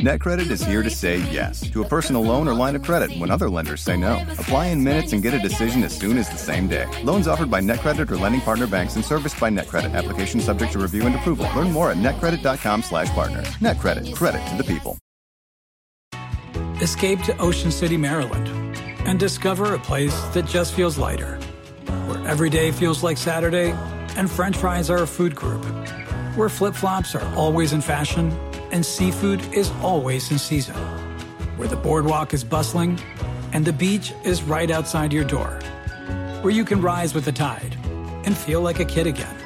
NetCredit is here to say yes to a personal loan or line of credit when other lenders say no. Apply in minutes and get a decision as soon as the same day. Loans offered by NetCredit or lending partner banks and serviced by NetCredit. Application subject to review and approval. Learn more at netcredit.com slash partner. NetCredit. Credit to the people. Escape to Ocean City, Maryland, and discover a place that just feels lighter, where every day feels like Saturday, and French fries are a food group, where flip flops are always in fashion and seafood is always in season, where the boardwalk is bustling and the beach is right outside your door, where you can rise with the tide and feel like a kid again.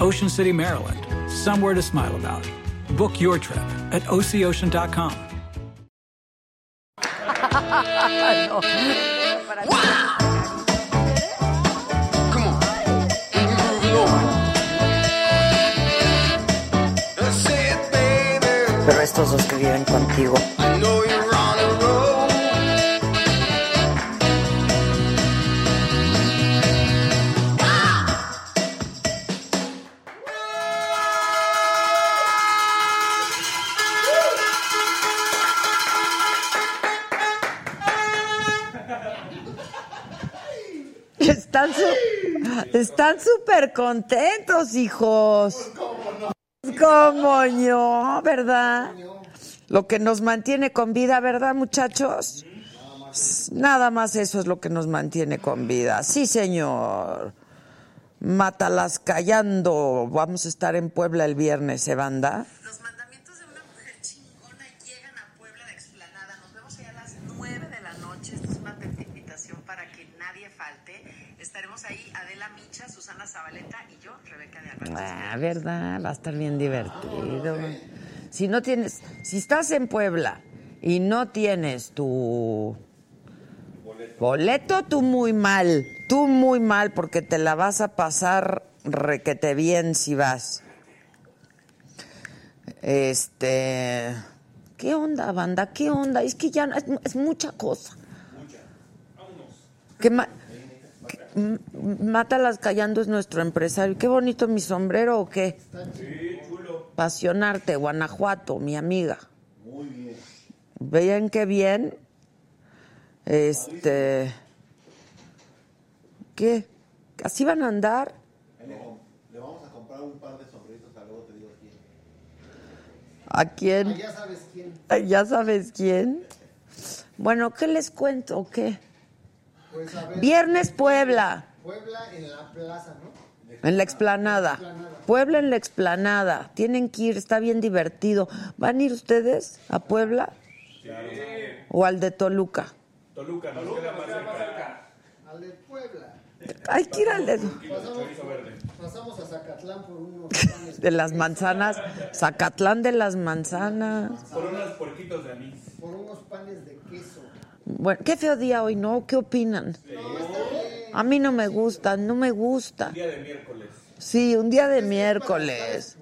Ocean City, Maryland, somewhere to smile about. Book your trip at OCOcean.com. Pero estos dos que viven contigo. Están su- están súper contentos, hijos. Como yo, ¿verdad? Lo que nos mantiene con vida, ¿verdad, muchachos? Nada más eso es lo que nos mantiene con vida. Sí, señor. Mátalas callando. Vamos a estar en Puebla el viernes, ¿eh, banda? Los mandamientos de una mujer chingona llegan a Puebla de Explanada. Nos vemos allá a las 9 de la noche. Esta es una atenta invitación para que nadie falte. Estaremos ahí Adela Micha, Susana Zabaleta y yo, Rebeca de Alvarez. Ah, verdad, va a estar bien divertido. Si no tienes, si estás en Puebla y no tienes tu boleto, tú muy mal, tú muy mal porque te la vas a pasar requete bien si vas. Este, ¿qué onda, banda? ¿Qué onda? Es que ya no- es, es mucha cosa. ¿Qué ma- M- Mátalas callando es nuestro empresario. Qué bonito mi sombrero o qué. Pasionarte, Guanajuato, mi amiga. Muy bien. Vean qué bien. Este. ¿Qué? ¿Así van a andar? Le vamos a comprar un par de sombreritos, a luego te digo quién. ¿A quién? Ya sabes quién. ¿Ya sabes quién? Bueno, ¿qué les cuento o qué? Pues a ver. Viernes Puebla. Puebla en la plaza, ¿no? En la explanada. Puebla en la explanada. Tienen que ir, está bien divertido. ¿Van a ir ustedes a Puebla? ¿O al de Toluca? Toluca nos queda más cerca. Al de Puebla. Hay que ir al de, Pasamos, pasamos a Zacatlán por unos panes, de las manzanas. Zacatlán de las manzanas. Por unos puerquitos de anís. por unos panes de queso. Bueno, qué feo día hoy, ¿no? ¿Qué opinan? A mí no me gusta, no me gusta. Día de miércoles. Sí, un día de miércoles.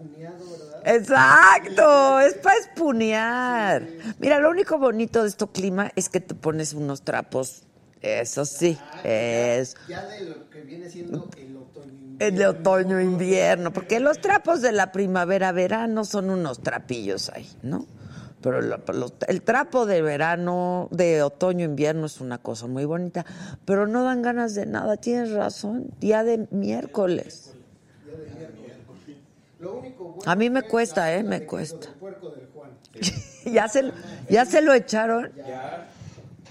Exacto, es para espunear. Mira, lo único bonito de este clima es que te pones unos trapos. Eso sí, es Ya de lo que viene siendo el otoño. el de otoño invierno, porque los trapos de la primavera verano son unos trapillos ahí, ¿no? Pero lo- lo- el trapo de verano, de otoño invierno es una cosa muy bonita, pero no dan ganas de nada. Tienes razón, día de miércoles. Lo único bueno A mí me cuesta, la- ¿eh? la Me cuesta. del ya se ya se lo echaron. Ya.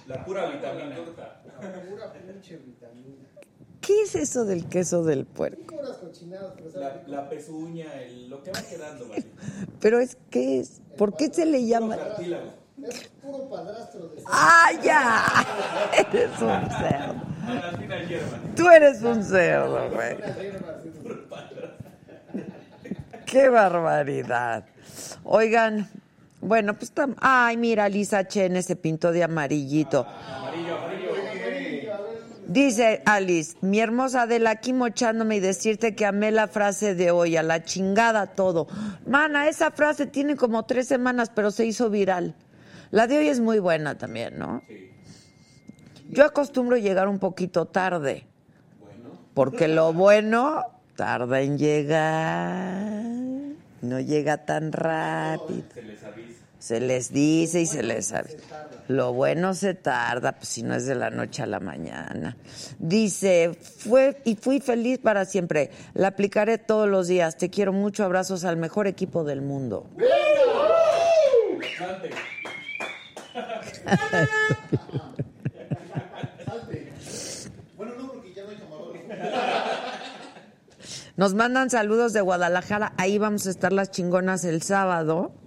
La pura vitamina. Pura pinche vitamina. ¿Qué es eso del queso del puerco? La, la pezuña, el, lo que va quedando, ¿vale? Pero es que es, ¿por qué se le llama? Cartílago. Es puro padrastro de ¡Ah, ya! Eres un cerdo. Tú eres un cerdo, güey. Qué barbaridad. Oigan, bueno, pues tam- ay, mira, Lisa Chen se pintó de amarillito. Dice Alice, mi hermosa Adela, aquí mochándome y decirte que amé la frase de hoy, a la chingada todo. Mana, esa frase tiene como tres semanas, pero se hizo viral. La de hoy es muy buena también, ¿no? Yo acostumbro llegar un poquito tarde. Porque lo bueno tarda en llegar. No llega tan rápido. Se les avisa. Se les dice y se les sabe. Lo bueno se tarda, pues si no es de la noche a la mañana. Dice, fue y fui feliz para siempre. La aplicaré todos los días. Te quiero mucho. Abrazos al mejor equipo del mundo. Bueno, no, porque ya no hay. Nos mandan saludos de Guadalajara. Ahí vamos a estar las chingonas el sábado.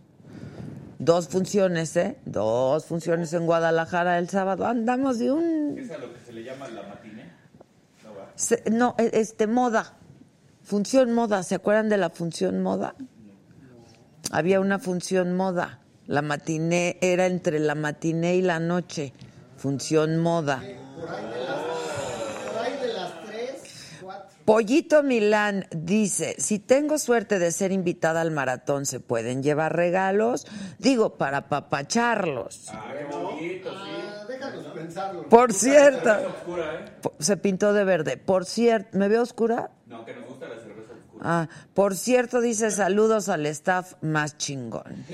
Dos funciones, ¿eh? Dos funciones en Guadalajara el sábado. Andamos de un... Es a lo que se le llama la matiné. No va. se- No, e- este, moda. Función moda. ¿Se acuerdan de la función moda? Había una función moda. La matiné era entre la matiné y la noche. Función moda. Por ahí de las 3, 4. Pollito Milán dice, si tengo suerte de ser invitada al maratón, ¿se pueden llevar regalos? Digo, para papacharlos. Ah, qué bonito, sí. Ah, déjanos pensarlo. Por cierto, Cerveza oscura, ¿eh? se pintó de verde. Por cierto, ¿me veo oscura? No, que nos gusta la cerveza oscura. Ah, por cierto, dice saludos al staff más chingón.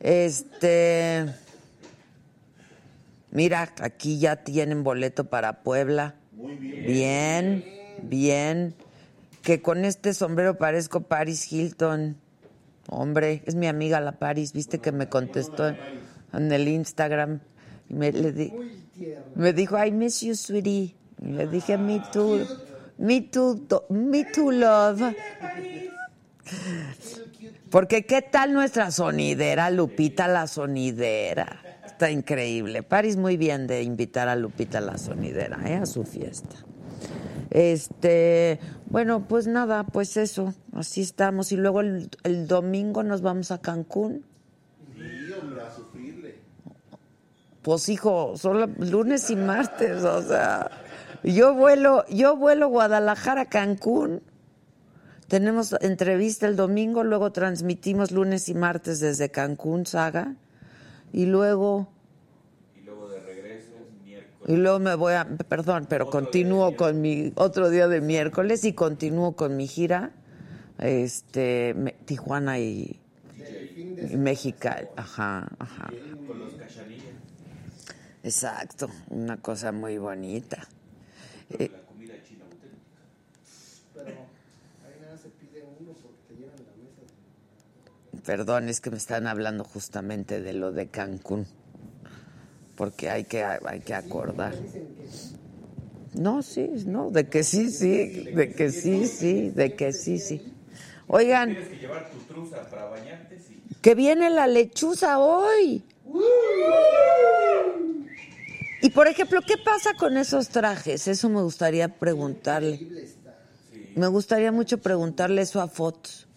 Este, mira, aquí ya tienen boleto para Puebla. Muy bien. Bien, bien. Que con este sombrero parezco Paris Hilton. Hombre, es mi amiga la Paris, viste que me contestó en el Instagram. Y me, le di- me dijo, I miss you, sweetie. Y le dije, me too. Me too, me too, love. Porque qué tal nuestra sonidera, Lupita la sonidera. Está increíble. Paris muy bien de invitar a Lupita la sonidera, ¿eh? a su fiesta. Este, bueno, pues nada, pues eso, así estamos. Y luego el, el domingo nos vamos a Cancún. Sí, hombre, a sufrirle. Pues hijo, solo lunes y martes, o sea, yo vuelo, yo vuelo Guadalajara, Cancún. Tenemos entrevista el domingo, luego transmitimos lunes y martes desde Cancún, Saga, y luego Y luego de regreso, miércoles. y luego me voy a, perdón, pero continúo con mi otro día de miércoles y continúo con mi gira, este, me- Tijuana y, y Mexicali, ajá, ajá. Con los cachanillas. Exacto, una cosa muy bonita. Eh, La comida china auténtica. Pero ahí nada se pide uno porque te llenan la mesa. Perdón, es que me están hablando justamente de lo de Cancún, porque hay que, hay que acordar. No, sí, no, de que sí, sí, de que sí, sí, de que sí, sí. Oigan, que viene la lechuza hoy. Y por ejemplo, ¿qué pasa con esos trajes? Eso me gustaría preguntarle. Me gustaría mucho preguntarle eso a Fotos.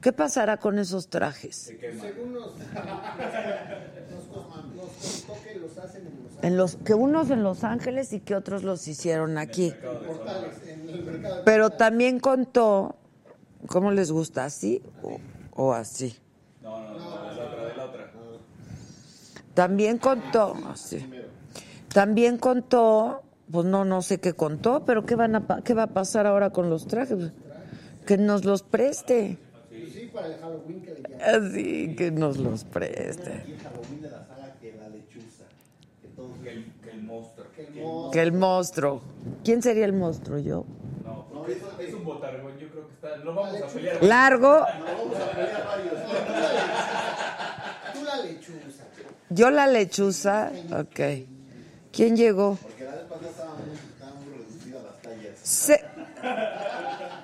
¿Qué pasará con esos trajes? Según nos, contó que los hacen en los En los que unos en Los Ángeles y que otros los hicieron aquí. Pero también contó, ¿cómo les gusta? ¿Así o, o así? No, no, no, de la otra, de la otra. También contó, así. También contó, pues no, no sé qué contó, pero ¿qué, van a, pa- qué va a pasar ahora con los trajes? Que nos los preste. Para el Halloween que le llaman. Así, que nos los preste. Y el Halloween de la saga que la lechuza. Que todos Que el, que el monstruo. que el mo- Que el monstruo. ¿Quién sería el monstruo? Yo. No, porque es, es un botargón, yo creo que está. Lo vamos a pelear. Largo, Vamos a pelear varios. Tú la lechuza. yo la lechuza. Ok. ¿Quién llegó? Porque la vez pasada estaban muy, muy reducidas las tallas. C-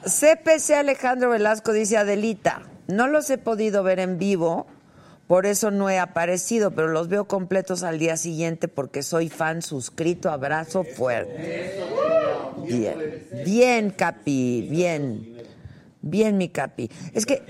CPC Alejandro Velasco dice Adelita, no los he podido ver en vivo, por eso no he aparecido, pero los veo completos al día siguiente porque soy fan suscrito, abrazo fuerte. Bien, bien Capi, bien, bien mi Capi. Es que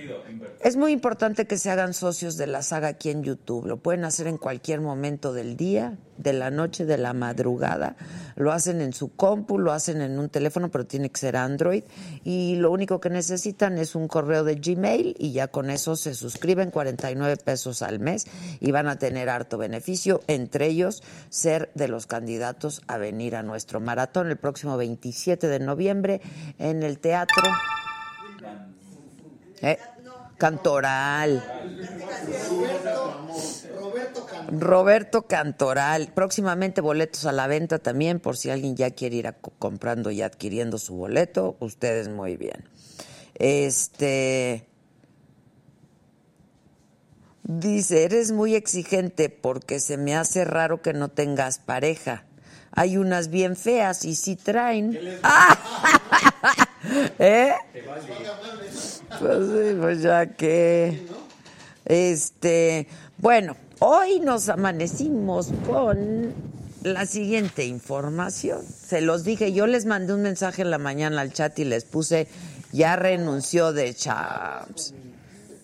es muy importante que se hagan socios de la saga aquí en YouTube. Lo pueden hacer en cualquier momento del día, de la noche, de la madrugada. Lo hacen en su compu, lo hacen en un teléfono, pero tiene que ser Android. Y lo único que necesitan es un correo de Gmail y ya con eso se suscriben 49 pesos al mes y van a tener harto beneficio, entre ellos ser de los candidatos a venir a nuestro maratón el próximo 27 de noviembre en el teatro. ¿Eh? Cantoral. Roberto Can Roberto Cantoral. Próximamente boletos a la venta también, por si alguien ya quiere ir a comprando y adquiriendo su boleto. Ustedes muy bien. Este. Dice, eres muy exigente porque se me hace raro que no tengas pareja. Hay unas bien feas y sí traen. ¿Eh? Pues sí, pues ya que. Este, bueno, hoy nos amanecimos con la siguiente información. Se los dije, yo les mandé un mensaje en la mañana al chat y les puse, ya renunció de Champs.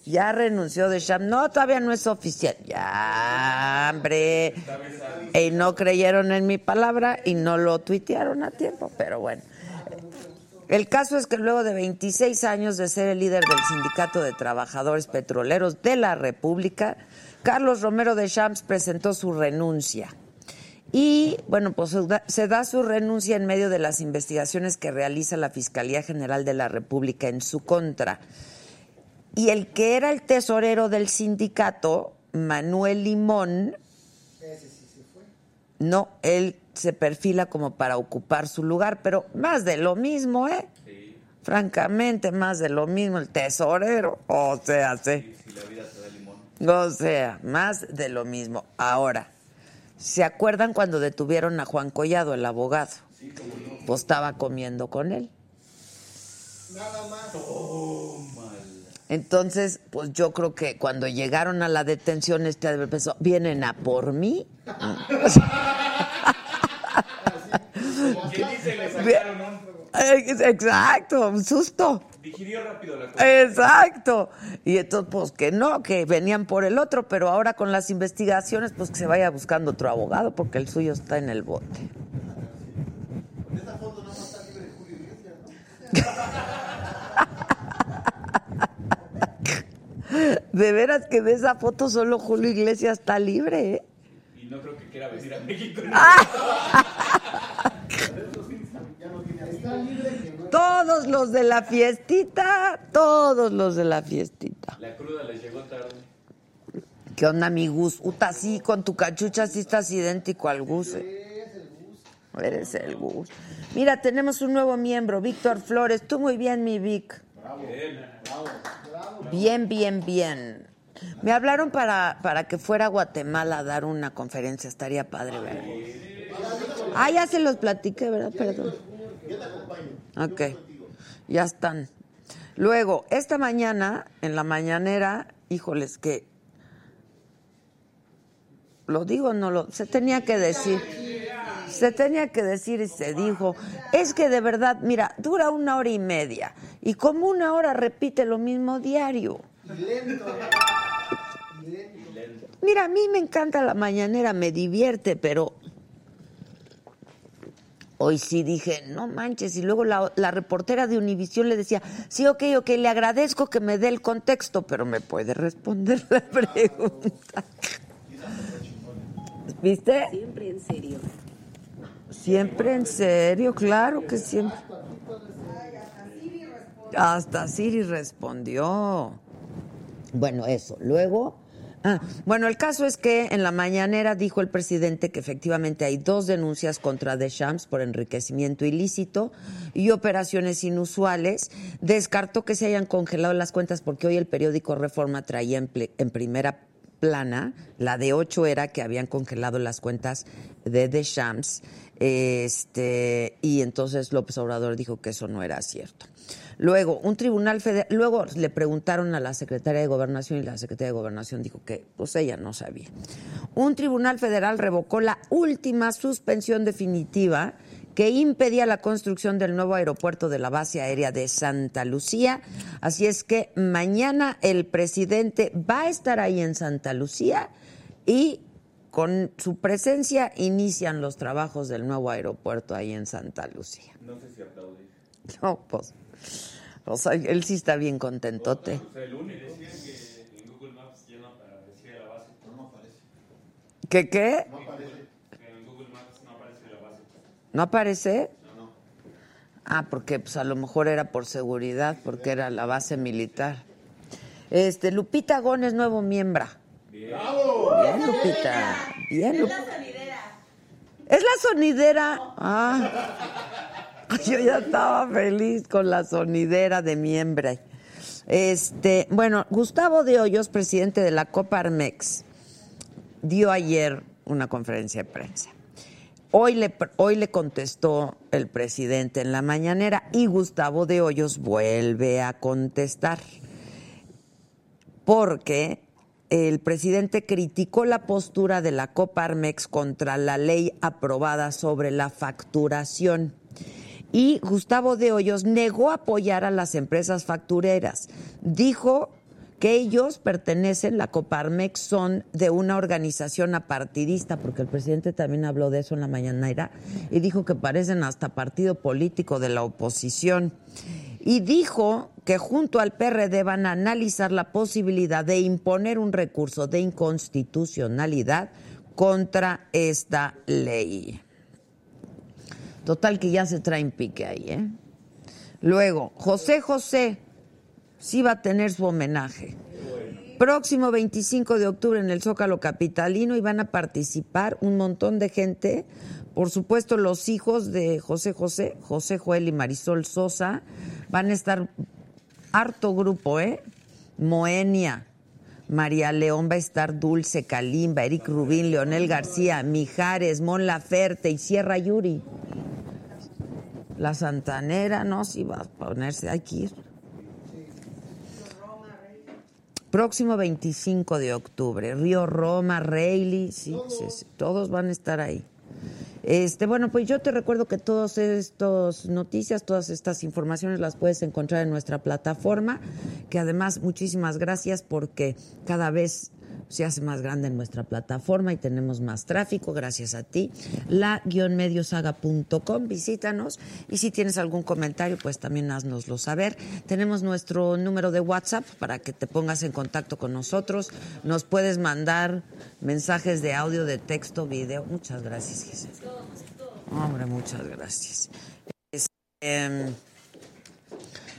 Ya renunció de Champs. No, todavía no es oficial. Ya, hombre. Y no creyeron en mi palabra y no lo tuitearon a tiempo, pero bueno. El caso es que luego de 26 años de ser el líder del Sindicato de Trabajadores Petroleros de la República, Carlos Romero de Champs presentó su renuncia. Y bueno, pues se da- se da su renuncia en medio de las investigaciones que realiza la Fiscalía General de la República en su contra. Y el que era el tesorero del sindicato, Manuel Limón, no, él se perfila como para ocupar su lugar, pero más de lo mismo, ¿eh? Francamente, más de lo mismo, el tesorero, o sea, sí. O sea, más de lo mismo. Ahora, ¿se acuerdan cuando detuvieron a Juan Collado, el abogado? Pues estaba comiendo con él. Entonces, pues yo creo que cuando llegaron a la detención, este pensado, ¿vienen a por mí? ¿Quién dice le sacaron un... Exacto, un susto. Digirió rápido la cosa. Exacto. Y entonces, pues que no, que venían por el otro, pero ahora con las investigaciones, pues que se vaya buscando otro abogado, porque el suyo está en el bote. En esta foto más está libre Julio Iglesias, ¿no? De veras que de esa foto solo Julio Iglesias está libre, ¿eh? Y no creo que quiera venir a México. No Todos los de la fiestita, todos los de la fiestita. La cruda les llegó tarde. ¿Qué onda, mi Gus? Uta, sí, con tu cachucha sí estás idéntico al Gus. ¿eh? Eres el Gus. Mira, tenemos un nuevo miembro, Víctor Flores. Tú muy bien, mi Vic. Bien, bien, bien. Me hablaron para, para que fuera a Guatemala a dar una conferencia. Estaría padre, ¿verdad? Ah, ya se los platiqué, ¿verdad? Perdón. Ok, ya están. Luego, esta mañana, en la mañanera, híjoles, que lo digo o no lo se tenía que decir se tenía que decir y se dijo. Es que de verdad mira dura una hora y media y como una hora repite lo mismo diario. Mira a mí me encanta la mañanera me divierte pero Hoy sí dije, no manches, y luego la, la reportera de Univisión le decía, sí, ok, ok, le agradezco que me dé el contexto, pero me puede responder la pregunta. ¿Viste? Siempre en serio. Siempre en serio, claro que siempre. Hasta Siri respondió. Bueno, eso. Luego. Ah, bueno, el caso es que en la mañanera dijo el presidente que efectivamente hay dos denuncias contra Deschamps por enriquecimiento ilícito y operaciones inusuales. Descartó que se hayan congelado las cuentas porque hoy el periódico Reforma traía en, en primera plana, la de ocho era que habían congelado las cuentas de Deschamps, este, y entonces López Obrador dijo que eso no era cierto. Luego, un tribunal federal, luego le preguntaron a la secretaria de Gobernación y la secretaria de Gobernación dijo que pues ella no sabía. Un tribunal federal revocó la última suspensión definitiva que impedía la construcción del nuevo aeropuerto de la base aérea de Santa Lucía. Así es que mañana el presidente va a estar ahí en Santa Lucía y con su presencia inician los trabajos del nuevo aeropuerto ahí en Santa Lucía. No sé si aplaudir. No, pues, o sea, él sí está bien contentote. O sea, el lunes decían que en Google Maps ya no aparecía la base. No aparece. ¿Qué qué? En Google Maps no aparece la base. ¿No aparece? No, no. Ah, porque pues a lo mejor era por seguridad, porque era la base militar. Este, Lupita Gómez, nuevo miembro. Bien, Lupita. Bien, Lupita. ¿Es la sonidera? Ah. Yo ya estaba feliz con la sonidera de miembro. Este, bueno, Gustavo de Hoyos, presidente de la Coparmex, dio ayer una conferencia de prensa. Hoy le, hoy le contestó el presidente en la mañanera y Gustavo de Hoyos vuelve a contestar. Porque el presidente criticó la postura de la Coparmex contra la ley aprobada sobre la facturación. Y Gustavo de Hoyos negó apoyar a las empresas factureras. Dijo que ellos pertenecen, la Coparmex, son de una organización apartidista, porque el presidente también habló de eso en la mañanera, y dijo que parecen hasta partido político de la oposición. Y dijo que junto al PRD van a analizar la posibilidad de imponer un recurso de inconstitucionalidad contra esta ley. Total que ya se traen pique ahí, ¿eh? Luego, José José sí va a tener su homenaje. Próximo 25 de octubre en el Zócalo Capitalino y van a participar un montón de gente. Por supuesto, los hijos de José José, José Joel y Marisol Sosa, van a estar harto grupo, ¿eh? Moenia, María León va a estar Dulce, Kalimba, Eric Rubín, Leonel García, Mijares, Mon Laferte y Sierra Yuri. La Santanera, no, si va a ponerse, hay que ir. Próximo 25 de octubre, Río Roma, Reilly, sí, sí, sí, todos van a estar ahí. Este, bueno, pues yo te recuerdo que todas estas noticias, todas estas informaciones las puedes encontrar en nuestra plataforma, que además muchísimas gracias porque cada vez se hace más grande en nuestra plataforma y tenemos más tráfico gracias a ti. La-mediosaga.com, visítanos y si tienes algún comentario, pues también haznoslo saber. Tenemos nuestro número de WhatsApp para que te pongas en contacto con nosotros. Nos puedes mandar mensajes de audio, de texto, video. Muchas gracias, Gisela. Hombre, muchas gracias. Este,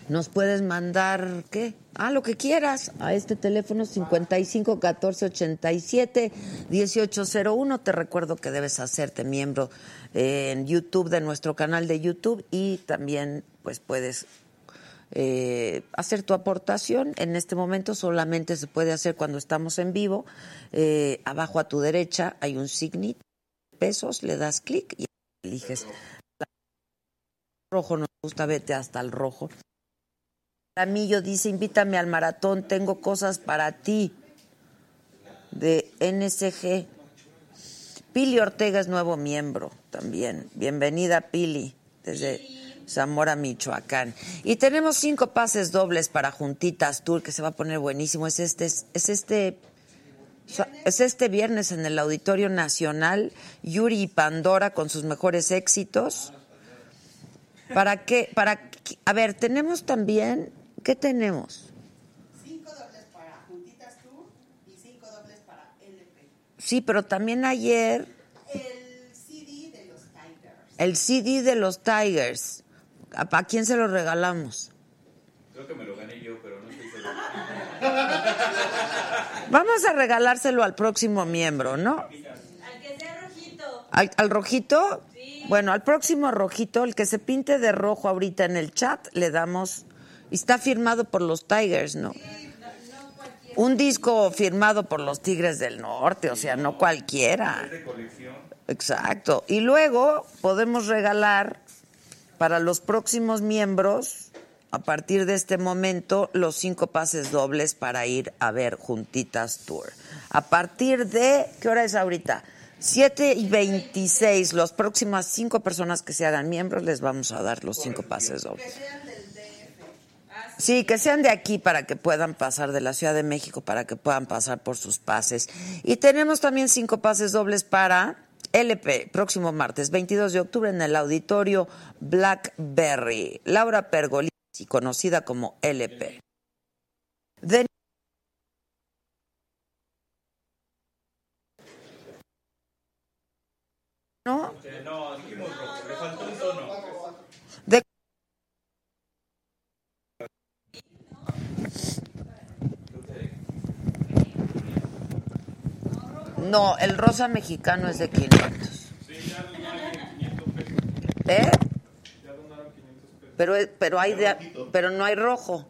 nos puedes mandar, ¿qué? Ah, lo que quieras, a este teléfono 55 14 87 1801. Te recuerdo que debes hacerte miembro en YouTube de nuestro canal de YouTube y también pues puedes eh, hacer tu aportación. En este momento solamente se puede hacer cuando estamos en vivo. Eh, abajo a tu derecha hay un signito, pesos, le das clic y eliges. Rojo nos gusta, vete hasta el rojo. Ramillo dice, invítame al maratón, tengo cosas para ti. De NSG. Pili Ortega es nuevo miembro también. Bienvenida, Pili, desde Zamora, Michoacán. Y tenemos cinco pases dobles para Juntitas Tour, que se va a poner buenísimo. Es este, es este, es este viernes en el Auditorio Nacional. Yuri y Pandora con sus mejores éxitos. ¿Para qué? Para, a ver, tenemos también ¿Qué tenemos? Cinco dobles para Juntitas Tour y cinco dobles para LP. Sí, pero también ayer. El CD de los Tigers. El CD de los Tigers. ¿A quién se lo regalamos? Creo que me lo gané yo, pero no estoy seguro. Vamos a regalárselo al próximo miembro, ¿no? Al que sea rojito. ¿Al, al rojito? Sí. Bueno, al próximo rojito, el que se pinte de rojo ahorita en el chat, le damos Está firmado por los Tigers, ¿no? Un disco firmado por los Tigres del Norte, o sea, no cualquiera. Exacto. Y luego podemos regalar para los próximos miembros, a partir de este momento, los cinco pases dobles para ir a ver Juntitas Tour. A partir de, ¿qué hora es ahorita? 7 y 26, las próximas cinco personas que se hagan miembros les vamos a dar los cinco pases dobles. Sí, que sean de aquí para que puedan pasar de la Ciudad de México, para que puedan pasar por sus pases. Y tenemos también cinco pases dobles para LP, próximo martes, 22 de octubre, en el auditorio Blackberry. Laura Pergolisi, conocida como LP. De ¿No? No, dijimos rojo, le faltó un tono. De No, el rosa mexicano es de 500. ¿Eh? Pero, pero, hay de, pero no hay rojo.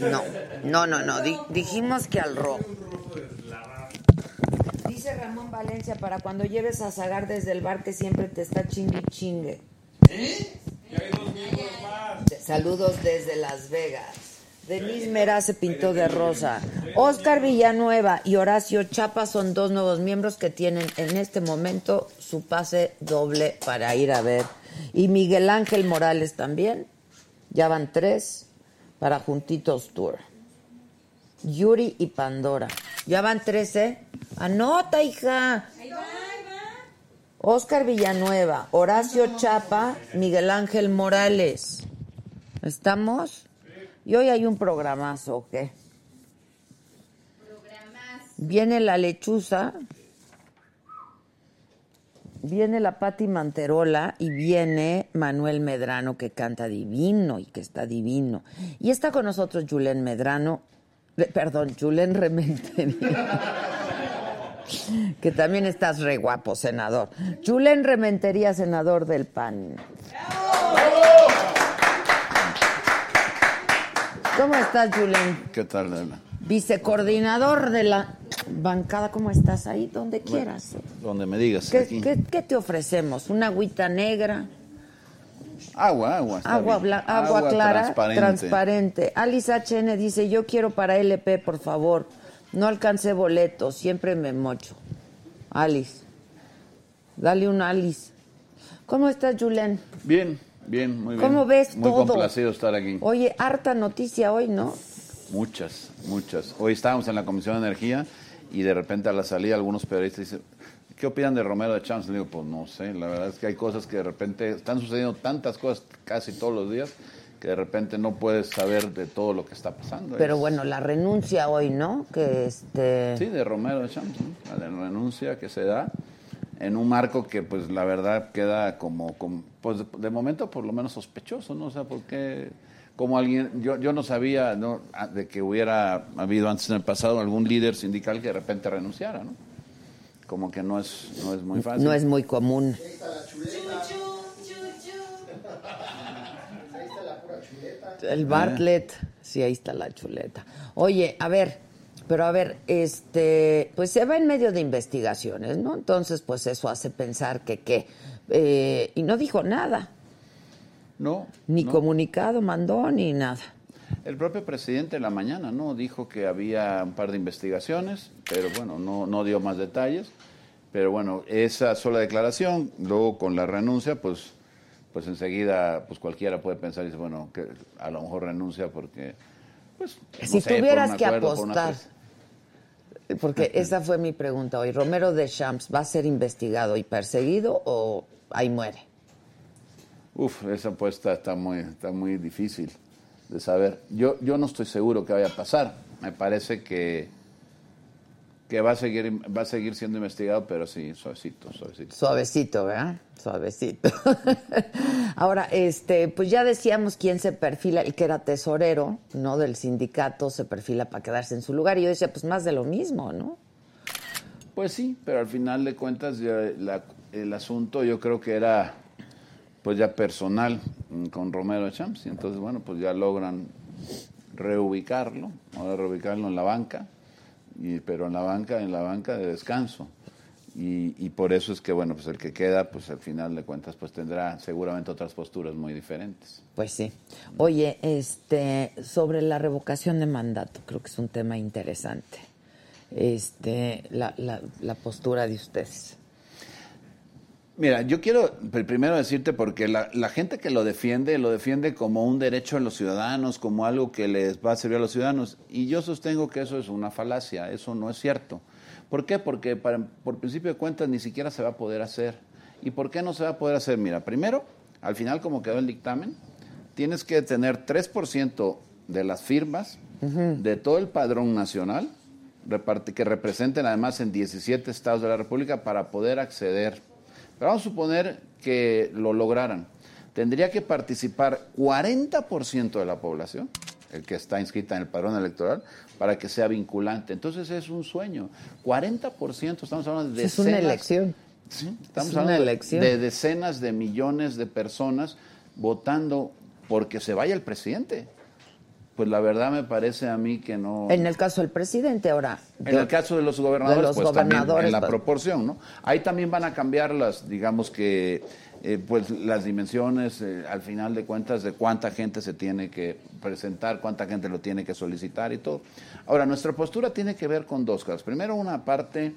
No, no, no, no. di- dijimos que al rojo. Dice Ramón Valencia, para cuando lleves a Zagar desde el bar que siempre te está chingue y chingue. Saludos desde Las Vegas. Denise Mera se pintó de rosa. Oscar Villanueva y Horacio Chapa son dos nuevos miembros que tienen en este momento su pase doble para ir a ver. Y Miguel Ángel Morales también. Ya van tres para Juntitos Tour. Yuri y Pandora. Ya van tres, ¿eh? Anota, hija. Oscar Villanueva, Horacio Chapa, Miguel Ángel Morales. ¿Estamos? Y hoy hay un programazo, ¿o qué? Viene la lechuza, viene la Pati Manterola y viene Manuel Medrano que canta divino y que está divino. Y está con nosotros Julen Medrano, perdón, Julen Rementería. que también estás re guapo, senador. Julen Rementería, senador del PAN. ¿Cómo estás, Julen? ¿Qué tal, Adela? Vicecoordinador de la bancada, ¿cómo estás ahí? Donde quieras. Donde me digas. ¿Qué, aquí. qué- qué te ofrecemos? ¿Una agüita negra? Agua, agua. está Agua, bien. bla- agua, clara, transparente. transparente. Alice HN dice, yo quiero para LP, por favor. No alcancé boleto, siempre me mocho. Alice. Dale un Alice. ¿Cómo estás, Julen? Bien, bien, muy bien. ¿Cómo ves Muy todo? complacido estar aquí. Oye, harta noticia hoy, ¿no? Muchas, muchas. Hoy estábamos en la Comisión de Energía y de repente a la salida algunos periodistas dicen, ¿qué opinan de Romero de Champs? Le digo, pues no sé, la verdad es que hay cosas que de repente están sucediendo tantas cosas casi todos los días que de repente no puedes saber de todo lo que está pasando. Pero Es- bueno, la renuncia hoy, ¿no? Que este... Sí, de Romero de Champs, ¿no? la de renuncia que se da en un marco que pues la verdad queda como, como, pues de, de momento por lo menos sospechoso, ¿no? O sea, porque como alguien, yo, yo no sabía ¿no? Ah, de que hubiera habido antes en el pasado algún líder sindical que de repente renunciara, ¿no? Como que no es, no es muy fácil. No es muy común. El Bartlett, sí, ahí está la chuleta. Oye, a ver, pero a ver, este, pues se va en medio de investigaciones, ¿no? Entonces, pues eso hace pensar que qué. Eh, y no dijo nada, No. ni no. comunicado mandó, ni nada. El propio presidente en la mañana, ¿no? Dijo que había un par de investigaciones, pero bueno, no, no dio más detalles. Pero bueno, esa sola declaración, luego con la renuncia, pues, pues enseguida, pues cualquiera puede pensar y dice, bueno, que a lo mejor renuncia porque, pues, no Si por tuvieras un que acuerdo, apostar. Porque esa fue mi pregunta hoy, ¿Romero de Champs va a ser investigado y perseguido o ahí muere? Uf, esa apuesta está muy, está muy difícil de saber. Yo, yo no estoy seguro que vaya a pasar. Me parece que, que va a seguir, va a seguir siendo investigado, pero sí, suavecito, suavecito. Suavecito, ¿verdad? Suavecito. Ahora, este, pues ya decíamos quién se perfila, el que era tesorero, ¿no? Del sindicato, se perfila para quedarse en su lugar. Y yo decía, pues más de lo mismo, ¿no? Pues sí, pero al final de cuentas ya la- el asunto yo creo que era pues ya personal con Romero Champs y entonces bueno pues ya logran reubicarlo, ahora reubicarlo en la banca, y, pero en la banca, en la banca de descanso. Y, y por eso es que bueno pues el que queda pues al final de cuentas pues tendrá seguramente otras posturas muy diferentes. Pues sí. Oye, este, sobre la revocación de mandato, creo que es un tema interesante. Este, la, la, la postura de ustedes. Mira, yo quiero pr- primero decirte porque la, la gente que lo defiende, lo defiende como un derecho de los ciudadanos, como algo que les va a servir a los ciudadanos. Y yo sostengo que eso es una falacia, eso no es cierto. ¿Por qué? Porque para- por principio de cuentas ni siquiera se va a poder hacer. ¿Y por qué no se va a poder hacer? Mira, primero, al final como quedó el dictamen, tienes que tener 3% de las firmas de todo el padrón nacional que representen además en 17 estados de la República para poder acceder. Pero vamos a suponer que lo lograran. Tendría que participar 40% de la población el que está inscrita en el padrón electoral, para que sea vinculante. Entonces es un sueño. 40%, estamos hablando de Es una decenas- elección. Sí, estamos Es hablando elección. de decenas de millones de personas votando porque se vaya el presidente. Pues la verdad me parece a mí que no... En el caso del presidente, ahora. En el caso de los gobernadores, de los pues también gobernadores, en la pues. proporción, ¿no? Ahí también van a cambiar las, digamos que, eh, pues las dimensiones, eh, al final de cuentas, de cuánta gente se tiene que presentar, cuánta gente lo tiene que solicitar y todo. Ahora, nuestra postura tiene que ver con dos cosas. Primero, una parte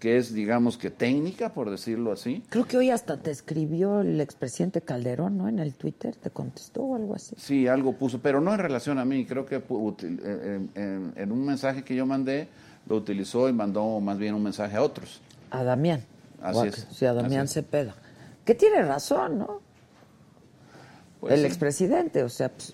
que es, digamos que técnica, por decirlo así, Creo que hoy hasta te escribió el expresidente Calderón, ¿no? En el Twitter, te contestó o algo así. Sí, algo puso, pero no en relación a mí. Creo que util- eh, en, un mensaje que yo mandé, lo utilizó y mandó más bien un mensaje a otros. A Damián. Así es, Sí, a Damián. Cepeda. Que tiene razón, ¿no? Pues el sí. expresidente, o sea, pues,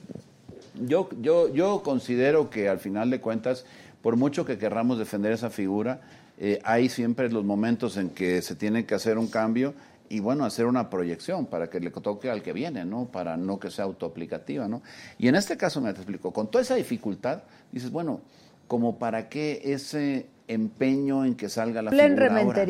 Yo, yo, yo considero que al final de cuentas, por mucho que querramos defender esa figura, eh, hay siempre los momentos en que se tiene que hacer un cambio y bueno, hacer una proyección para que le toque al que viene, ¿no? Para no que sea autoaplicativa, ¿no? Y en este caso me te explico, con toda esa dificultad, dices, bueno, como para qué ese empeño en que salga la Plen figura ahora?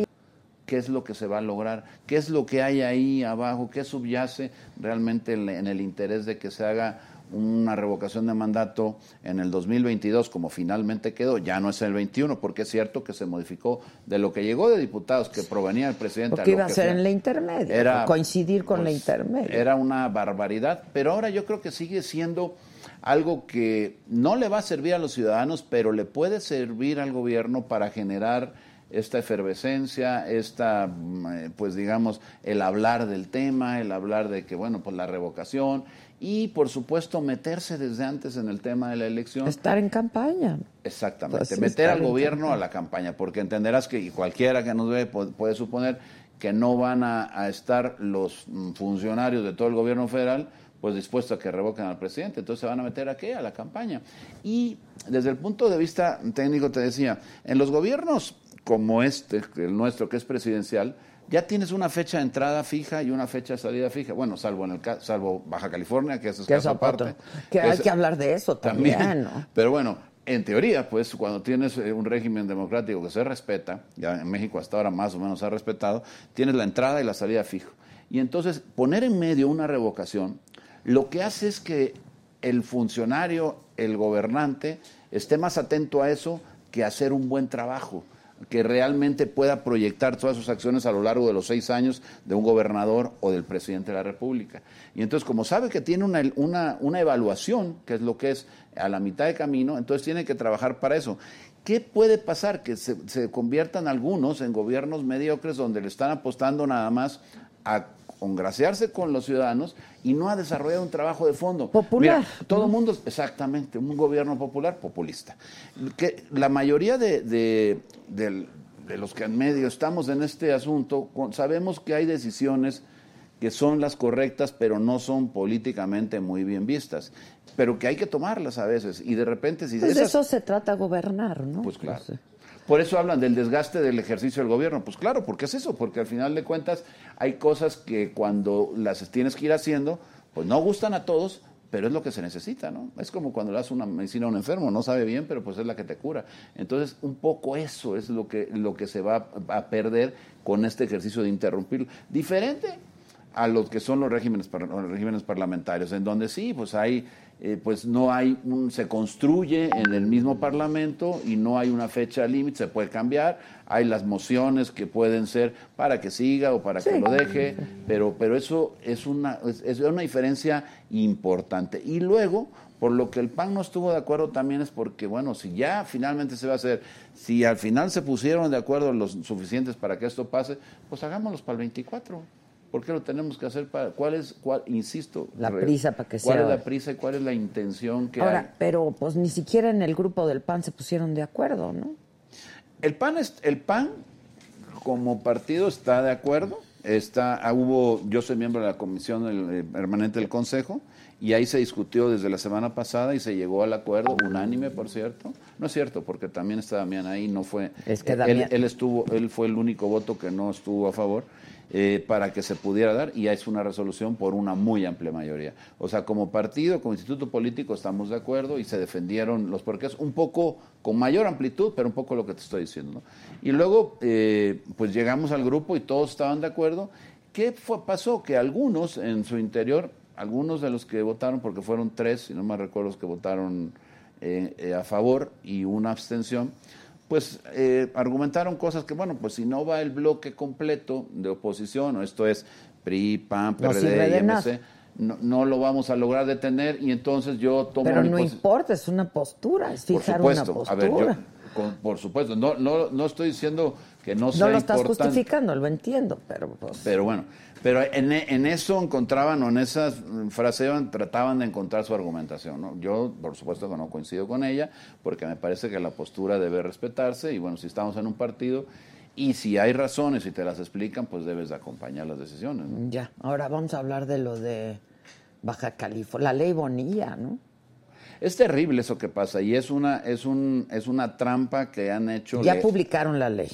Qué es lo que se va a lograr, qué es lo que hay ahí abajo, qué subyace realmente en en el interés de que se haga una revocación de mandato en el 2022, como finalmente quedó, ya no es el 21, porque es cierto que se modificó de lo que llegó de diputados que provenía del presidente. porque iba a ser en la intermedia, era, coincidir con la pues, intermedia. Era una barbaridad, pero ahora yo creo que sigue siendo algo que no le va a servir a los ciudadanos, pero le puede servir al gobierno para generar esta efervescencia, esta, mm, eh, pues digamos, el hablar del tema, el hablar de que, bueno, pues la revocación y, por supuesto, meterse desde antes en el tema de la elección. Estar en campaña. Exactamente, meter al gobierno a la campaña, porque entenderás que y cualquiera que nos ve pu- puede suponer que no van a, a estar los mm, funcionarios de todo el gobierno federal pues dispuestos a que revoquen al presidente, entonces se van a meter a qué? A la campaña. Y desde el punto de vista técnico te decía, en los gobiernos como este, el nuestro que es presidencial, ya tienes una fecha de entrada fija y una fecha de salida fija. Bueno, salvo en el salvo Baja California, que eso es caso aparte. Que hay Es- que hablar de eso también, ¿no? pero bueno, en teoría, pues cuando tienes eh, un régimen democrático que se respeta, ya en México hasta ahora más o menos se ha respetado, tienes la entrada y la salida fijo. Y entonces poner en medio una revocación, lo que hace es que el funcionario, el gobernante, esté más atento a eso que a hacer un buen trabajo que realmente pueda proyectar todas sus acciones a lo largo de los seis años de un gobernador o del presidente de la República. Y entonces, como sabe que tiene una, una, una evaluación, que es lo que es a la mitad de camino, entonces tiene que trabajar para eso. ¿Qué puede pasar? Que se, se conviertan algunos en gobiernos mediocres donde le están apostando nada más a congraciarse con los ciudadanos y no a desarrollar un trabajo de fondo. Popular, Mira, todo el mundo, exactamente, un gobierno popular populista. Que la mayoría de, de, los que en medio estamos en este asunto, sabemos que hay decisiones que son las correctas, pero no son políticamente muy bien vistas, pero que hay que tomarlas a veces. Y de repente, si Pues de eso se trata gobernar, ¿no? pues claro. No sé. Por eso hablan del desgaste del ejercicio del gobierno. Pues claro, porque es eso, porque al final de cuentas hay cosas que cuando las tienes que ir haciendo, pues no gustan a todos, pero es lo que se necesita, ¿no? Es como cuando le das una medicina a un enfermo, no sabe bien, pero pues es la que te cura. Entonces, un poco eso es lo que, lo que se va a perder con este ejercicio de interrumpirlo. Diferente a los que son los regímenes, los regímenes parlamentarios, en donde sí, pues hay, eh, pues no hay un, se construye en el mismo parlamento y no hay una fecha límite, se puede cambiar, hay las mociones que pueden ser para que siga o para que lo deje, pero, pero eso es una, es, es una diferencia importante. Y luego, por lo que el PAN no estuvo de acuerdo también es porque, bueno, si ya finalmente se va a hacer, si al final se pusieron de acuerdo los suficientes para que esto pase, pues hagámoslos para el 24. ¿Por qué lo tenemos que hacer para cuál es cuál insisto, La re- prisa para que cuál sea es la prisa y cuál es la intención que Ahora, hay? pero pues ni siquiera en el grupo del PAN se pusieron de acuerdo, ¿no? El PAN, es- el PAN como partido está de acuerdo. Está, ah, hubo, yo soy miembro de la comisión del- eh, permanente del Consejo y ahí se discutió desde la semana pasada y se llegó al acuerdo unánime, por cierto. No es cierto, porque también está Damián ahí, no fue. Es que él- Damián- él, estuvo, él fue el único voto que no estuvo a favor eh, para que se pudiera dar y es una resolución por una muy amplia mayoría. O sea, como partido, como instituto político estamos de acuerdo y se defendieron los porqués un poco con mayor amplitud, pero un poco lo que te estoy diciendo. Y luego, eh, pues llegamos al grupo y todos estaban de acuerdo. ¿Qué fue, pasó? Que algunos en su interior, algunos de los que votaron, porque fueron tres, si no me recuerdo, los que votaron eh, eh, a favor y una abstención, pues eh, argumentaron cosas que, bueno, pues si no va el bloque completo de oposición, o esto es PRI, PAN, No PRD de y. MC, no, no lo vamos a lograr detener y entonces yo tomo Pero no importa, es una postura, es por fijar una supuesto, postura. a ver, yo, con- por supuesto, no, no, no estoy diciendo que no sea lo estás importante. justificando, lo entiendo, pero pues... Pero bueno, pero en, en eso encontraban, o en esas frases trataban de encontrar su argumentación. ¿no? Yo, por supuesto, que no coincido con ella, porque me parece que la postura debe respetarse, y bueno, si estamos en un partido, y si hay razones y te las explican, pues debes de acompañar las decisiones. ¿no? Ya, ahora vamos a hablar de lo de Baja California, la ley Bonilla, ¿no? Es terrible eso que pasa, y es una, es un, es una trampa que han hecho. Ya le- publicaron la ley.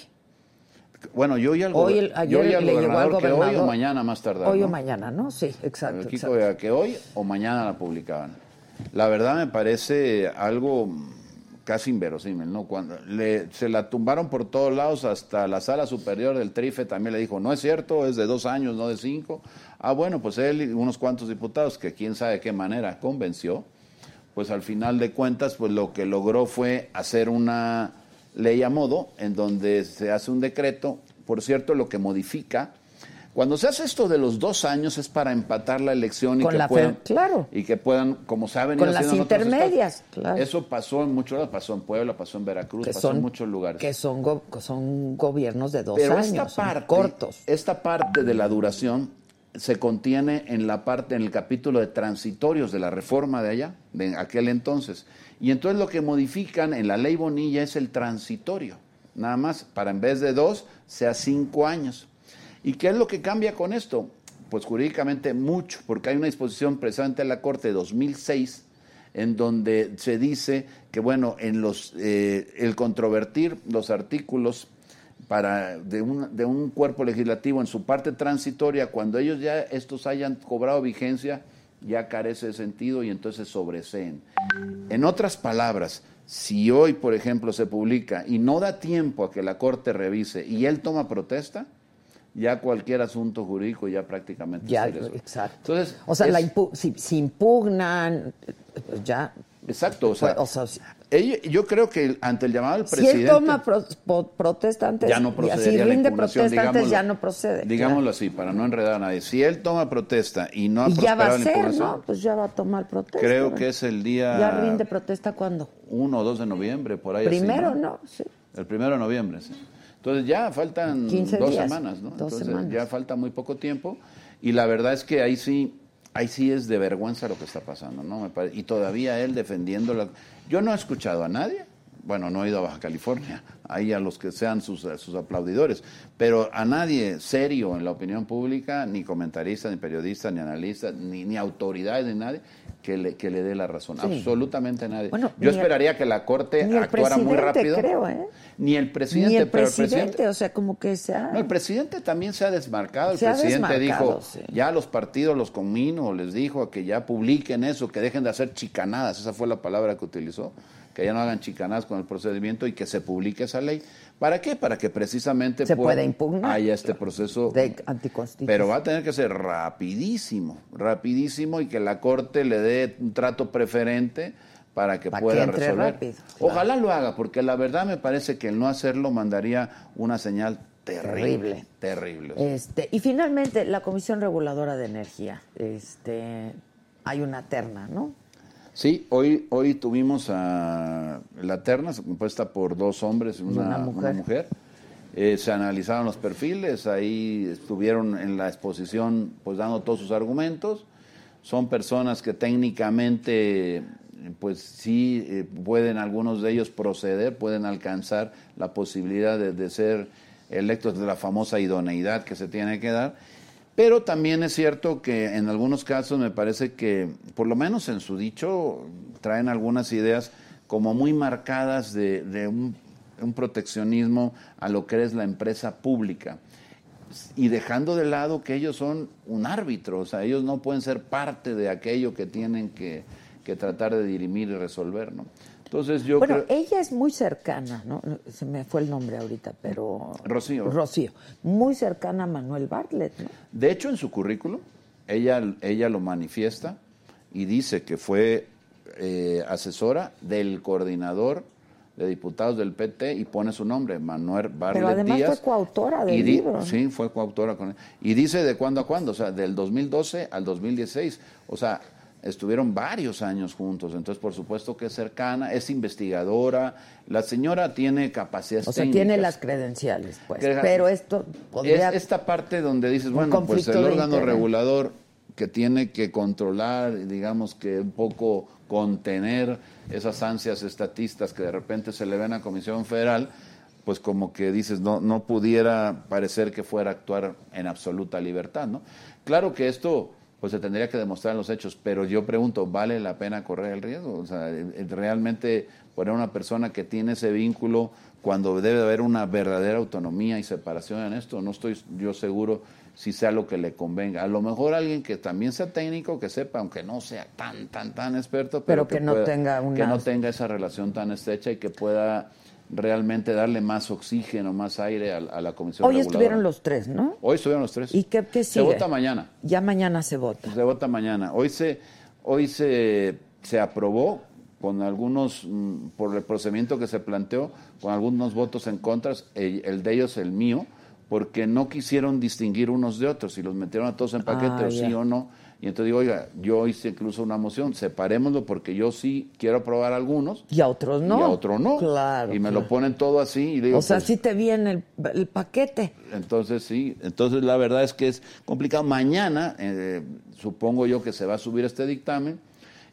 Bueno, yo y al, Hoy el- ayer yo oí al le llegó al gobernador que hoy o mañana más tardar. Hoy o mañana, ¿no? Sí, exacto. Kiko exacto. que hoy o mañana la publicaban. La verdad me parece algo casi inverosímil, ¿no? Cuando le, se la tumbaron por todos lados, hasta la sala superior del Trife también le dijo, no es cierto, es de dos años, no de cinco. Ah, bueno, pues él y unos cuantos diputados, que quién sabe de qué manera convenció, pues al final de cuentas, pues lo que logró fue hacer una ley a modo, en donde se hace un decreto, por cierto, lo que modifica, cuando se hace esto de los dos años es para empatar la elección y Con que la puedan, claro. y que puedan, como saben, Con las intermedias, claro. Eso pasó en muchos pasó en Puebla, pasó en Veracruz, que pasó son, en muchos lugares. Que son, go- que son gobiernos de dos Pero años, esta parte, cortos. esta parte de la duración se contiene en la parte, en el capítulo de transitorios de la reforma de allá, de aquel entonces. Y entonces lo que modifican en la ley Bonilla es el transitorio, nada más, para en vez de dos, sea cinco años. ¿Y qué es lo que cambia con esto? Pues jurídicamente mucho, porque hay una disposición precisamente en la Corte de 2006 en donde se dice que, bueno, en los, eh, el controvertir los artículos para de un, de un cuerpo legislativo en su parte transitoria, cuando ellos ya estos hayan cobrado vigencia, ya carece de sentido y entonces sobreseen. En otras palabras, si hoy, por ejemplo, se publica y no da tiempo a que la Corte revise y él toma protesta, ya cualquier asunto jurídico ya prácticamente Ya, se exacto. Entonces, o sea, es- la impu- si, si impugnan, pues ya. Exacto, o sea, o sea, si, ella- yo creo que ante el llamado del si presidente... él toma pro- po- protesta antes, ya no procedería la rinde impugnación, protesta antes, digámoslo- ya no procede. Digámoslo así, para no enredar a nadie. Si él toma protesta y no ha. Y ya va a ser, ¿no? Pues ya va a tomar protesta. creo que es el día Ya rinde protesta cuándo? 1 o 2 de noviembre, por ahí. así, Primero, ¿no? Sí. El primero de noviembre, sí. Entonces ya faltan 15 dos días, semanas, ¿no? dos Entonces semanas. ya falta muy poco tiempo y la verdad es que ahí sí, ahí sí es de vergüenza lo que está pasando, ¿no? Me pare- Y todavía él defendiendo la... Yo no he escuchado a nadie, bueno, no he ido a Baja California, ahí a los que sean sus, sus aplaudidores, pero a nadie serio en la opinión pública, ni comentarista, ni periodista, ni analista, ni, ni autoridad, ni nadie, que le, que le dé la razón. Sí. Absolutamente nadie. Bueno, Yo el- esperaría que la Corte actuara muy rápido. creo, ¿eh? Ni el presidente, Ni el pero presidente, el presidente. o sea, como que se ha... No, el presidente también se ha desmarcado. El Se presidente desmarcado, dijo, sí. ya los partidos los conmino, les dijo que ya publiquen eso, que dejen de hacer chicanadas, esa fue la palabra que utilizó, que ya no hagan chicanadas con el procedimiento y que se publique esa ley. ¿Para qué? Para que precisamente Se pueda- pueda impugnar. haya este proceso de anticonstitución. pero va a tener que ser rapidísimo, rapidísimo y que la Corte le dé un trato preferente para que que pueda entre resolver. rápido, Ojalá lo haga, porque la verdad me parece que el no hacerlo mandaría una señal terrible. Terrible. Terrible. Este, y finalmente, la Comisión Reguladora de Energía. Este, hay una terna, ¿no? Sí, hoy, hoy tuvimos a la terna, compuesta por dos hombres y una, una mujer. mujer. Eh, se analizaron los perfiles, ahí estuvieron en la exposición pues dando todos sus argumentos. Son personas que técnicamente pues sí eh, pueden algunos de ellos proceder, pueden alcanzar la posibilidad de, de ser electos de la famosa idoneidad que se tiene que dar. Pero también es cierto que en algunos casos me parece que, por lo menos en su dicho, traen algunas ideas como muy marcadas de, de un, un proteccionismo a lo que es la empresa pública. y dejando de lado que ellos son un árbitro, o sea, ellos no pueden ser parte de aquello que tienen que, que tratar de dirimir y resolver, ¿no? Entonces yo Bueno, creo... ella es muy cercana, ¿no? Se me fue el nombre ahorita, pero... Rocío. Rocío. Muy cercana a Manuel Bartlett, ¿no? De hecho, en su currículum, ella, ella lo manifiesta y dice que fue eh, asesora del coordinador de diputados del PT y pone su nombre, Manuel Bartlett Pero además Díaz. fue coautora del y di- libro. Sí, fue coautora con él. Y dice de cuándo a cuándo, o sea, del 2012 al 2016. O sea, estuvieron varios años juntos. Entonces, por supuesto que es cercana, es investigadora. La señora tiene capacidades O sea, técnicas. tiene las credenciales, pues. Que- Pero esto podría... Es esta parte donde dices, bueno, pues el órgano regulador que tiene que controlar, digamos que un poco contener esas ansias estatistas que de repente se le ven a Comisión Federal, pues como que dices, no, no pudiera parecer que fuera a actuar en absoluta libertad, ¿no? Claro que esto pues se tendría que demostrar los hechos, pero yo pregunto, ¿vale la pena correr el riesgo? O sea, eh, eh, realmente poner a una persona que tiene ese vínculo cuando debe de haber una verdadera autonomía y separación en esto, no estoy yo seguro si sea lo que le convenga. A lo mejor alguien que también sea técnico, que sepa, aunque no sea tan, tan, tan experto, Pero pero, que no tenga que una- no tenga esa relación tan estrecha y que pueda realmente darle más oxígeno, más aire a, a la comisión Hoy reguladora. estuvieron los tres, ¿no? Hoy estuvieron los tres. ¿Y qué, qué Se sigue? vota mañana. Ya mañana se vota. Se vota mañana. Hoy se, hoy se, se aprobó con algunos, mm, por el procedimiento que se planteó, con algunos votos en contra, el, el de ellos, el mío, porque no quisieron distinguir unos de otros y los metieron a todos en paquete, Ah, o sí o no. Y entonces digo, oiga, yo hice incluso una moción, separémoslo porque yo sí quiero aprobar algunos Y a otros no. y a otro no. Claro. y me claro. lo ponen todo así y digo, O sea, pues, sí te viene el, el paquete. entonces sí, entonces la verdad es que es complicado. Mañana eh, supongo yo que se va a subir este dictamen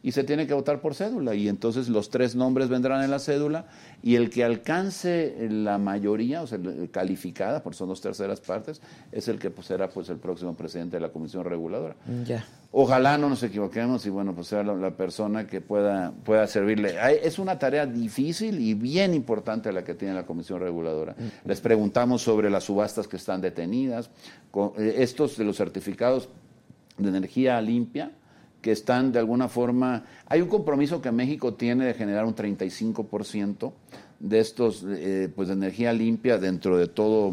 y se tiene que votar por cédula y entonces los tres nombres vendrán en la cédula y el que alcance la mayoría, o sea, calificada, por son dos terceras partes, es el que pues, será pues el próximo presidente de la Comisión Reguladora. Ya. Ojalá no nos equivoquemos y bueno, pues sea la, la persona que pueda, pueda servirle. Es una tarea difícil y bien importante la que tiene la Comisión Reguladora. Les preguntamos sobre las subastas que están detenidas, con- eh, estos de los certificados de energía limpia, que están de alguna forma... Hay un compromiso que México tiene de generar un 35% de estos eh, pues de energía limpia dentro de todo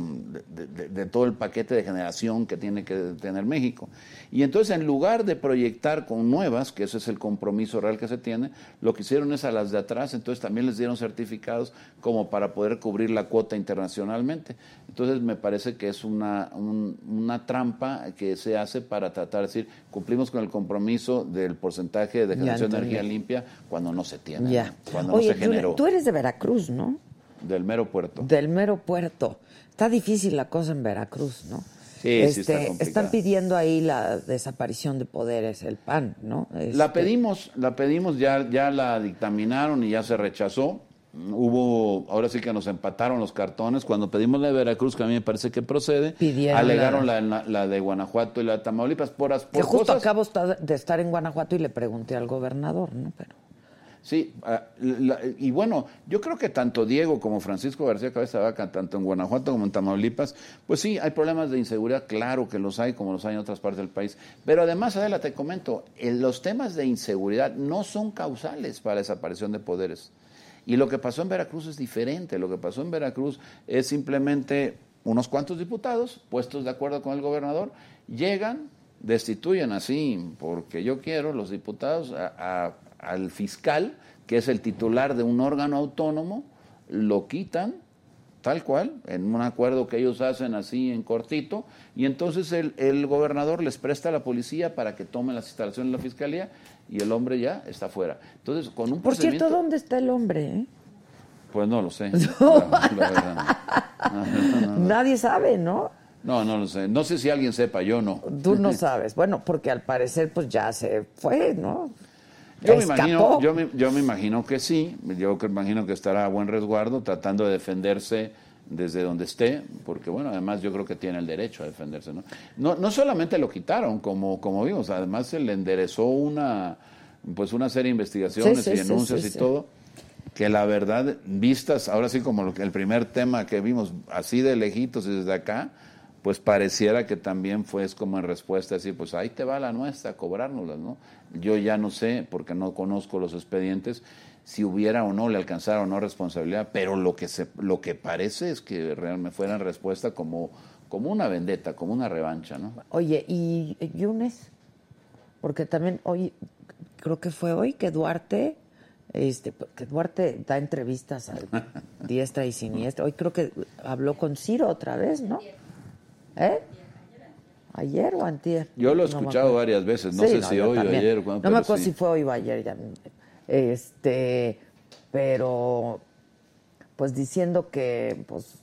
de, de- de todo el paquete de generación que tiene que tener México. Y entonces en lugar de proyectar con nuevas que ese es el compromiso real que se tiene lo que hicieron es a las de atrás entonces también les dieron certificados como para poder cubrir la cuota internacionalmente entonces me parece que es una un- una trampa que se hace para tratar de decir cumplimos con el compromiso del porcentaje de generación de energía limpia cuando no se tiene Ya. cuando Oye, no se generó tú eres de Veracruz, ¿no? del mero puerto. Del mero puerto. Está difícil la cosa en Veracruz, ¿no? Sí, sí está Este, están pidiendo ahí la desaparición de poderes, el PAN, ¿no? La Este, pedimos, la pedimos, ya, ya la dictaminaron y ya se rechazó. Hubo, ahora sí que nos empataron los cartones. Cuando pedimos la de Veracruz, que a mí me parece que procede, Pidieron alegaron la, la- la de Guanajuato y la de Tamaulipas por, as- Que por justo cosas- acabo de estar en Guanajuato y le pregunté al gobernador, ¿no? Pero Sí, ah, y bueno, yo creo que tanto Diego como Francisco García Cabeza Vaca, tanto en Guanajuato como en Tamaulipas, pues sí, hay problemas de inseguridad, claro que los hay, como los hay en otras partes del país. Pero además, Adela, te comento, en los temas de inseguridad no son causales para la desaparición de poderes. Y lo que pasó en Veracruz es diferente. Lo que pasó en Veracruz es simplemente unos cuantos diputados puestos de acuerdo con el gobernador, llegan, destituyen así, porque yo quiero, los diputados, al fiscal, que es el titular de un órgano autónomo, lo quitan, tal cual, en un acuerdo que ellos hacen así en cortito, y entonces el, el gobernador les presta a la policía para que tomen las instalaciones de la fiscalía y el hombre ya está fuera. Entonces, con un Por cierto, ¿dónde está el hombre? eh? Pues no lo sé. La- la verdad. No, no. Nadie sabe, ¿no? No, no lo sé. No sé si alguien sepa, yo no. Tú no sabes. Bueno, porque al parecer pues ya se fue, ¿no? Yo me, imagino, yo, me, yo me imagino que sí, yo que imagino que estará a buen resguardo tratando de defenderse desde donde esté, porque bueno, además yo creo que tiene el derecho a defenderse, ¿no? No, no solamente lo quitaron, como, como vimos, además se le enderezó una, pues una serie de investigaciones Sí, sí, y denuncias sí, y todo, que la verdad, vistas, ahora sí como lo que- el primer tema que vimos, así de lejitos y desde acá, pues pareciera que también fue es como en respuesta así, pues ahí te va la nuestra, cobrárnoslas, ¿no? Yo ya no sé, porque no conozco los expedientes, si hubiera o no, le alcanzara o no responsabilidad, pero lo que, se, lo que parece es que realmente fuera en respuesta como, como una vendetta, como una revancha, ¿no? Oye, ¿y Yunes? Porque también hoy, creo que fue hoy que Duarte, este, que Duarte da entrevistas a diestra y siniestra. Hoy creo que habló con Ciro otra vez, ¿no? ¿Eh? ¿Ayer o antier? Yo lo he escuchado varias veces, no Sí, sé no, si hoy o ayer. cuándo, No me acuerdo sí. si fue hoy o ayer. ya. Este, pero, pues diciendo que, pues,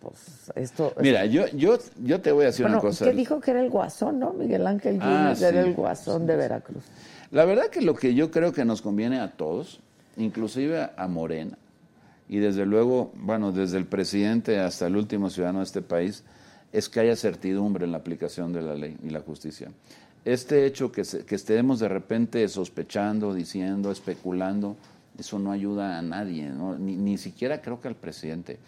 pues esto... Mira, yo, yo, yo te voy a decir bueno, una cosa. que dijo que era el guasón, ¿no? Miguel Ángel Ah, Yunes era el guasón de Veracruz. La verdad que lo que yo creo que nos conviene a todos, inclusive a Morena, y desde luego, bueno, desde el presidente hasta el último ciudadano de este país, es que haya certidumbre en la aplicación de la ley y la justicia. Este hecho que, se- que estemos de repente sospechando, diciendo, especulando, eso no ayuda a nadie, ¿no? ni, ni siquiera creo que al presidente.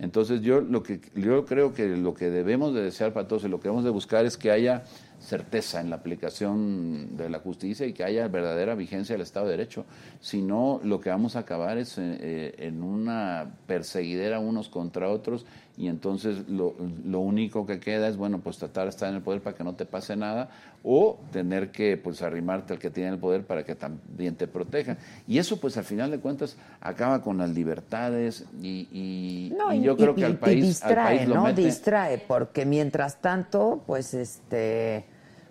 Entonces yo lo que yo creo que lo que debemos de desear para todos y lo que debemos de buscar es que haya certeza en la aplicación de la justicia y que haya verdadera vigencia del Estado de Derecho. Si no, lo que vamos a acabar es eh, eh, en una perseguidera unos contra otros y entonces lo, lo único que queda es, bueno, pues tratar de estar en el poder para que no te pase nada o tener que, pues, arrimarte al que tiene el poder para que también te proteja. Y eso, pues, al final de cuentas, acaba con las libertades y, y- No, y yo creo que al país, al distrae, país lo ¿no? mete... Distrae, porque mientras tanto, pues este,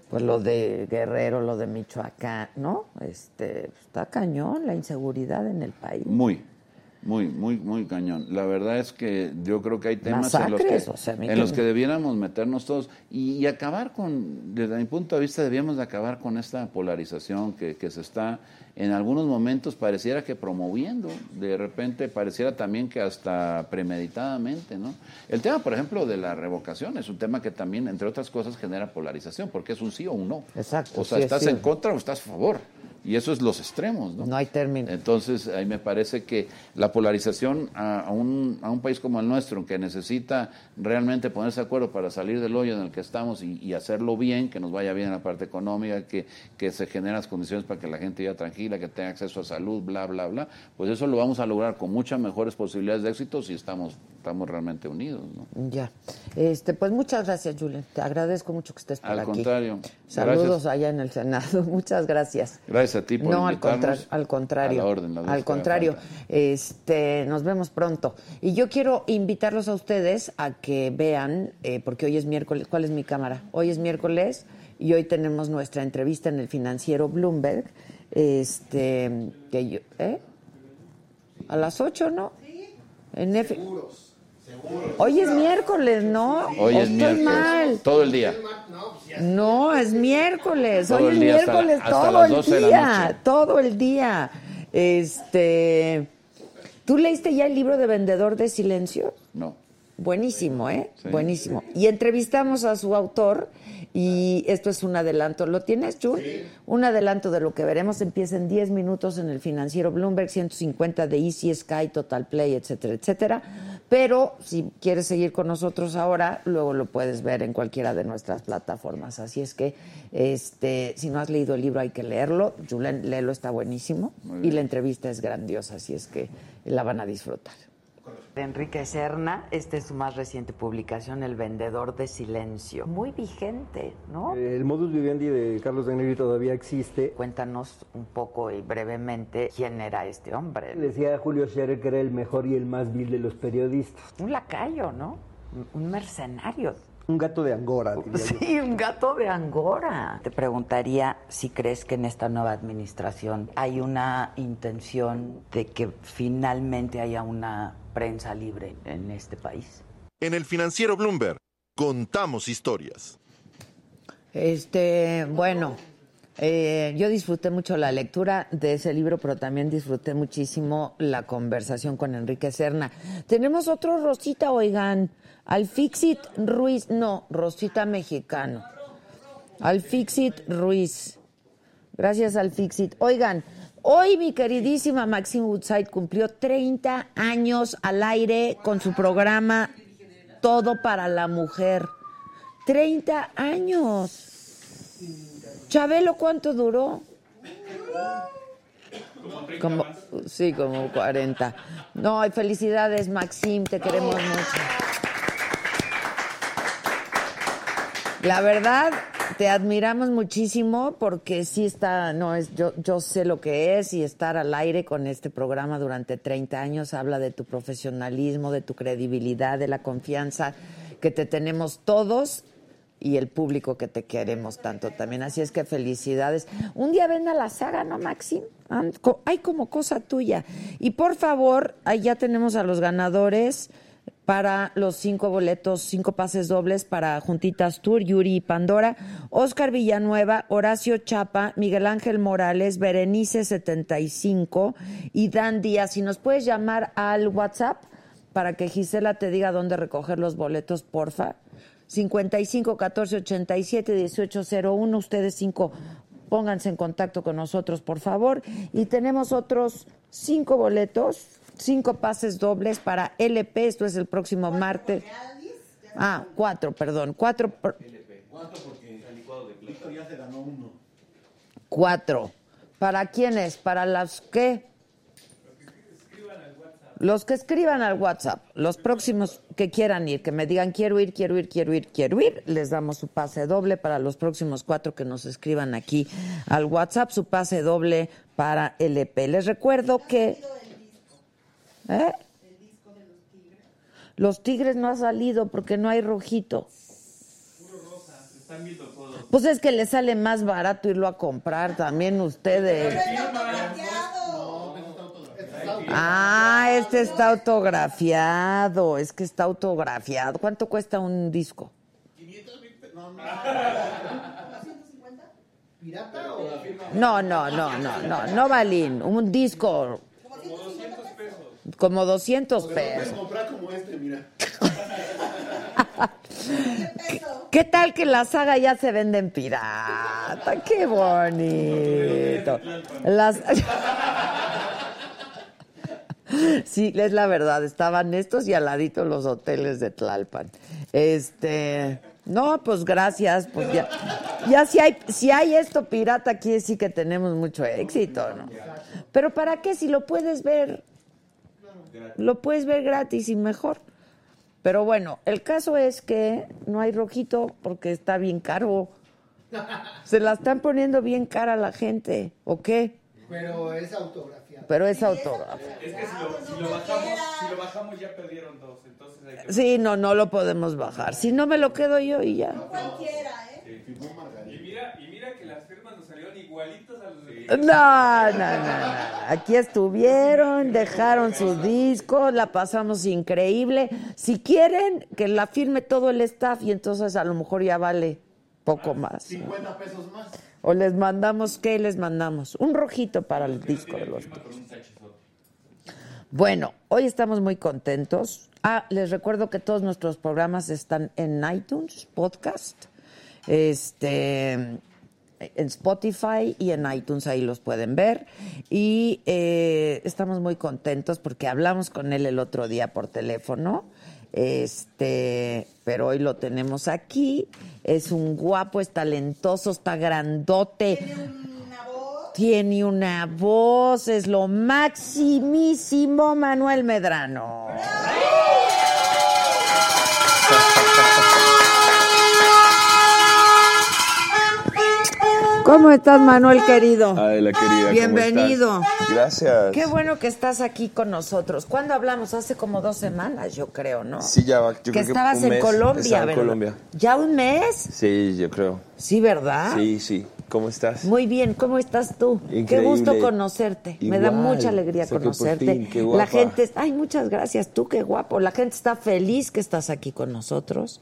pues lo de Guerrero, lo de Michoacán, ¿no? Este, está cañón la inseguridad en el país. Muy, muy, muy, muy cañón. La verdad es que yo creo que hay temas en los que, o sea, en los que debiéramos meternos todos y, y acabar con, desde mi punto de vista, debíamos de acabar con esta polarización que, que se está en algunos momentos pareciera que promoviendo, de repente pareciera también que hasta premeditadamente, ¿no? El tema, por ejemplo, de la revocación es un tema que también, entre otras cosas, genera polarización, porque es un sí o un no. Exacto, O sea, sí, estás sí. en contra o estás a favor. Y eso es los extremos, ¿no? No hay término. Entonces, ahí me parece que la polarización a, a un, a un país como el nuestro, que necesita realmente ponerse de acuerdo para salir del hoyo en el que estamos y, y hacerlo bien, que nos vaya bien en la parte económica, que, que se generen las condiciones para que la gente viva tranquila, que tenga acceso a salud, bla, bla, bla, pues eso lo vamos a lograr con muchas mejores posibilidades de éxito si estamos, estamos realmente unidos, ¿no? Ya. Este, pues muchas gracias, Julen. Te agradezco mucho que estés por Al aquí. contrario. Saludos Gracias. allá en el Senado. Muchas gracias. Gracias a ti por no, al, contra- al contrario. A la orden, las veces al contrario. Este, nos vemos pronto. Y yo quiero invitarlos a ustedes a que vean, eh, porque hoy es miércoles. ¿Cuál es mi cámara? Hoy es miércoles y hoy tenemos nuestra entrevista en el financiero Bloomberg. Este, que yo, ¿eh? A las 8, ¿no? En F- Hoy es miércoles, ¿no? Hoy ¿O es estoy miércoles. mal. Todo el día. No, es miércoles. Todo Hoy es hasta miércoles, hasta todo las el 12 de la día, noche. todo el día. Este, ¿tú leíste ya el libro de Vendedor de Silencio? No. Buenísimo, ¿eh? Sí. Buenísimo. Y entrevistamos a su autor y esto es un adelanto. ¿Lo tienes, Jun? Un adelanto de lo que veremos. Empieza en 10 minutos en el financiero Bloomberg, 150 de Easy, Sky, Total Play, etcétera, etcétera. Pero si quieres seguir con nosotros ahora, luego lo puedes ver en cualquiera de nuestras plataformas. Así es que, este, si no has leído el libro, hay que leerlo. Julen, léelo, está buenísimo. Y la entrevista es grandiosa, así es que la van a disfrutar. De Enrique Serna, esta es su más reciente publicación, El Vendedor de Silencio. Muy vigente, ¿no? El modus vivendi de Carlos de Negri todavía existe. Cuéntanos un poco y brevemente quién era este hombre. Decía Julio Scherer que era el mejor y el más vil de los periodistas. Un lacayo, ¿no? Un mercenario. Un gato de Angora, diría yo. Sí, un gato de Angora. Te preguntaría si crees que en esta nueva administración hay una intención de que finalmente haya una prensa libre en este país. En el financiero Bloomberg, contamos historias. Este, bueno, eh, yo disfruté mucho la lectura de ese libro, pero también disfruté muchísimo la conversación con Enrique Serna. Tenemos otro Rosita, oigan, Alfixit Ruiz, no, Rosita mexicano. Alfixit Ruiz. Gracias, Alfixit. Oigan, hoy mi queridísima Maxine Woodside cumplió 30 años al aire con su programa todo para la mujer. 30 años. Chabelo, ¿cuánto duró? Como, sí, como 40. No, felicidades, Maxim, te queremos mucho. La verdad, te admiramos muchísimo porque sí está, no es, yo, yo sé lo que es y estar al aire con este programa durante 30 años habla de tu profesionalismo, de tu credibilidad, de la confianza que te tenemos todos y el público que te queremos tanto también. Así es que felicidades. Un día ven a la saga, ¿no, Maxim? Co- Hay como cosa tuya. Y por favor, ahí ya tenemos a los ganadores para los cinco boletos, cinco pases dobles para Juntitas Tour, Yuri y Pandora, Oscar Villanueva, Horacio Chapa, Miguel Ángel Morales, Berenice 75 y Dan Díaz. Si nos puedes llamar al WhatsApp para que Gisela te diga dónde recoger los boletos, porfa. 55 14 87 18 01. Ustedes cinco pónganse en contacto con nosotros, por favor. Y tenemos otros cinco boletos, cinco pases dobles para LP. Esto es el próximo martes. Ah, cuatro, perdón. Cuatro. por- ¿Cuánto? Porque el licuado de Víctor ya se ganó uno. Cuatro. ¿Para quiénes? ¿Para las qué? Los que escriban al WhatsApp, los próximos que quieran ir, que me digan quiero ir, quiero ir, quiero ir, quiero ir, les damos su pase doble para los próximos cuatro que nos escriban aquí al WhatsApp, su pase doble para LP. Les recuerdo que... ¿Eh? Los tigres no ha salido porque no hay rojito. Están viendo todos. Pues es que le sale más barato irlo a comprar también ustedes. Ah, este está autografiado. Es que está autografiado. ¿Cuánto cuesta un disco? ¿Pirata o No, no, no, no, no, no, Balín. Un disco. Como 200 Puedes pesos. comprar como este, mira. ¿Qué tal que la saga ya se vende en pirata? ¡Qué bonito! Las... Sí, es la verdad, estaban estos y al ladito los hoteles de Tlalpan. Este, no, pues gracias, pues ya, ya si hay, si hay esto pirata, quiere decir que tenemos mucho éxito, ¿no? Pero ¿para qué si lo puedes ver? Lo puedes ver gratis y mejor. Pero bueno, el caso es que no hay rojito porque está bien caro. Se la están poniendo bien cara a la gente, ¿o qué? Pero es autografiado. Pero es autógrafo. Es que si lo, si lo bajamos, si lo bajamos ya perdieron dos. Entonces hay que. Sí, no, no lo podemos bajar. Si no me lo quedo yo y ya. Cualquiera, ¿eh? Y mira, y mira que las firmas nos salieron igualitos a los de. No, no, no, no. Aquí estuvieron, dejaron su disco, la pasamos increíble. Si quieren, que la firme todo el staff y entonces a lo mejor ya vale poco más. 50 pesos más. O les mandamos, ¿qué les mandamos? Un rojito para el disco de los Bueno, hoy estamos muy contentos. Ah, les recuerdo que todos nuestros programas están en iTunes, podcast, este, en Spotify y en iTunes, ahí los pueden ver. Y eh, estamos muy contentos porque hablamos con él el otro día por teléfono. Este, pero hoy lo tenemos aquí. Es un guapo, es talentoso, está grandote. Tiene una voz, es lo maximísimo Manuel Medrano. ¿Cómo estás, Manuel querido? Ay, la querida. ¿cómo Bienvenido. estás? Gracias. Qué bueno que estás aquí con nosotros. ¿Cuándo hablamos? Hace como dos semanas, yo creo, ¿no? Sí, ya. Yo que creo estabas un en mes Colombia, en ¿verdad? Colombia. ¿Ya un mes? Sí, yo creo. Sí, ¿verdad? Sí, sí. ¿Cómo estás? Muy bien, ¿cómo estás tú? Qué gusto conocerte. Me da mucha alegría que conocerte. fin, qué guapa. La gente, ay, muchas gracias, tú qué guapo. La gente está feliz que estás aquí con nosotros.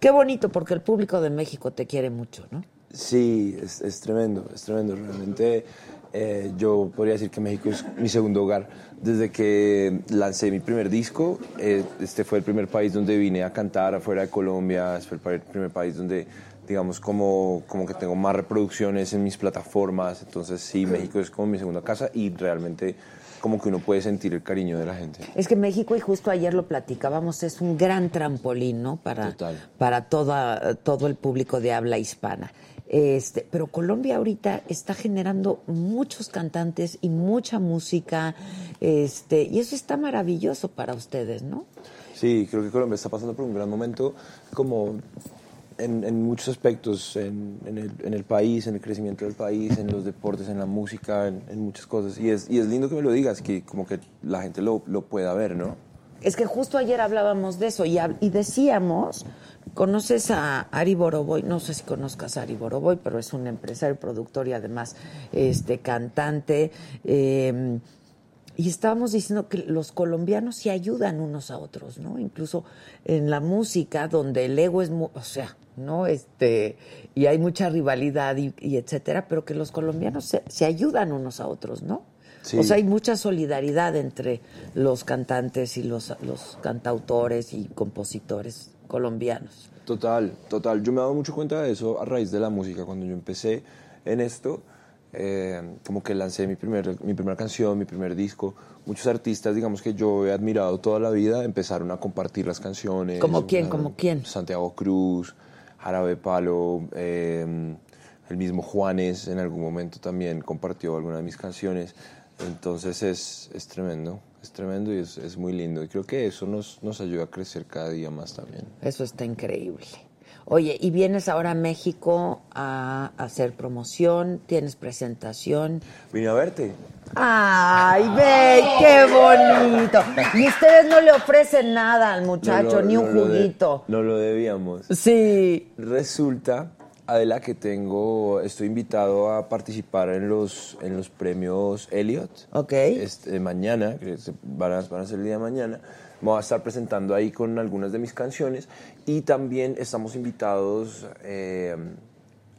Qué bonito porque el público de México te quiere mucho, ¿no? Sí, es, es tremendo, es tremendo. Realmente eh, yo podría decir que México es mi segundo hogar. Desde que lancé mi primer disco, eh, este fue el primer país donde vine a cantar afuera de Colombia, fue el primer país donde, digamos, como, como que tengo más reproducciones en mis plataformas. Entonces sí, México es como mi segunda casa y realmente como que uno puede sentir el cariño de la gente. Es que México, y justo ayer lo platicábamos, es un gran trampolín, ¿no? Para, Total. para toda, todo el público de habla hispana. Este, pero Colombia ahorita está generando muchos cantantes y mucha música, este, y eso está maravilloso para ustedes, ¿no? Sí, creo que Colombia está pasando por un gran momento, como en, en muchos aspectos, en, en el, en el país, en el crecimiento del país, en los deportes, en la música, en, muchas cosas. Y es, y es lindo que me lo digas, que como que la gente lo, lo pueda ver, ¿no? Es que justo ayer hablábamos de eso y decíamos, conoces a Ari Boroboy, no sé si conozcas a Ari Boroboy, pero es un empresario, productor y además este cantante. eh, y estábamos diciendo que los colombianos se ayudan unos a otros, ¿no? Incluso en la música, donde el ego es, mu- o sea, ¿no? Este, y hay mucha rivalidad y, y etcétera, pero que los colombianos se, se ayudan unos a otros, ¿no? Sí. O sea, hay mucha solidaridad entre los cantantes y los, los cantautores y compositores colombianos. Total, total. Yo me he dado mucho cuenta de eso a raíz de la música. Cuando yo empecé en esto, eh, como que lancé mi, primer, mi primera canción, mi primer disco. Muchos artistas, digamos que yo he admirado toda la vida, empezaron a compartir las canciones. ¿Como quién? ¿Como quién? Santiago Cruz, Jarabe Palo, eh, el mismo Juanes en algún momento también compartió alguna de mis canciones. Entonces es, es tremendo, es tremendo y es, es muy lindo. Y creo que eso nos, nos ayuda a crecer cada día más también. Eso está increíble. Oye, y vienes ahora a México a hacer promoción, tienes presentación. Vine a verte. ¡Ay, ve! ¡Qué bonito! Y ustedes no le ofrecen nada al muchacho, No ni un no lo de- juguito. no lo debíamos. Sí. Resulta, Adela, que tengo, estoy invitado a participar en los, en los premios Elliot. Ok. Este, mañana, que van a, van a ser el día de mañana. Me voy a estar presentando ahí con algunas de mis canciones. Y también estamos invitados, eh,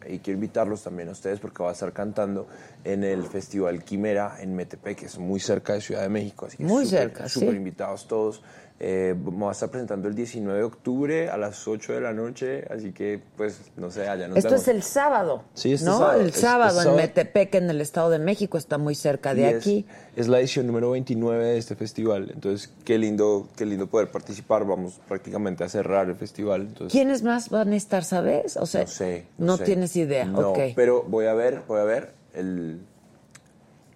y quiero invitarlos también a ustedes porque voy a estar cantando en el Festival Quimera en Metepec, que es muy cerca de Ciudad de México. Así que Muy súper, cerca, sí. Súper invitados todos. Eh, me voy a estar presentando el 19 de octubre a las 8 de la noche, así que pues no sé, allá nos Esto vemos. es el sábado. Sí, este ¿no? sábado. El Es- es sábado en sábado. Metepec, en el Estado de México, está muy cerca de Y aquí. Es, la edición número 29 de este festival, entonces qué lindo, qué lindo poder participar, vamos prácticamente a cerrar el festival. Entonces, ¿Quiénes más van a estar, sabes? O sea, no sé. no sé. tienes idea. No, ok. pero voy a ver, voy a ver el,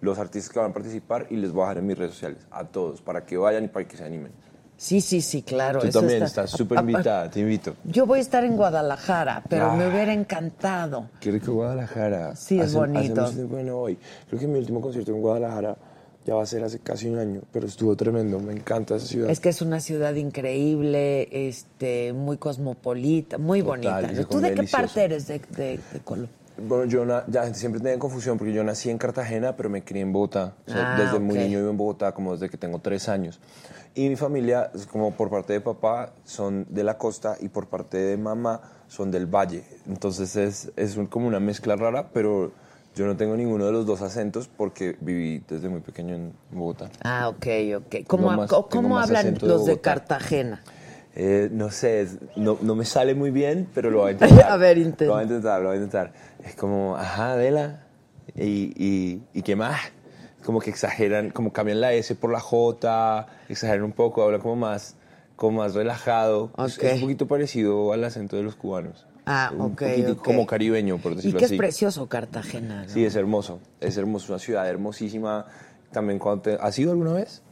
los artistas que van a participar y les voy a dejar en mis redes sociales, a todos, para que vayan y para que se animen. Sí, sí, sí, claro. Tú eso también está- estás súper invitada, te invito. Yo voy a estar en Guadalajara, pero Ah. me hubiera encantado. Qué rico Guadalajara. Sí, es Hace- bonito. Hace mucho tiempo que no voy. Creo que mi último concierto en Guadalajara ya va a ser hace casi un año, pero estuvo tremendo. Me encanta esa ciudad. Es que es una ciudad increíble, este, muy cosmopolita, muy Total, bonita. ¿Tú de qué delicioso. parte eres de, de, de Colombia? Bueno, yo na- ya gente siempre tiene confusión porque yo nací en Cartagena, pero me crié en Bogotá. O sea, Ah, desde muy niño vivo en Bogotá, como desde que tengo tres años. Y mi familia, como por parte de papá, son de la costa y por parte de mamá son del valle. Entonces es, es un- como una mezcla rara, pero yo no tengo ninguno de los dos acentos porque viví desde muy pequeño en Bogotá. Ah, ok, ok. ¿Cómo, más- cómo hablan de los de. Cartagena? Eh, no sé, no, no me sale muy bien, pero lo voy a intentar. A ver, intenta. Lo voy a intentar, lo voy a intentar. Es como, ajá, Adela. ¿Y, y, y qué más? Como que exageran, como cambian la S por la J, exageran un poco, hablan como más, como más relajado. Es- un poquito parecido al acento de los cubanos. Ah, Un como caribeño, por Y decirlo que así. es precioso Cartagena. ¿no? Sí, es hermoso. Es hermoso, una ciudad hermosísima. También cuando te... ¿Has ido alguna vez?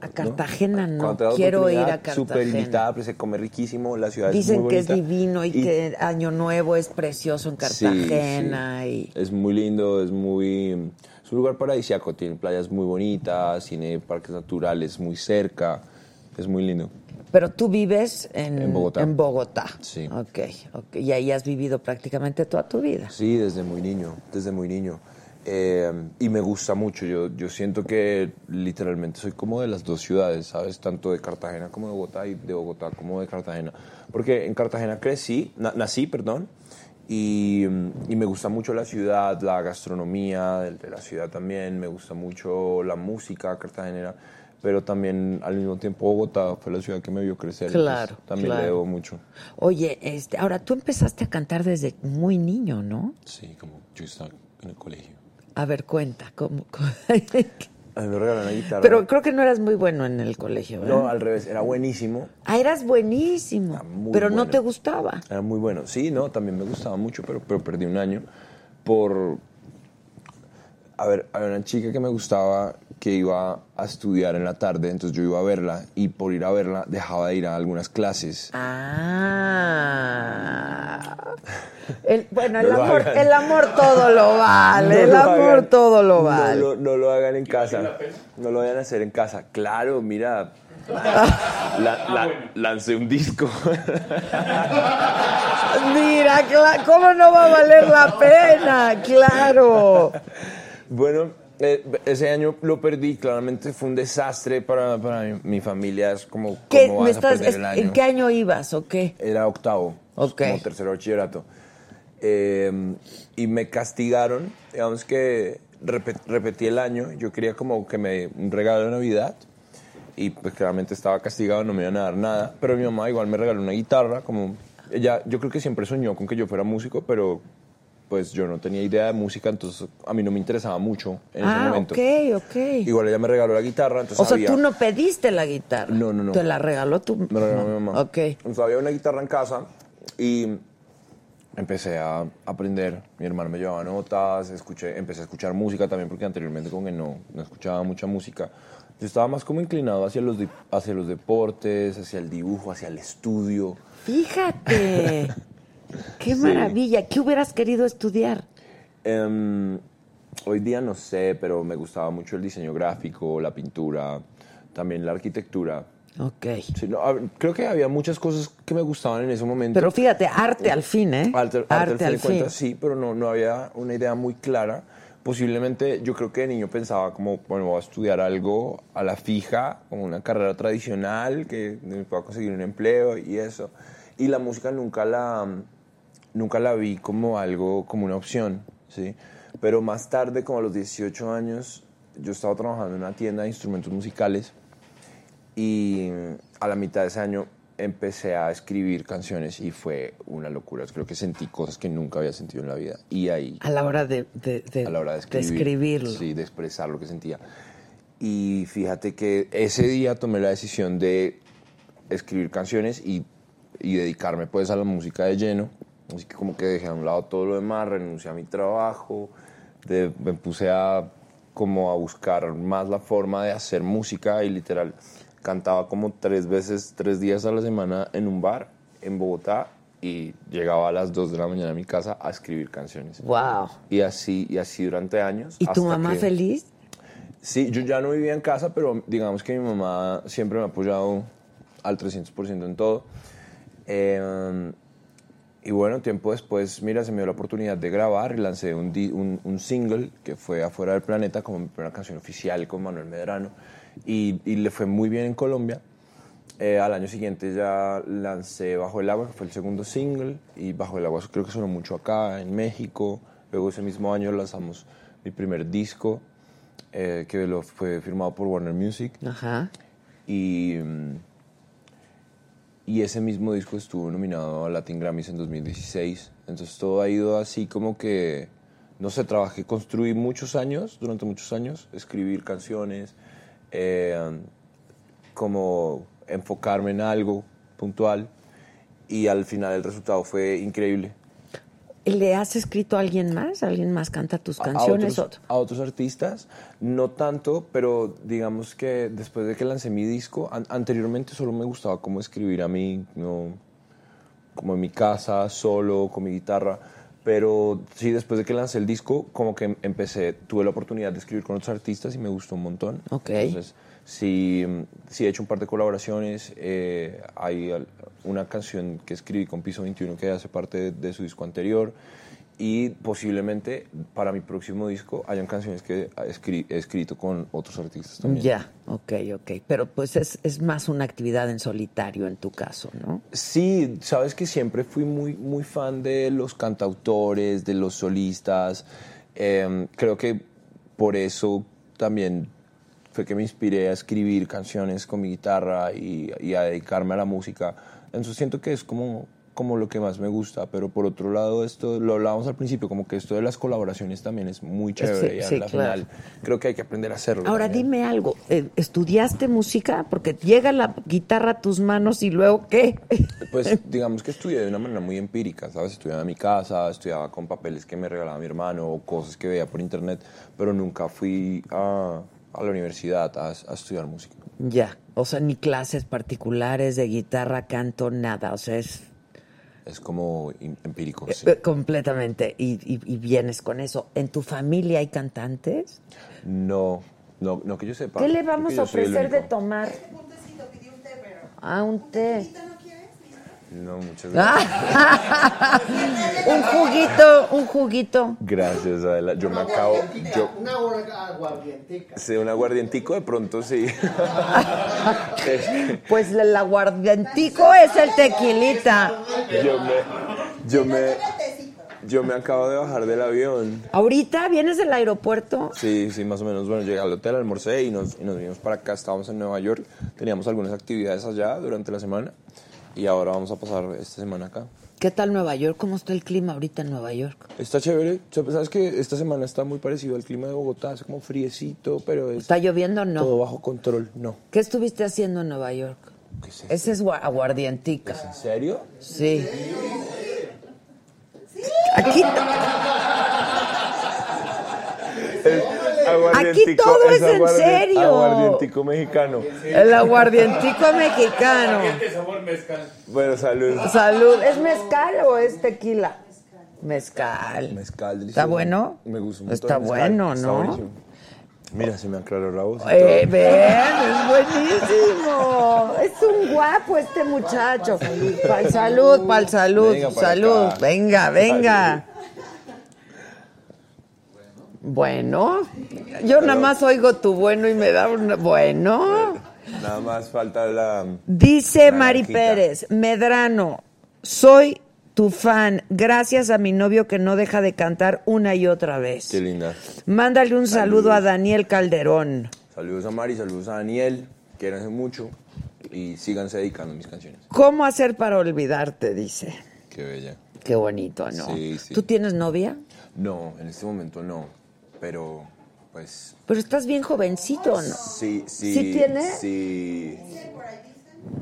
A Cartagena no, quiero ir a Súper Cartagena. invitada, pues se come riquísimo, la ciudad es Dicen muy que es divino y, que Año Nuevo es precioso en Cartagena. sí. y Es muy lindo, es muy... Es un lugar paradisíaco, tiene playas muy bonitas, tiene parques naturales muy cerca, es muy lindo. Pero tú vives en, En Bogotá. En Bogotá. Sí. Ok, ok. Y ahí has vivido prácticamente toda tu vida. Sí, desde muy niño, desde muy niño. Eh, y me gusta mucho, yo, yo siento que literalmente soy como de las dos ciudades, ¿sabes? Tanto de Cartagena como de Bogotá y de Bogotá como de Cartagena. Porque en Cartagena crecí, na- nací, perdón, y, y me gusta mucho la ciudad, la gastronomía de, de la ciudad también, me gusta mucho la música cartagenera, pero también al mismo tiempo Bogotá fue la ciudad que me vio crecer. Claro, También claro. le debo mucho. Oye, este, ahora tú empezaste a cantar desde muy niño, ¿no? Sí, como yo estaba en el colegio. A ver, cuenta, ¿cómo? me regalaron una guitarra. Pero creo que no eras muy bueno en el colegio, ¿verdad? No, al revés, era buenísimo. Ah, eras buenísimo, muy pero no bueno. te gustaba. Era muy bueno. Sí, no, también me gustaba mucho, pero, pero perdí un año por... A ver, había una chica que me gustaba que iba a estudiar en la tarde, entonces yo iba a verla y por ir a verla dejaba de ir a algunas clases. Ah. El- bueno, el No amor, hagan. el amor todo lo vale, No el lo amor hagan. todo lo vale. No, lo hagan en casa. No lo vayan a hacer en casa. Claro, mira. la- la- lancé un disco. Mira, ¿cómo no va a valer la pena? Claro. Bueno, eh, ese año lo perdí, claramente fue un desastre para, para mi, mi familia, es como, ¿Qué, ¿cómo vas a perder el año? ¿En qué año ibas o qué? Era octavo, Ok. como tercero bachillerato. Eh, y me castigaron, digamos que repe- repetí el año, yo quería como que me un regalo de Navidad y pues claramente estaba castigado, no me iban a dar nada, pero mi mamá igual me regaló una guitarra, como ella, yo creo que siempre soñó con que yo fuera músico, pero pues yo no tenía idea de música, entonces a mí no me interesaba mucho en ese Ah, momento. ok, ok. Igual ella me regaló la guitarra, entonces O sea, había- tú no pediste la guitarra. No, no, no. Te la regaló tu me la regaló mi mamá. Ok. Entonces había una guitarra en casa y empecé a aprender. Mi hermano me llevaba notas, escuché, empecé a escuchar música también porque anteriormente como que no, no escuchaba mucha música. Yo estaba más como inclinado hacia los, hacia los deportes, hacia el dibujo, hacia el estudio. Fíjate. Qué maravilla. ¿Qué hubieras querido estudiar? Em, hoy día no sé, pero me gustaba mucho el diseño gráfico, la pintura, también la arquitectura. Ok. Sí, no, a creo que había muchas cosas que me gustaban en ese momento. Pero fíjate, arte al fin, ¿eh? Arte, arte, al fin al de fin. cuentas, sí, pero no, no había una idea muy clara. Posiblemente yo creo que de niño pensaba como, bueno, voy a estudiar algo a la fija, como una carrera tradicional, que me pueda conseguir un empleo y eso. Y la música nunca la, nunca la vi como algo, como una opción, ¿sí? Pero más tarde, como a los 18 años, yo estaba trabajando en una tienda de instrumentos musicales y a la mitad de ese año empecé a escribir canciones y fue una locura. Creo que sentí cosas que nunca había sentido en la vida. Y ahí, A la hora de, de, de- a la hora de de escribir, escribirlo. Sí, de expresar lo que sentía. Y fíjate que ese día tomé la decisión de escribir canciones y, y dedicarme pues a la música de lleno. Así que como que dejé a un lado todo lo demás, renuncié a mi trabajo, de- me puse a como a buscar más la forma de hacer música y literal cantaba como tres veces, tres días a la semana en un bar en Bogotá y llegaba a las dos de la mañana a mi casa a escribir canciones. Wow. Y así, y así durante años. ¿Y tu mamá que- feliz? Sí, yo ya no vivía en casa, pero digamos que mi mamá siempre me ha apoyado al 300% en todo. Eh, y bueno, tiempo después, mira, se me dio la oportunidad de grabar y lancé un, un single que fue Afuera del Planeta como mi primera canción oficial con Manuel Medrano y, y le fue muy bien en Colombia. Eh, al año siguiente ya lancé Bajo el Agua, que fue el segundo single, y Bajo el Agua creo que sonó mucho acá, en México. Luego ese mismo año lanzamos mi primer disco, eh, que lo fue firmado por Warner Music. Ajá. Y, mm, y ese mismo disco estuvo nominado a Latin Grammys en 2016. Entonces todo ha ido así como que, no sé, trabajé, construí muchos años, durante muchos años, escribir canciones, eh, como enfocarme en algo puntual. Y al final el resultado fue increíble. ¿Le has escrito a alguien más? ¿Alguien más canta tus canciones? A otros, a otros artistas, no tanto, pero digamos que después de que lancé mi disco, an- anteriormente solo me gustaba como escribir a mí, no, como en mi casa, solo, con mi guitarra. Pero sí, después de que lancé el disco, como que empecé, tuve la oportunidad de escribir con otros artistas y me gustó un montón. Ok. Entonces, sí, sí he hecho un par de colaboraciones. eh, hay una canción que escribí con Piso 21 que hace parte de, de su disco anterior. Y posiblemente para mi próximo disco hayan canciones que he escrito con otros artistas también. Ya, ok, ok. Pero pues es, es más una actividad en solitario en tu caso, ¿no? Sí, sabes que siempre fui muy, muy fan de los cantautores, de los solistas. Eh, creo que por eso también fue que me inspiré a escribir canciones con mi guitarra y, y a dedicarme a la música. Entonces siento que es como como lo que más me gusta, pero por otro lado, esto lo hablábamos al principio, como que esto de las colaboraciones también es muy chévere Sí, y sí, claro. final creo que hay que aprender a hacerlo. Ahora también. dime algo, eh, ¿estudiaste música? Porque llega la guitarra a tus manos y luego ¿qué? Pues digamos que estudié de una manera muy empírica, ¿sabes? Estudiaba en mi casa, estudiaba con papeles que me regalaba mi hermano o cosas que veía por internet, pero nunca fui a, a la universidad a, a estudiar música. Ya, o sea, ni clases particulares de guitarra, canto, nada, o sea, es Es como em- empírico, sí. eh, completamente, y, y- y vienes con eso. ¿En tu familia hay cantantes? No, no, no que yo sepa. ¿Qué le vamos a ofrecer de tomar? Ah, un té. No, muchas gracias. Ah. un juguito, un juguito. Gracias, Adela. Yo me acabo. Yo, Una hora aguardienteca. Sí, un aguardientico de pronto sí. Pues el aguardientico es el tequilita. yo me, yo me, yo me acabo de bajar del avión. ¿Ahorita vienes del aeropuerto? Sí, sí, más o menos. Bueno, llegué al hotel, almorcé y nos, y nos vinimos para acá. Estábamos en Nueva York, teníamos algunas actividades allá durante la semana y ahora vamos a pasar esta semana acá. ¿Qué tal Nueva York? ¿Cómo está el clima ahorita en Nueva York? Está chévere. Sabes que esta semana está muy parecido al clima de Bogotá, es como friecito, pero es ¿Está lloviendo o no? todo bajo control. No. ¿Qué estuviste haciendo en Nueva York? Ese es gua- aguardientica. ¿En serio? Sí. Aquí, Aquí todo es en serio. Aguardientico mexicano. el aguardientico mexicano. sabor mezcal. Bueno, salud. Salud. ¿Es mezcal o es tequila? Mezcal. Mezcal, delicioso. ¿Está bueno? Me gusta un montón Está el bueno, Está ¿no? buenísimo. Mira, se me aclaró la voz. Eh, ven, es buenísimo. Es un guapo este muchacho. Pa'l salud, pa'l salud, salud. Venga, venga. Bueno, yo nada más oigo tu bueno y me da un bueno. Nada más falta la. Dice Mari. Pérez, Medrano, soy tu fan, gracias a mi novio que no deja de cantar una y otra vez. Qué linda. Mándale un saludo a Daniel Calderón. Saludos a Mari, saludos a Daniel. Quédense mucho y síganse dedicando a mis canciones. ¿Cómo hacer para olvidarte? Dice. Qué bella. Qué bonito, ¿no? Sí, sí. ¿Tú tienes novia? No, en este momento no. Pero, pues. Pero estás bien jovencito, ¿no? Sí, sí. ¿Sí tiene? Sí.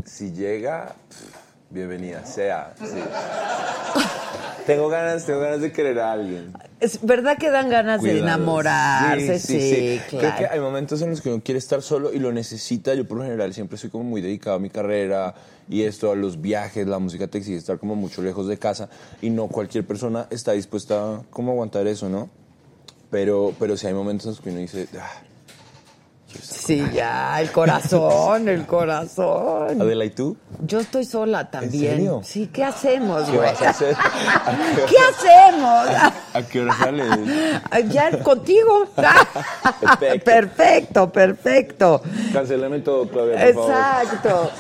Si llega, pff, bienvenida sea. sí. tengo ganas, tengo ganas de querer a alguien. Es verdad que dan ganas de enamorarse, sí, Creo claro. que hay momentos en los que uno quiere estar solo y lo necesita. Yo por lo general siempre soy como muy dedicado a mi carrera y esto, a los viajes, la música te exige estar como mucho lejos de casa y no cualquier persona está dispuesta a como aguantar eso, ¿no? Pero, pero sí hay momentos en los que uno dice, ah, Sí, ya, el corazón, el corazón. Adela, ¿y tú? Yo estoy sola también. serio? Sí, ¿qué hacemos, ¿Qué güey? vas a hacer? ¿Qué hacemos? ¿A qué hora sales? Ya contigo. Perfecto. Perfecto, perfecto. Cancélame todo, Claudia, por favor. Exacto.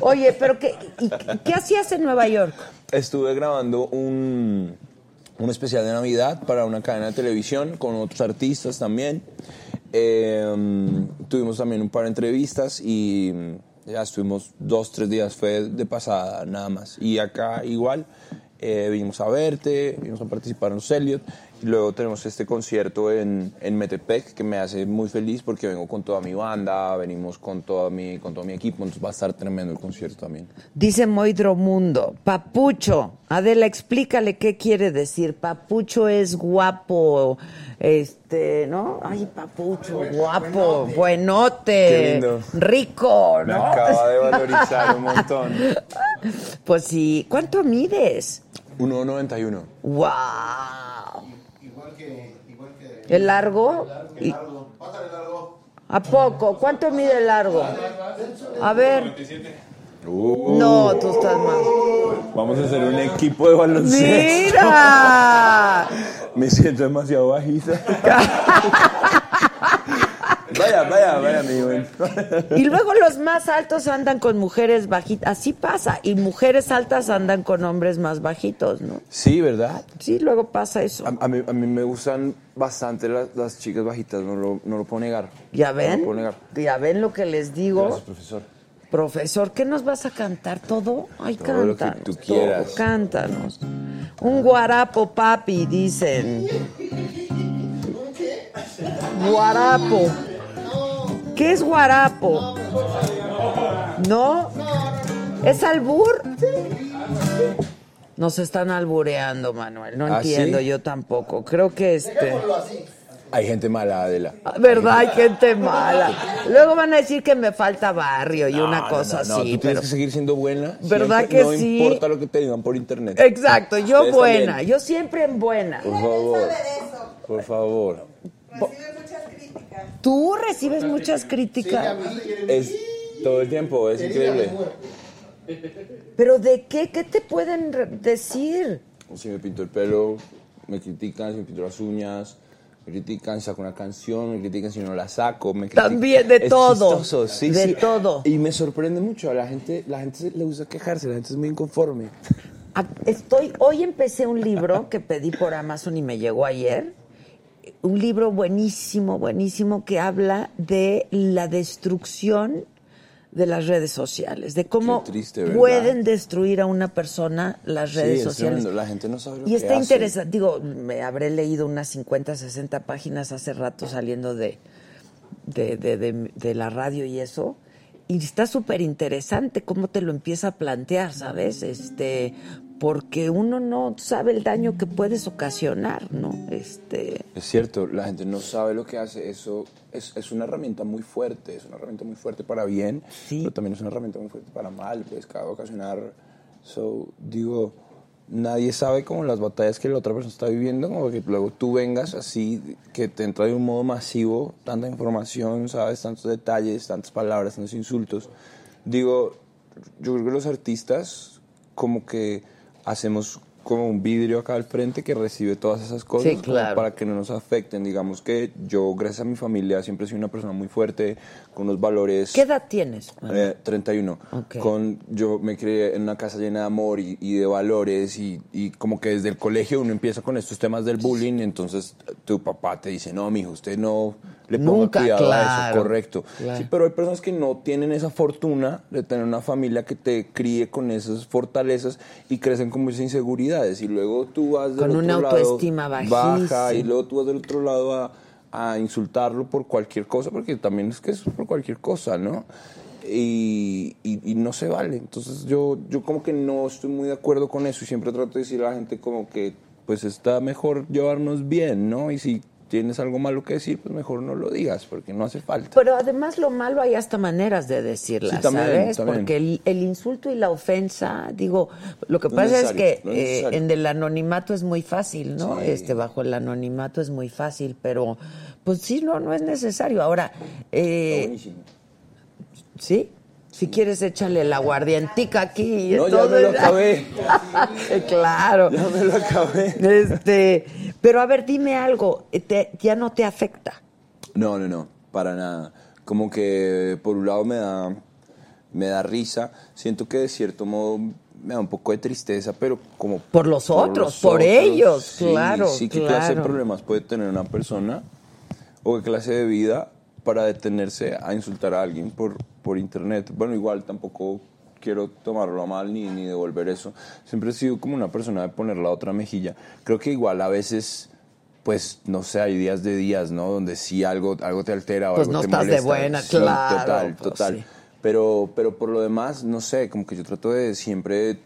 Oye, pero ¿qué, qué hacías en Nueva York? Estuve grabando un, un especial de Navidad para una cadena de televisión con otros artistas también. Eh, tuvimos también un par de entrevistas y ya estuvimos dos, tres días, fue de pasada nada más. Y acá igual, eh, vinimos a verte, vinimos a participar en los Elliot. Y luego tenemos este concierto en, en Metepec que me hace muy feliz porque vengo con toda mi banda, venimos con, toda mi, con todo mi equipo, entonces va a estar tremendo el concierto también. Dice Moidro Mundo, Papucho. Adela, explícale qué quiere decir. Papucho es guapo, este, ¿no? Ay, Papucho, guapo, buenote, Qué lindo. rico, Me ¿no? acaba de valorizar un montón. Pues sí, ¿cuánto mides? 1.91. ¡Wow! Igual que. Igual que. ¿El largo? Y- Pásale largo. ¿A poco? ¿Cuánto mide el largo? A ver. Uh, No, tú estás más. Vamos a hacer un equipo de baloncesto. ¡Mira! Me siento demasiado bajita. vaya, vaya, vaya, mi buen. Y luego los más altos andan con mujeres bajitas. Así pasa. Y mujeres altas andan con hombres más bajitos, ¿no? Sí, ¿verdad? Sí, luego pasa eso. A, a mí, a mí me gustan bastante las, las chicas bajitas, no lo, no lo puedo negar. ¿Ya No ven? lo puedo negar. ¿Ya ven lo que les digo? Gracias, profesor. Profesor, ¿qué nos vas a cantar? ¿Todo? Ay, Todo lo que cántanos. tú todo, quieras. cántanos. Un guarapo, papi, dicen. Guarapo. ¿Qué es guarapo? ¿No? ¿Es albur? Nos están albureando, Manuel. No ¿Ah, entiendo, sí? yo tampoco. Creo que este. Hay gente mala, Adela. ¿Verdad? Hay gente mala. Luego van a decir que me falta barrio y una No, cosa no, no, así, tú pero. tienes que seguir siendo buena. ¿Verdad siempre, que no sí? importa lo que te digan por internet. Exacto, yo buena, también. yo siempre en buena. Por favor. Por favor. ¿Tú recibes muchas críticas? Es todo el tiempo, es increíble. ¿Pero de qué? ¿Qué te pueden decir? Si me pinto el pelo, me critican, si me pinto las uñas, me critican, si saco una canción, me critican si no la saco, me critican. También, de Es todo, chistoso, sí, de sí. todo. Y me sorprende mucho, a la gente, la gente le gusta quejarse, la gente es muy inconforme. A- Estoy, hoy empecé un libro que pedí por Amazon y me llegó ayer. Un libro buenísimo, buenísimo que habla de la destrucción de las redes sociales, de cómo pueden destruir a una persona las redes sí, sociales. la gente no sabe lo Y está interesante, digo, me habré leído unas 50, 60 páginas hace rato saliendo de, de, de- de- de la radio y eso. Y está súper interesante cómo te lo empieza a plantear, ¿sabes? Este, porque uno no sabe el daño que puedes ocasionar, ¿no? Este, Es cierto, la gente no sabe lo que hace. Eso es, es una herramienta muy fuerte, es una herramienta muy fuerte para bien, pero también es una herramienta muy fuerte para mal, pues cada ocasionar. So, digo, nadie sabe como las batallas que la otra persona está viviendo, como que luego tú vengas así, que te entra de un modo masivo, tanta información, sabes, tantos detalles, tantas palabras, tantos insultos. Digo, yo creo que los artistas como que hacemos como un vidrio acá al frente que recibe todas esas cosas Sí, claro. para que no nos afecten. Digamos que yo, gracias a mi familia, siempre he sido una persona muy fuerte, con unos valores... ¿Qué edad tienes? Eh, 31. Ok. Con, yo me crié en una casa llena de amor y, y de valores y, y como que desde el colegio uno empieza con estos temas del bullying, entonces tu papá te dice, no, mijo, usted no le ponga Nunca, cuidado a claro, eso, correcto. claro. Sí, pero hay personas que no tienen esa fortuna de tener una familia que te críe con esas fortalezas y crecen con muchas inseguridades y luego tú vas del Con una otro lado, autoestima baja y luego tú vas del otro lado a, a insultarlo por cualquier cosa, porque también es que es por cualquier cosa, ¿no? Y, y- y no se vale. Entonces yo, yo como que no estoy muy de acuerdo con eso y siempre trato de decir a la gente como que pues está mejor llevarnos bien, ¿no? Y si tienes algo malo que decir, pues mejor no lo digas, porque no hace falta. Pero además lo malo hay hasta maneras de decirlas, Sí, también, ¿sabes? también. Porque el, el insulto y la ofensa, digo, lo que No pasa es que no eh, en el anonimato es muy fácil, ¿no? Sí. Este bajo el anonimato es muy fácil, pero pues sí, no, no es necesario. Ahora, eh, ¿sí? Si quieres, échale la guardiantica aquí. y No, ya todo me lo acabé. claro. Ya me lo acabé. Este, pero a ver, dime algo, eh, te- ya no te afecta. No, no, no, para nada. Como que por un lado me da, me da risa, siento que de cierto modo me da un poco de tristeza, pero como... Por los otros, por ellos, sí, claro, Sí, qué clase de problemas puede tener una persona o qué clase de vida para detenerse a insultar a alguien por, por internet. Bueno, igual tampoco quiero tomarlo a mal ni, ni devolver eso. Siempre he sido como una persona de poner la otra mejilla. Creo que igual a veces pues no sé, hay días de días, ¿no? Donde sí algo, algo te altera o Pues algo no te estás de buena, Sí, claro, Total, pues total. sí. Pero, pero por lo demás, no sé, como que yo trato de siempre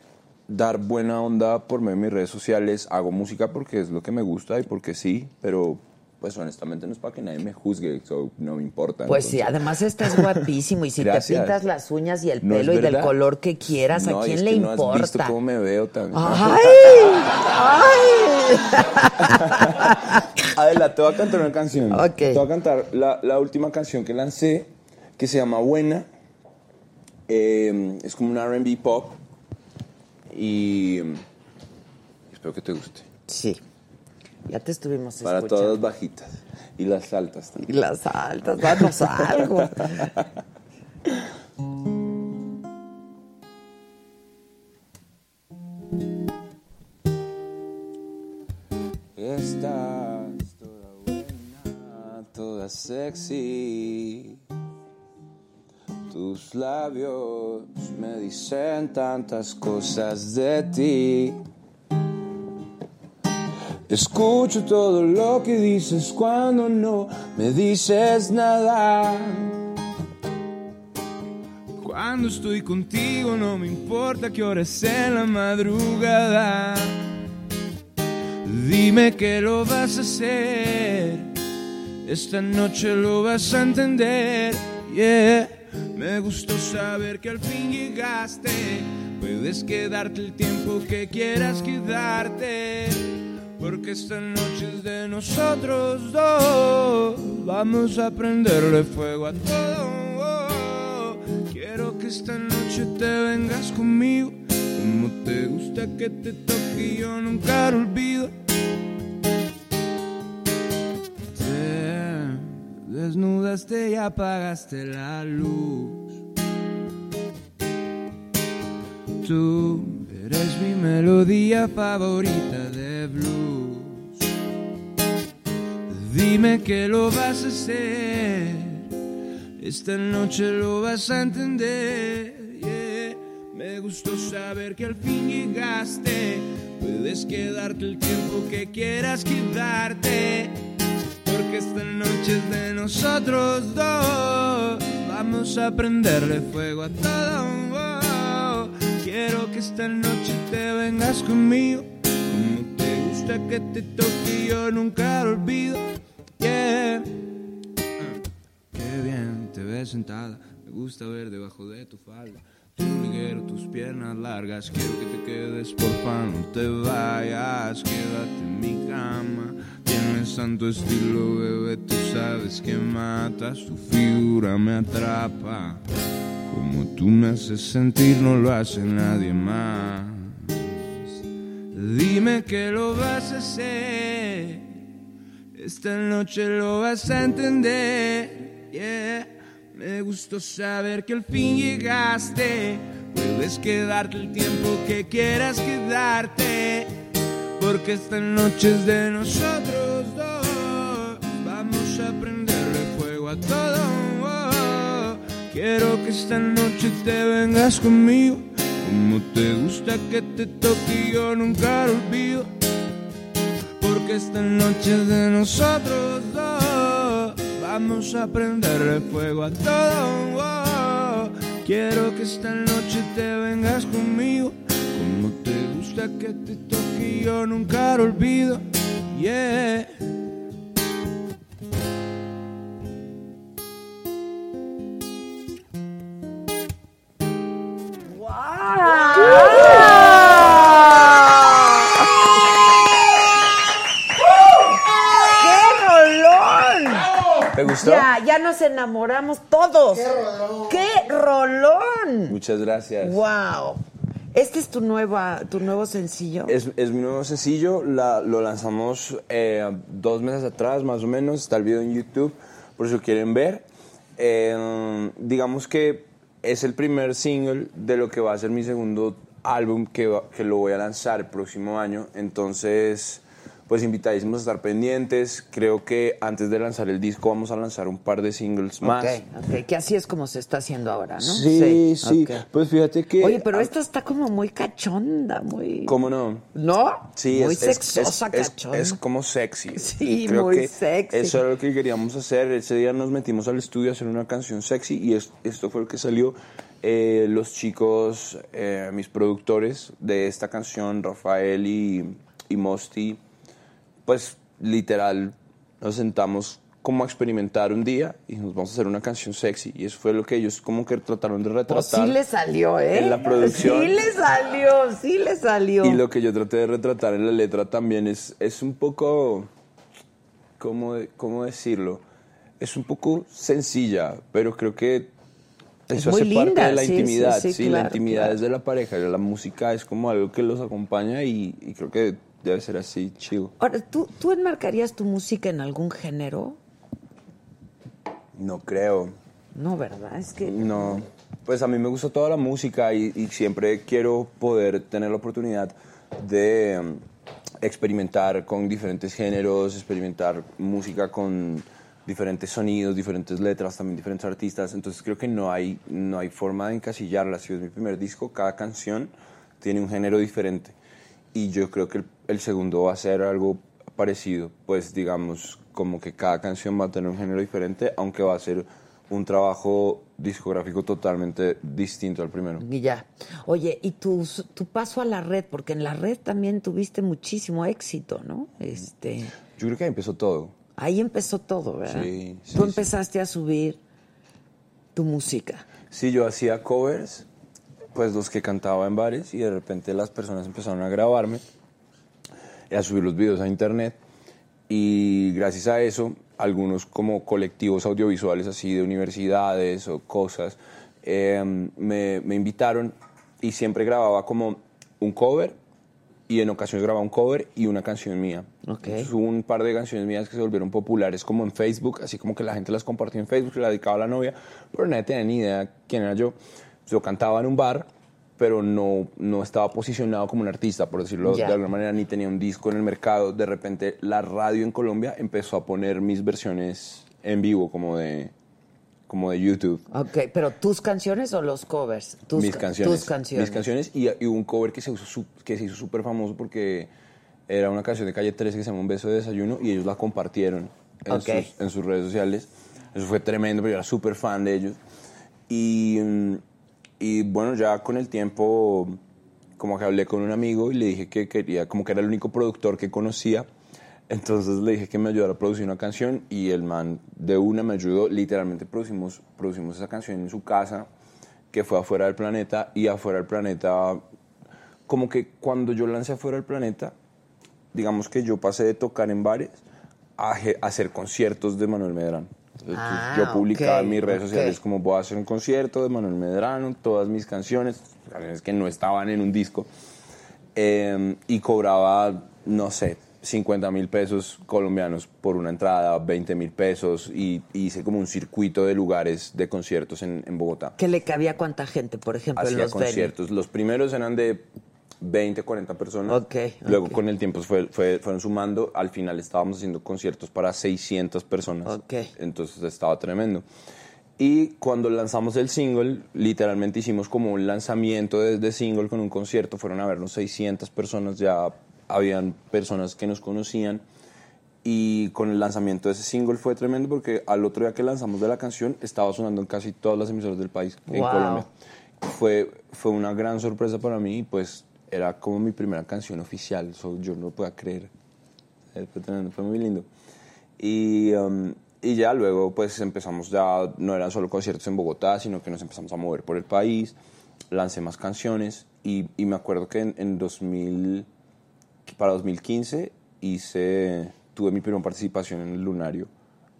dar buena onda por medio de mis redes sociales. Hago música porque es lo que me gusta y porque sí, pero pues honestamente no es para que nadie me juzgue, so, no me importa. Pues sí, además estás guapísimo y si te pintas las uñas y el No pelo y del color que quieras, No, ¿a quién es le que no has visto importa? cómo me veo también. ¡Ay! ¡Ay! Adela, te voy a cantar una canción. Ok. Te voy a cantar la, la última canción que lancé, que se llama Buena. Eh, es como un RB pop. Y mm, espero que te guste. Sí. Ya te estuvimos Para escuchando. todas bajitas. Y las altas Y también. las altas, danos algo. Estás toda buena, toda sexy. Tu Tus labios me dicen tantas cosas de ti. Escucho todo lo que dices cuando no me dices nada. Cuando estoy contigo no me importa qué hora es la madrugada. Dime que lo vas a hacer. Esta noche lo vas a entender. Yeah. Me gustó saber que al fin llegaste. Puedes quedarte el tiempo que quieras quedarte. Porque esta noche es de nosotros dos. Vamos a prenderle fuego a todo. Quiero que esta noche te vengas conmigo. Como te gusta que te toque yo nunca lo olvido. Te desnudaste y apagaste la luz. Tú eres mi melodía favorita blues. Dime que lo vas a hacer. Esta noche lo vas a entender. Me gustó saber que al fin llegaste. Puedes quedarte el tiempo que quieras quedarte. Porque esta noche es de nosotros dos. Vamos a prenderle fuego a todo. Quiero que esta noche te vengas conmigo. Que te toque y yo nunca lo olvido. Yeah. Qué bien te ves sentada. Me gusta ver debajo de tu falda. Tu liguero, tus piernas largas. Quiero que te quedes, porfa, no te vayas. Quédate en mi cama. Tienes tanto estilo, bebé. Tú sabes que matas. Tu figura me atrapa. Como tú me haces sentir, no lo hace nadie más. Dime que lo vas a hacer. Esta noche lo vas a entender. Yeah. Me gustó saber que al fin llegaste. Puedes quedarte el tiempo que quieras quedarte. Porque esta noche es de nosotros dos. Vamos a prenderle fuego a todo. Quiero que esta noche te vengas conmigo. Como te gusta que te toque yo nunca lo olvido. Porque esta noche es de nosotros dos. Vamos a prenderle fuego a todo. Quiero que esta noche te vengas conmigo. Como te gusta que te toque yo nunca lo olvido. Yeah. Nos enamoramos todos. ¡Qué rolón! Muchas gracias. ¡Wow! Este es tu nueva, tu nuevo sencillo. Es, es mi nuevo sencillo, la- lo lanzamos eh, dos meses atrás más o menos, está el video en YouTube, por si lo quieren ver. Eh, digamos que es el primer single de lo que va a ser mi segundo álbum que, va- que lo voy a lanzar el próximo año, entonces pues invitadísimos a estar pendientes, creo que antes de lanzar el disco vamos a lanzar un par de singles más. Ok, ok, que así es como se está haciendo ahora, ¿no? Sí, sí, ok. pues fíjate que... Oye, pero esta está como muy cachonda, muy... ¿Cómo no? ¿No? Sí, muy es, sexosa, es, es- cachonda. es como sexy. Sí, Creo muy que sexy. Eso era lo que queríamos hacer. Ese día nos metimos al estudio a hacer una canción sexy y es- esto fue lo que salió. Eh, los chicos, eh, mis productores de esta canción, Rafael y, y Mosti, pues literal nos sentamos como a experimentar un día y nos vamos a hacer una canción sexy. Y eso fue lo que ellos como que trataron de retratar. Pues sí le salió, ¿eh? en la producción. Sí le salió, sí le salió. Y lo que yo traté de retratar en la letra también es, es un poco, ¿cómo, ¿cómo decirlo? Es un poco sencilla, pero creo que Es eso hace parte de la sí, intimidad. sí, Sí, sí, la intimidad claro. es de la pareja, la música es como algo que los acompaña y, y creo que debe ser así, chill. Ahora, ¿tú, ¿tú enmarcarías tu música en algún género? No creo. No, ¿verdad? Es que... No, pues a mí me gusta toda la música y, y siempre quiero poder tener la oportunidad de mm, experimentar con diferentes géneros, experimentar música con diferentes sonidos, diferentes letras, también diferentes artistas. Entonces creo que no hay, no hay forma de encasillarla. Si es mi primer disco, cada canción tiene un género diferente. Y yo creo que el, el segundo va a ser algo parecido. Pues digamos, como que cada canción va a tener un género diferente, aunque va a ser un trabajo discográfico totalmente distinto al primero. Y ya. Oye, y tu, tu paso a la red, porque en la red también tuviste muchísimo éxito, ¿no? Este, Yo creo que ahí empezó todo. ahí empezó todo, ¿verdad? Sí, sí, Tú sí. empezaste a subir tu música. Sí, yo hacía covers, pues los que cantaba en bares y de repente las personas empezaron a grabarme y a subir los videos a internet y gracias a eso algunos como colectivos audiovisuales así de universidades o cosas eh, me, me invitaron y siempre grababa como un cover y en ocasiones grababa un cover y una canción mía. Entonces, hubo un par de canciones mías que se volvieron populares como en Facebook, así como que la gente las compartía en Facebook, se la dedicaba a la novia, pero nadie tenía ni idea quién era yo. Yo cantaba en un bar, pero no, no estaba posicionado como un artista, por decirlo Ya. de alguna manera, ni tenía un disco en el mercado. De repente la radio en Colombia empezó a poner mis versiones en vivo, como de, como de YouTube. Ok, pero tus canciones o los covers? Tus, mis ca- canciones. Tus canciones. Mis canciones y, y un cover que se, que se hizo súper famoso porque era una canción de Calle 13 que se llama Un beso de desayuno y ellos la compartieron en, Ok. sus, en sus redes sociales. Eso fue tremendo, pero yo era súper fan de ellos. Y, mm, y bueno, ya con el tiempo como que hablé con un amigo y le dije que quería, como que era el único productor que conocía. Entonces le dije que me ayudara a producir una canción y el man de una me ayudó. Literalmente producimos, producimos esa canción en su casa, que fue afuera del planeta. Y afuera del planeta, como que cuando yo lancé afuera del planeta, digamos que yo pasé de tocar en bares a hacer conciertos de Manuel Medrano. Entonces, Ah, yo publicaba en mis redes sociales como voy a hacer un concierto de Manuel Medrano, todas mis canciones, canciones que no estaban en un disco, eh, y cobraba, no sé, 50 mil pesos colombianos por una entrada, 20 mil pesos, y, y hice como un circuito de lugares de conciertos en, en Bogotá. ¿Qué le cabía a cuánta gente, por ejemplo, en los conciertos. Los primeros eran de 20, 40 personas. Ok, Luego ok. con el tiempo fue, fue- fueron sumando. Al final estábamos haciendo conciertos para 600 personas. Ok. Entonces estaba tremendo. Y cuando lanzamos el single, literalmente hicimos como un lanzamiento de, de single con un concierto. Fueron a vernos 600 personas, ya habían personas que nos conocían. Y con el lanzamiento de ese single fue tremendo porque al otro día que lanzamos de la canción estaba sonando en casi todas las emisoras del país, en Wow. Colombia. Fue, fue una gran sorpresa para mí y pues era como mi primera canción oficial, so, yo no lo podía creer. Eh, Fue, muy lindo. Y, um, y ya luego pues empezamos ya, no eran solo conciertos en Bogotá, sino que nos empezamos a mover por el país, lancé más canciones y, y me acuerdo que en, en 2000, para 2015 hice, tuve mi primera participación en el Lunario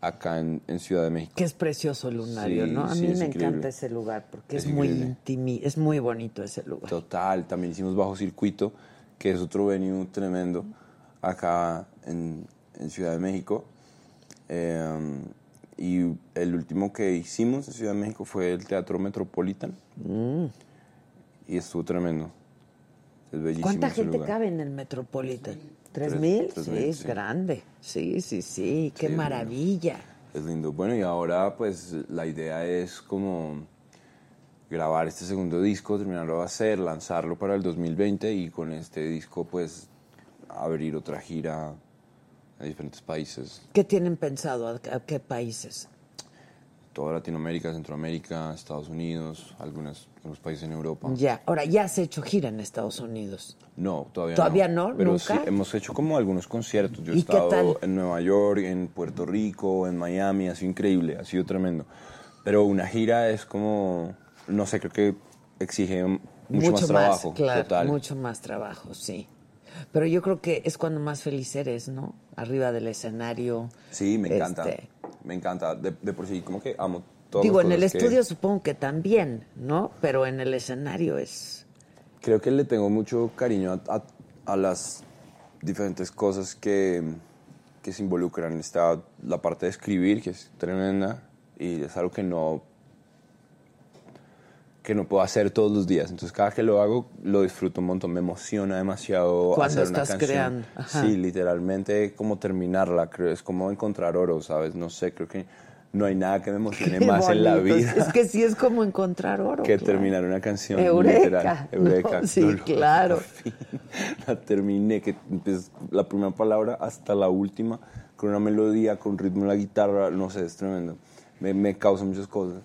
acá en, en Ciudad de México. Que es precioso el lunario, Sí, ¿no? A sí, mí me increíble. encanta ese lugar porque es, Es muy intimi, es muy bonito ese lugar. Total, también hicimos Bajo Circuito, que es otro venue tremendo acá en, en Ciudad de México. Eh, y el último que hicimos en Ciudad de México fue el Teatro Metropolitan. Mm. Y estuvo tremendo. Es bellísimo. ¿Cuánta gente lugar. cabe en el Metropolitan? ¿Tres Tres- mil? tres sí, mil, es sí. grande. Sí, sí, sí. Qué Sí, maravilla. Es lindo. Bueno, y ahora pues la idea es como grabar este segundo disco, terminarlo de hacer, lanzarlo para el 2020 y con este disco pues abrir otra gira a diferentes países, ¿Qué tienen pensado? ¿A, a qué países? Toda Latinoamérica, Centroamérica, Estados Unidos, algunos, algunos países en Europa. Ya. Ahora, ya has hecho gira en Estados Unidos. No, todavía, ¿Todavía no? Pero ¿Nunca? sí, hemos hecho como algunos conciertos. Yo he ¿Y qué estado tal? en Nueva York, en Puerto Rico, en Miami, ha sido increíble, ha sido tremendo. Pero una gira es como, no sé, creo que exige mucho, más trabajo. claro, total. mucho más trabajo, sí. Pero yo creo que es cuando más feliz eres, ¿no? Arriba del escenario. Sí, me encanta. Este, Me encanta. De, de por sí, como que amo todo. digo, en el estudio supongo que también, ¿no? Pero en el escenario es... Creo que le tengo mucho cariño a, a- a las diferentes cosas que, que se involucran. Está la parte de escribir, que es tremenda, y es algo que no que no puedo hacer todos los días. Entonces cada que lo hago lo disfruto un montón, me emociona demasiado Cuando hacer una estás canción. creando, ajá. Sí, literalmente como terminarla, creo, es como encontrar oro, ¿sabes? No sé, creo que no hay nada que me emocione Qué más en la bonito. vida Es que sí es como encontrar oro. que claro. terminar una canción. Eureka, literal. ¿no? Eureka. Sí, No, no, claro. por fin la terminé, que es la primera palabra hasta la última, con una melodía, con ritmo en la guitarra, no sé, es tremendo. Me, me causa muchas cosas.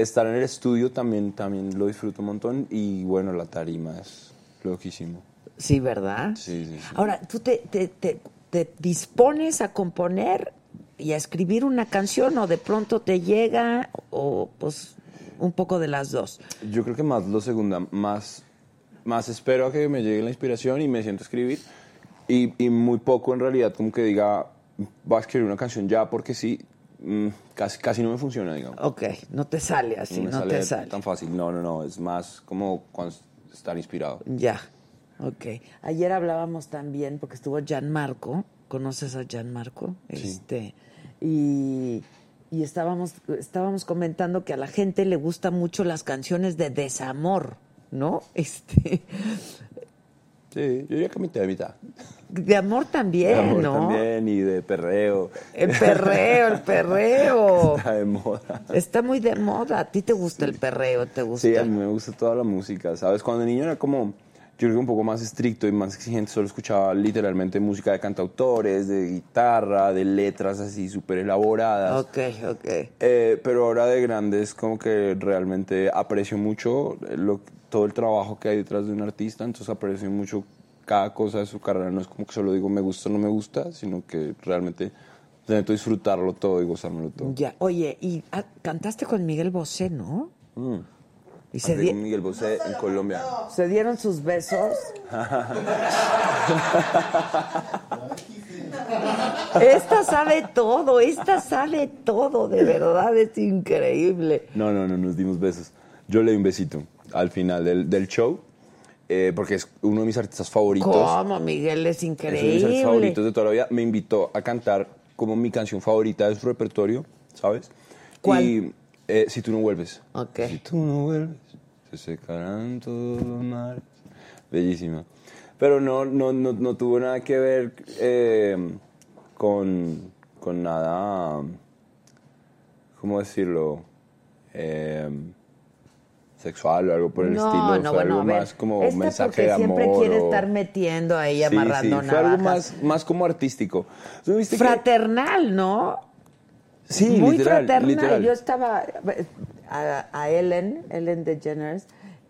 Estar en el estudio también, también lo disfruto un montón y bueno, la tarima es loquísimo. Sí, ¿verdad? Sí, sí, sí. Ahora, ¿tú te, te, te- te dispones a componer y a escribir una canción o de pronto te llega o pues un poco de las dos? Yo creo que más lo segunda, más, más espero a que me llegue la inspiración y me siento a escribir y, y muy poco en realidad como que diga, va a escribir una canción ya porque sí, mm, casi, casi no me funciona, digamos. Ok, no te sale así, me no sale te sale. tan fácil, no, no, no, es más como cuando estar inspirado. Ya, ok. Ayer hablábamos también, porque estuvo Gianmarco, ¿conoces a Gianmarco? Sí. Este, y, y estábamos, estábamos comentando que a la gente le gustan mucho las canciones de desamor, ¿no? Este, Sí, yo diría que mitad de mitad. De amor también, De amor ¿no? también y de perreo. El perreo, el perreo. Está de moda. Está muy de moda. ¿A ti te gusta el perreo? ¿Te gusta? Sí, a mí me gusta toda la música, ¿sabes? Cuando niño era como, yo creo que un poco más estricto y más exigente, solo escuchaba literalmente música de cantautores, de guitarra, de letras así súper elaboradas. Ok, ok. Eh, pero ahora de grande es como que realmente aprecio mucho lo- todo el trabajo que hay detrás de un artista, entonces aprecio mucho cada cosa de su carrera. No es como que solo digo me gusta o no me gusta, sino que realmente intento disfrutarlo todo y gozármelo todo. Ya, oye, y ah, cantaste con Miguel Bosé, ¿no? Mm. Y se, di- con Miguel Bosé en Colombia. se dieron sus besos. Esta sabe todo, esta sabe todo, de verdad, es increíble. No, no, no, nos dimos besos. Yo le di un besito al final del, del show, eh, porque es uno de mis artistas favoritos. ¿Cómo, Miguel? Es Es uno de mis artistas increíble. favoritos de toda la vida. Me invitó a cantar como mi canción favorita de su repertorio, ¿sabes? ¿Cuál? Y eh, Si tú no vuelves. Ok. Si tú no vuelves, se secarán todos los mares. Bellísima. Pero no, no, no, no tuvo nada que ver eh, con, con nada, ¿cómo decirlo? Eh, sexual o algo por el no, estilo. no, fue bueno, algo a ver. más como esta mensaje de amor. siempre quiere o- estar metiendo ahí, Sí, amarrando sí, fue algo más, más como artístico. ¿Tú viste que- Fraternal, ¿no? Sí, Muy literal, fraternal. literal. Yo estaba a, a Ellen, Ellen DeGeneres,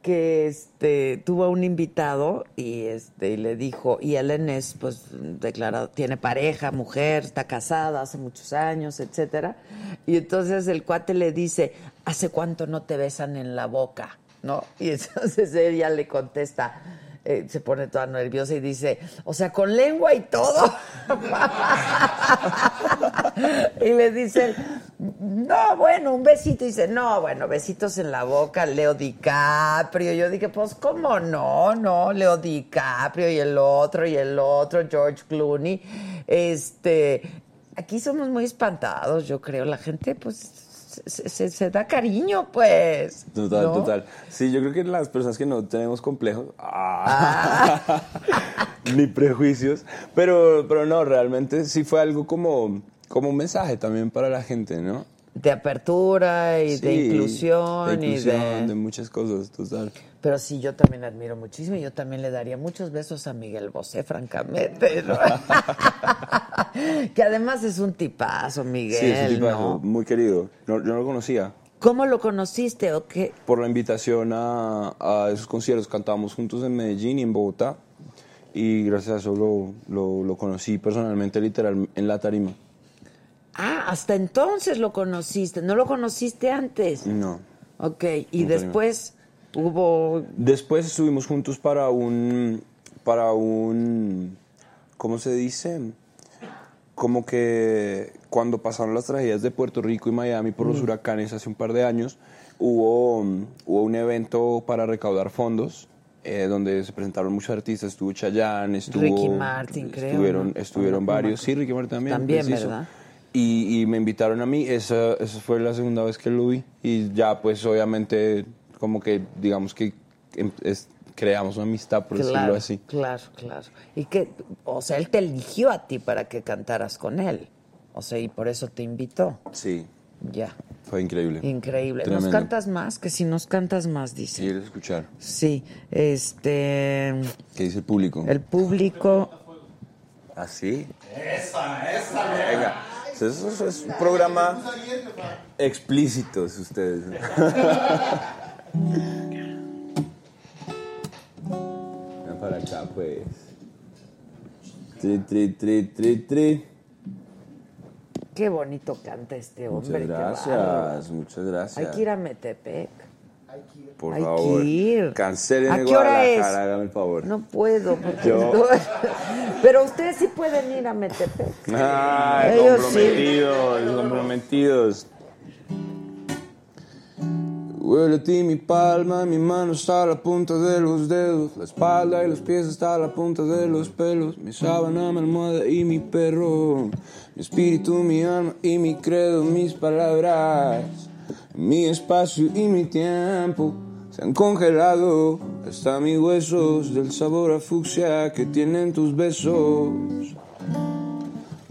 que este tuvo un invitado y este y le dijo, y Ellen es pues declarado, tiene pareja, mujer, está casada hace muchos años, etcétera. Y entonces el cuate le dice, ¿hace cuánto no te besan en la boca? ¿No? Y entonces ella le contesta, eh, se pone toda nerviosa y dice, o sea, con lengua y todo. y le dice, no, bueno, un besito. Y dice, no, bueno, besitos en la boca, Leo DiCaprio. Yo dije, pues, ¿cómo no? No, Leo DiCaprio y el otro y el otro, George Clooney. Este, aquí somos muy espantados, yo creo. La gente, pues, se, se- se da cariño, pues. Total, ¿no? total. Sí, yo creo que las personas que no tenemos complejos, ah, ni prejuicios, pero, pero no, realmente sí fue algo como, como un mensaje también para la gente, ¿no? De apertura y de inclusión, de inclusión, y de... de muchas cosas, total. Pero sí, yo también admiro muchísimo y yo también le daría muchos besos a Miguel Bosé, francamente. ¿no? que además es un tipazo, Miguel, sí, es un tipazo, ¿no? muy querido. No, yo no lo conocía. ¿Cómo lo conociste o qué? Por la invitación a, a esos conciertos, cantábamos juntos en Medellín y en Bogotá. Y gracias a eso lo, lo, lo conocí personalmente, literal, en la tarima. Ah, hasta entonces lo conociste, ¿no lo conociste antes? No. Ok, y No, después hubo... Después estuvimos juntos para un, para un, ¿cómo se dice? Como que cuando pasaron las tragedias de Puerto Rico y Miami por los Mm. huracanes hace un par de años, hubo, um, hubo un evento para recaudar fondos. eh, donde se presentaron muchos artistas, estuvo Chayanne, estuvo... Ricky Martin, creo, Estuvieron, ¿no? estuvieron me varios, sí, Ricky Martin también. También, preciso. ¿verdad? Y, y me invitaron a mí, esa, esa fue la segunda vez que lo vi. Y ya, pues, obviamente, como que, digamos que em- es- creamos una amistad, por decirlo así. claro, claro. Y que, o sea, él te eligió a ti para que cantaras con él. O sea, y por eso te invitó. Sí, Ya. fue increíble. Increíble. ¿Nos cantas más? Que si nos cantas más, dice. ¿Quieres escuchar? Sí. Este. ¿Qué dice el público? El público. ¿Así? Venga. Eso, eso es un programa explícito, ustedes. Ven para acá, pues. Tri, tri, tri, tri, tri. Qué bonito canta este hombre. Muchas gracias, muchas gracias. Hay que ir a Metepec. Por hay que favor, ir. cancelen ¿A el qué hora es? El favor. No puedo. porque Yo- estoy- Pero ustedes sí pueden ir a Metepec. Ay, Ellos sí. comprometidos, comprometidos. Huele a ti mi palma, mi mano está a la punta de los dedos, la espalda y los pies está a la punta de los pelos, mi sábana, mi almohada y mi perro, mi espíritu, mi alma y mi credo, mis palabras, mi espacio y mi tiempo se han congelado hasta mis huesos del sabor a fucsia que tienen tus besos.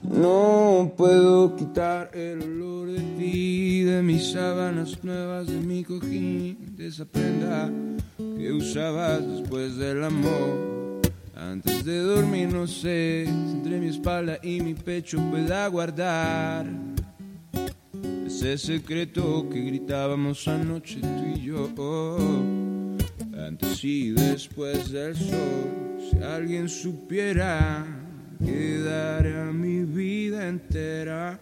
No puedo quitar el olor de ti, de mis sábanas nuevas, de mi cojín, de esa prenda que usabas después del amor. Antes de dormir, no sé entre mi espalda y mi pecho pueda guardar ese secreto que gritábamos anoche tú y yo. Antes y después del sol, si alguien supiera que daría mi vida entera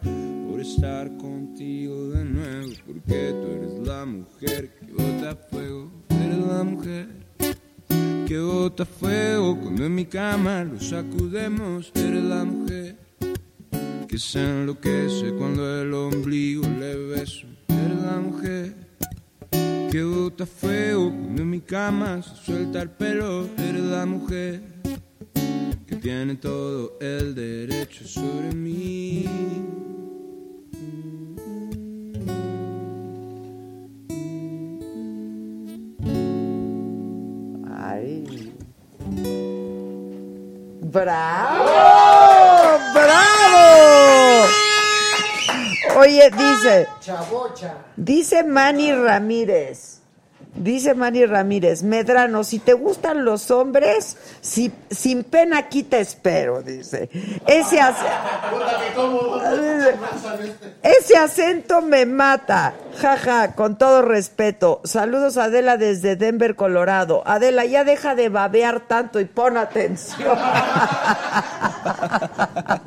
por estar contigo de nuevo, porque tú eres la mujer que bota fuego, eres la mujer que bota fuego cuando en mi cama lo sacudemos, eres la mujer que se enloquece cuando el ombligo le beso, la mujer que bota fuego cuando en mi cama suelta el pelo, la mujer que tiene todo el derecho sobre mí. Ay. ¡Bravo! Oye, dice, Chabocha. dice Manny Ramírez. Dice Manny Ramírez, Medrano, si te gustan los hombres, si, sin pena aquí te espero, dice. Ese, ac- ese acento me mata. Jaja, con todo respeto. Saludos a Adela desde Denver, Colorado. Adela, ya deja de babear tanto y pon atención.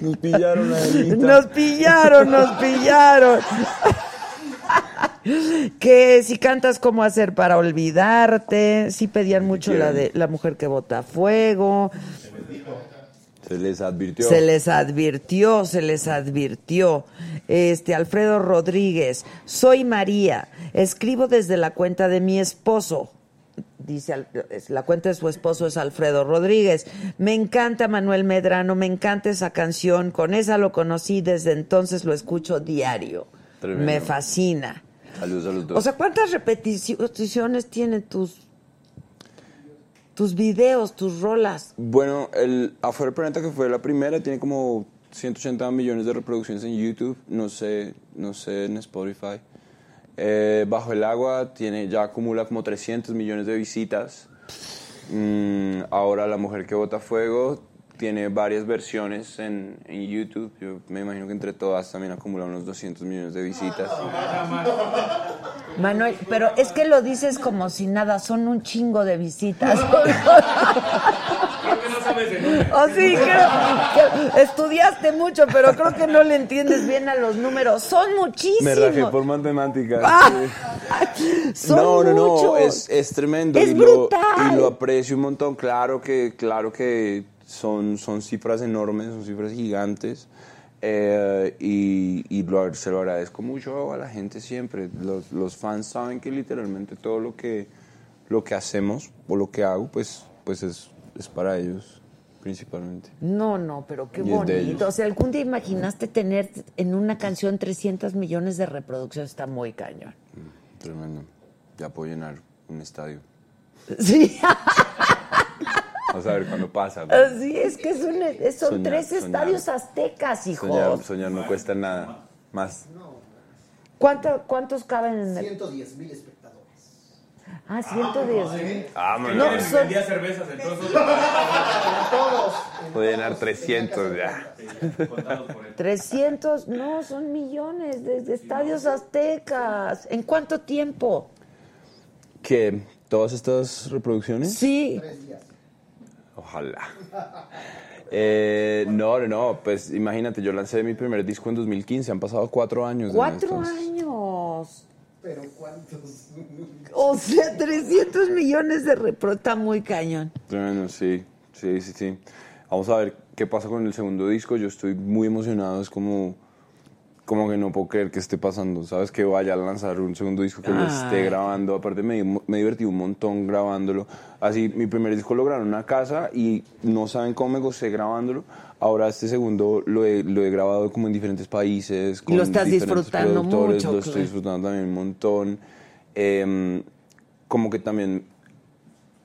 Nos pillaron a Nos pillaron, nos pillaron. que si cantas cómo hacer para olvidarte, si pedían mucho la de la mujer que bota fuego, Se les advirtió. se les advirtió, se les advirtió. Este Alfredo Rodríguez, soy María, escribo desde la cuenta de mi esposo. Dice, la cuenta de su esposo es Alfredo Rodríguez. Me encanta Manuel Medrano, me encanta esa canción. Con esa lo conocí, desde entonces lo escucho diario. Tremendo. Me fascina. Los dos. O sea, ¿cuántas repeticiones tienen tus tus videos, tus rolas? Bueno, el Afuera Planeta, que fue la primera, tiene como 180 millones de reproducciones en YouTube, no sé, no sé en Spotify. Eh, Bajo el Agua tiene, ya acumula como 300 millones de visitas. Mm, ahora La Mujer que Bota Fuego tiene varias versiones en, en YouTube. Yo me imagino que entre todas también acumula unos 200 millones de visitas. Manuel, pero es que lo dices como si nada, son un chingo de visitas. Oh, sí, creo que estudiaste mucho, pero creo que no le entiendes bien a los números. Son muchísimos. Me rajé por matemáticas. Ah, sí. son no, no, no, muchos. es, es tremendo. Es y lo, brutal. y lo aprecio un montón. Claro que, claro que son, son cifras enormes, son cifras gigantes. eh, y y lo- se lo agradezco mucho a la gente siempre. Los, los fans saben que literalmente todo lo que, lo que hacemos o lo que hago, pues, pues es, es para ellos principalmente. No, no, pero qué bonito. O sea, ¿algún día imaginaste tener en una canción 300 millones de reproducciones? Está muy cañón. Tremendo. ya puedo llenar un estadio. Sí, Vamos a ver cuándo pasa. sí, es que es un- es- son Soñar, tres soñar. estadios aztecas, hijos. Soñar, soñar no cuesta nada. Más. ¿Cuánto- ¿Cuántos caben en el...? 110 mil espectadores. Ah, 110 mil. Vámonos. No, Vendía son- cervezas, entonces. Todos. Puedo llenar 300 ya. 300, no, son millones de, de estadios aztecas. ¿En cuánto tiempo? ¿Qué? ¿Todas estas reproducciones? Sí. Ojalá. Eh, no, no, no, pues imagínate, yo lancé mi primer disco en 2015, han pasado cuatro años. desde Cuatro años. Pero ¿cuántos? O sea, 300 millones de repro. Está muy cañón. Tremendo, sí, sí, sí, sí. Vamos a ver qué pasa con el segundo disco. Yo estoy muy emocionado, es como, como que no puedo creer que esté pasando. ¿Sabes? Que vaya a lanzar un segundo disco que lo esté Ay. grabando. Aparte, me, me divertí un montón grabándolo. Así, mi primer disco lo grabé en una casa y no saben cómo me gocé grabándolo. Ahora, este segundo lo he, lo he grabado como en diferentes países. Lo estás disfrutando mucho, Lo estoy claro. disfrutando también un montón. Em, como que también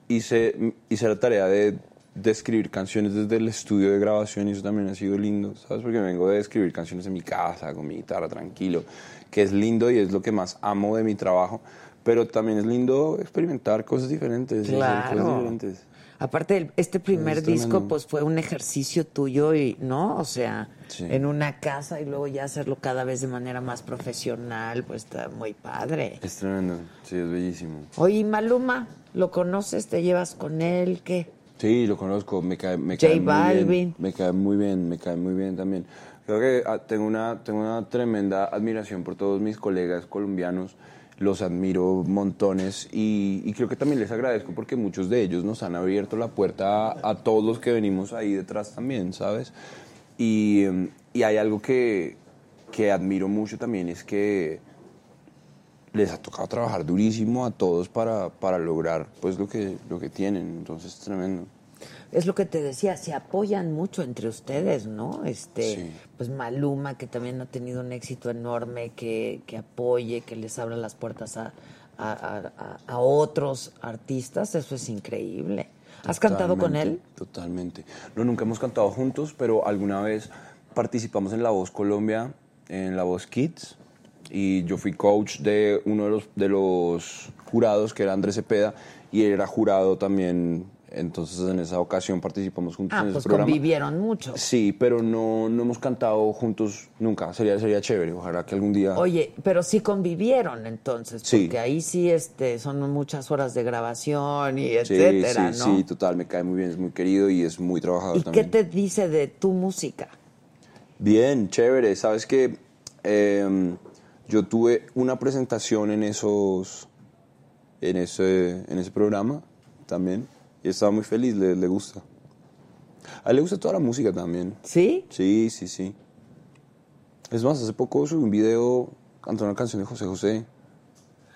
hice, hice la tarea de, de escribir canciones desde el estudio de grabación y eso también ha sido lindo, ¿sabes? Porque vengo de escribir canciones en mi casa, con mi guitarra, tranquilo, que es lindo y es lo que más amo de mi trabajo, pero también es lindo experimentar cosas diferentes. hacer cosas Claro. diferentes. Aparte, este primer disco, pues fue un ejercicio tuyo y, ¿no? O sea, Sí. en una casa y luego ya hacerlo cada vez de manera más profesional, pues está muy padre. Es tremendo, sí, es bellísimo. Oye, ¿y Maluma, ¿lo conoces? ¿Te llevas con él? ¿Qué? Sí, lo conozco, me cae, me J cae muy Balvin. bien. Me cae muy bien, me cae muy bien también. Creo que ah, tengo una, tengo una tremenda admiración por todos mis colegas colombianos. Los admiro montones y, creo que también les agradezco porque muchos de ellos nos han abierto la puerta a, a todos los que venimos ahí detrás también, ¿sabes? Y, y hay algo que, que admiro mucho también, es que les ha tocado trabajar durísimo a todos para, para lograr pues lo que, lo que tienen, entonces es tremendo. Es lo que te decía, se apoyan mucho entre ustedes, ¿no? Este, Sí. pues Maluma, que también ha tenido un éxito enorme, que, que apoye, que les abra las puertas a, a, a- a- a otros artistas, eso es increíble. ¿Has cantado con él? Totalmente, Totalmente. No, nunca hemos cantado juntos, pero alguna vez participamos en La Voz Colombia, en La Voz Kids, y yo fui coach de uno de los, de los jurados, que era Andrés Cepeda, y él era jurado también, entonces en esa ocasión participamos juntos Ah, en ese pues programa. convivieron mucho. Sí, pero no, no hemos cantado juntos nunca, sería, sería chévere, ojalá que algún día... Oye, pero sí convivieron entonces, Sí. porque ahí sí este, son muchas horas de grabación y Sí, etcétera, sí, ¿no? sí, total, me cae muy bien, es muy querido y es muy trabajador ¿Y también. qué te dice de tu música? Bien, chévere. Sabes que em, yo tuve una presentación en esos, en ese, en ese programa también y estaba muy feliz. Le, le gusta. A él le gusta toda la música también. ¿Sí? Sí, sí, sí. Es más, hace poco subí un video cantando una canción de José José.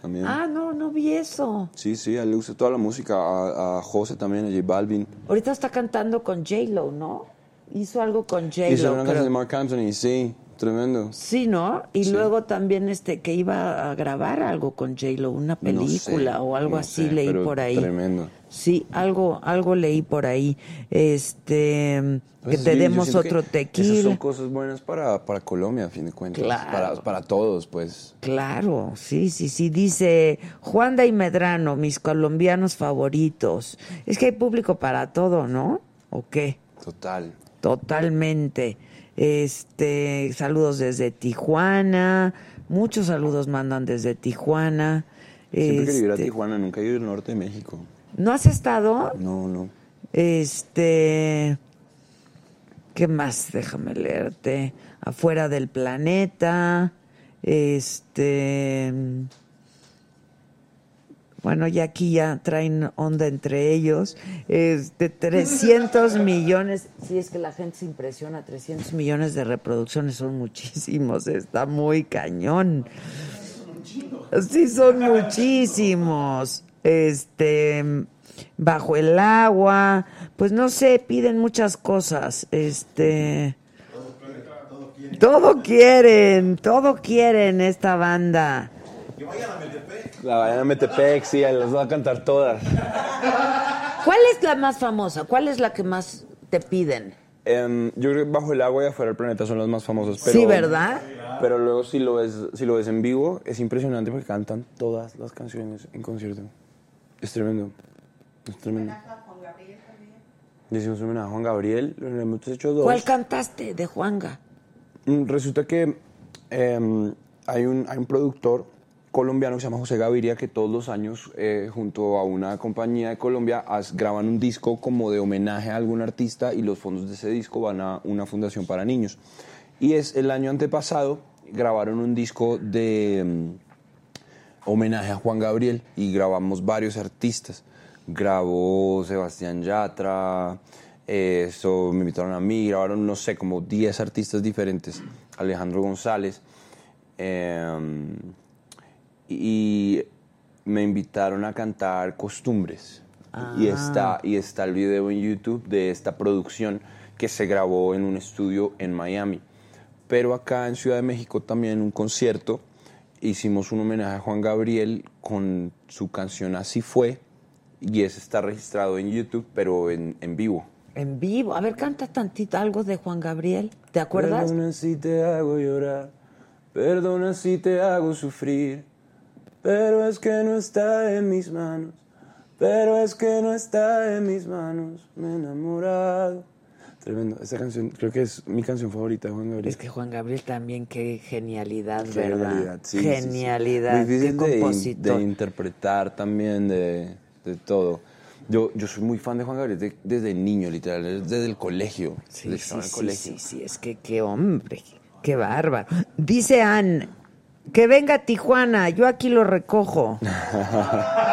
También. Ah, no, no vi eso. Sí, sí, a él le gusta toda la música. A, a José también, a J Balvin. Ahorita está cantando con J-Lo, ¿no? Hizo algo con Hizo J-Lo, una creo. canción de Mark Anthony, sí, tremendo. Sí, ¿no? Y Sí. luego también este que iba a grabar algo con J-Lo, una No sé, película o algo no así sé, leí pero por ahí. Tremendo. Sí, algo algo leí por ahí. Este que te sí, demos que otro Esas tequila. son cosas buenas para, para Colombia, a fin de cuentas. Claro. Para, para todos, pues. Claro, sí, sí, sí. Dice Juanda y Medrano, mis colombianos favoritos. Es que hay público para todo, ¿no? ¿O qué? Total. Totalmente. Este, saludos desde Tijuana. Muchos saludos mandan desde Tijuana. Siempre quería ir a Este, Tijuana, nunca he ido al norte de México. ¿No has estado? No, no. Este. ¿Qué más? Déjame leerte. Afuera del planeta. Este. Bueno, ya aquí ya traen onda entre ellos. Este, 300 millones. Sí, es que la gente se impresiona. 300 millones de reproducciones son muchísimos. Está muy cañón. Sí, son muchísimos. Este, bajo el agua, pues no sé, piden muchas cosas. Este, todo quieren, todo quieren esta banda. Que vayan a Metepec. La vayan a Metepec, sí, las voy a cantar todas. ¿Cuál es la más famosa? ¿Cuál es la que más te piden? Em, yo creo que Bajo el agua y Afuera del planeta son las más famosas. Pero, Sí, ¿verdad? Pero luego si lo, ves, si lo ves en vivo, es impresionante porque cantan todas las canciones en concierto. Es tremendo. Es tremendo. Le hicimos un homenaje a Juan Gabriel, lo hemos hecho dos. ¿Cuál cantaste de Juanga? Mm, Resulta que em, hay, un, hay un productor colombiano que se llama José Gaviria que todos los años, eh, junto a una compañía de Colombia, as- graban un disco como de homenaje a algún artista y los fondos de ese disco van a una fundación para niños. Y es el año antepasado, grabaron un disco de em, homenaje a Juan Gabriel y grabamos varios artistas. Grabó Sebastián Yatra, eh, eso, me invitaron a mí, grabaron, no sé, como 10 artistas diferentes. Alejandro González. em, y me invitaron a cantar Costumbres. Y, Ah. está, y está el video en YouTube de esta producción que se grabó en un estudio en Miami. Pero acá en Ciudad de México también un concierto. Hicimos un homenaje a Juan Gabriel con su canción Así fue. Y ese está registrado en YouTube, pero en, en vivo. En vivo. A ver, canta tantito algo de Juan Gabriel. ¿Te acuerdas? Perdona si te hago llorar, perdona si te hago sufrir, pero es que no está en mis manos, pero es que no está en mis manos, me he enamorado. Tremendo, esa canción creo que es mi canción favorita de Juan Gabriel. Es que Juan Gabriel también, qué genialidad, Qué ¿verdad? genialidad, sí, sí, sí. genialidad, qué de, compositor. de interpretar también, de, de todo. Yo, yo soy muy fan de Juan Gabriel de- desde niño, literal, desde el colegio. Sí, sí, el sí, colegio. sí, sí, es que qué hombre, qué bárbaro. Dice Ann, que venga a Tijuana, yo aquí lo recojo.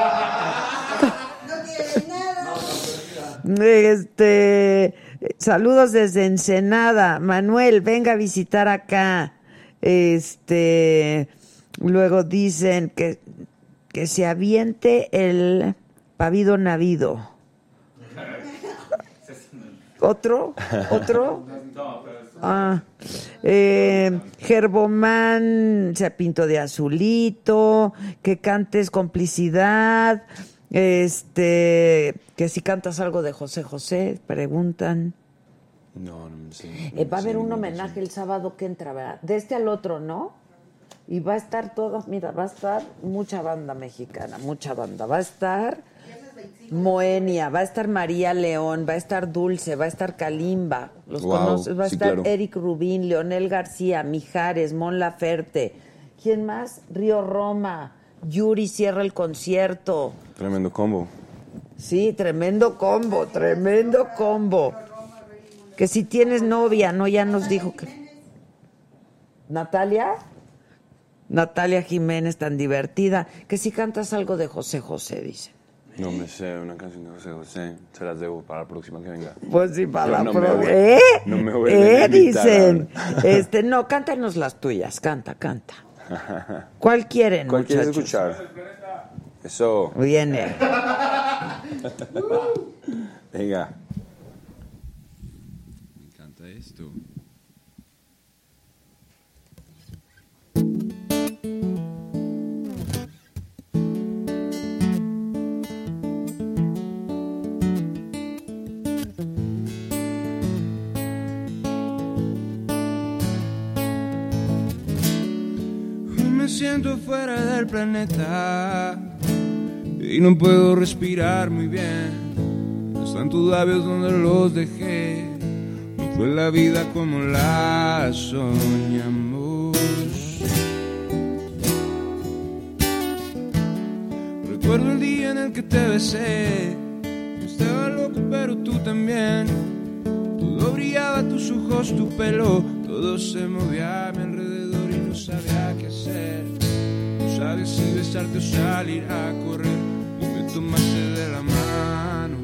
Este, saludos desde Ensenada. Manuel, venga a visitar acá. Este, luego dicen que, que se aviente el pavido navido. ¿Otro? ¿Otro? Ah, eh, Gerbomán se pintó de azulito, que cantes complicidad, este, que si cantas algo de José José, preguntan. No, no sé. Eh, va a haber un homenaje el sábado que entra, ¿verdad? De este al otro, ¿no? Y va a estar todo, mira, va a estar mucha banda mexicana, mucha banda. Va a estar Moenia, va a estar María León, va a estar Dulce, va a estar Kalimba, los Wow, conoces, va a sí, estar claro. Eric Rubín, Leonel García, Mijares, Mon Laferte. ¿Quién más? Río Roma, Yuri cierra el concierto. Tremendo combo. Sí, tremendo combo, tremendo combo. Que si tienes novia, no, ya nos dijo que. Natalia. Natalia Jiménez, tan divertida. Que si cantas algo de José José, dice. No me sé una canción de José José. Se las debo para la próxima que venga. Pues sí, para Pero la no vuel- ¿Eh? no me ¿Eh? a invitar Dicen. Este, no, cántanos las tuyas, canta, canta. ¿Cuál quieren, ¿Cuál muchachos? escuchar? Eso. Viene. Venga. Me siento fuera del planeta y no puedo respirar muy bien. Están tus labios donde los dejé. No fue la vida como la soñamos. Recuerdo el día en el que te besé. Yo estaba loco, pero tú también. Todo brillaba, tus ojos, tu pelo. Todo se movía a mi alrededor y no sabía No sabía si besarte o salir a correr. Y me tomaste de la mano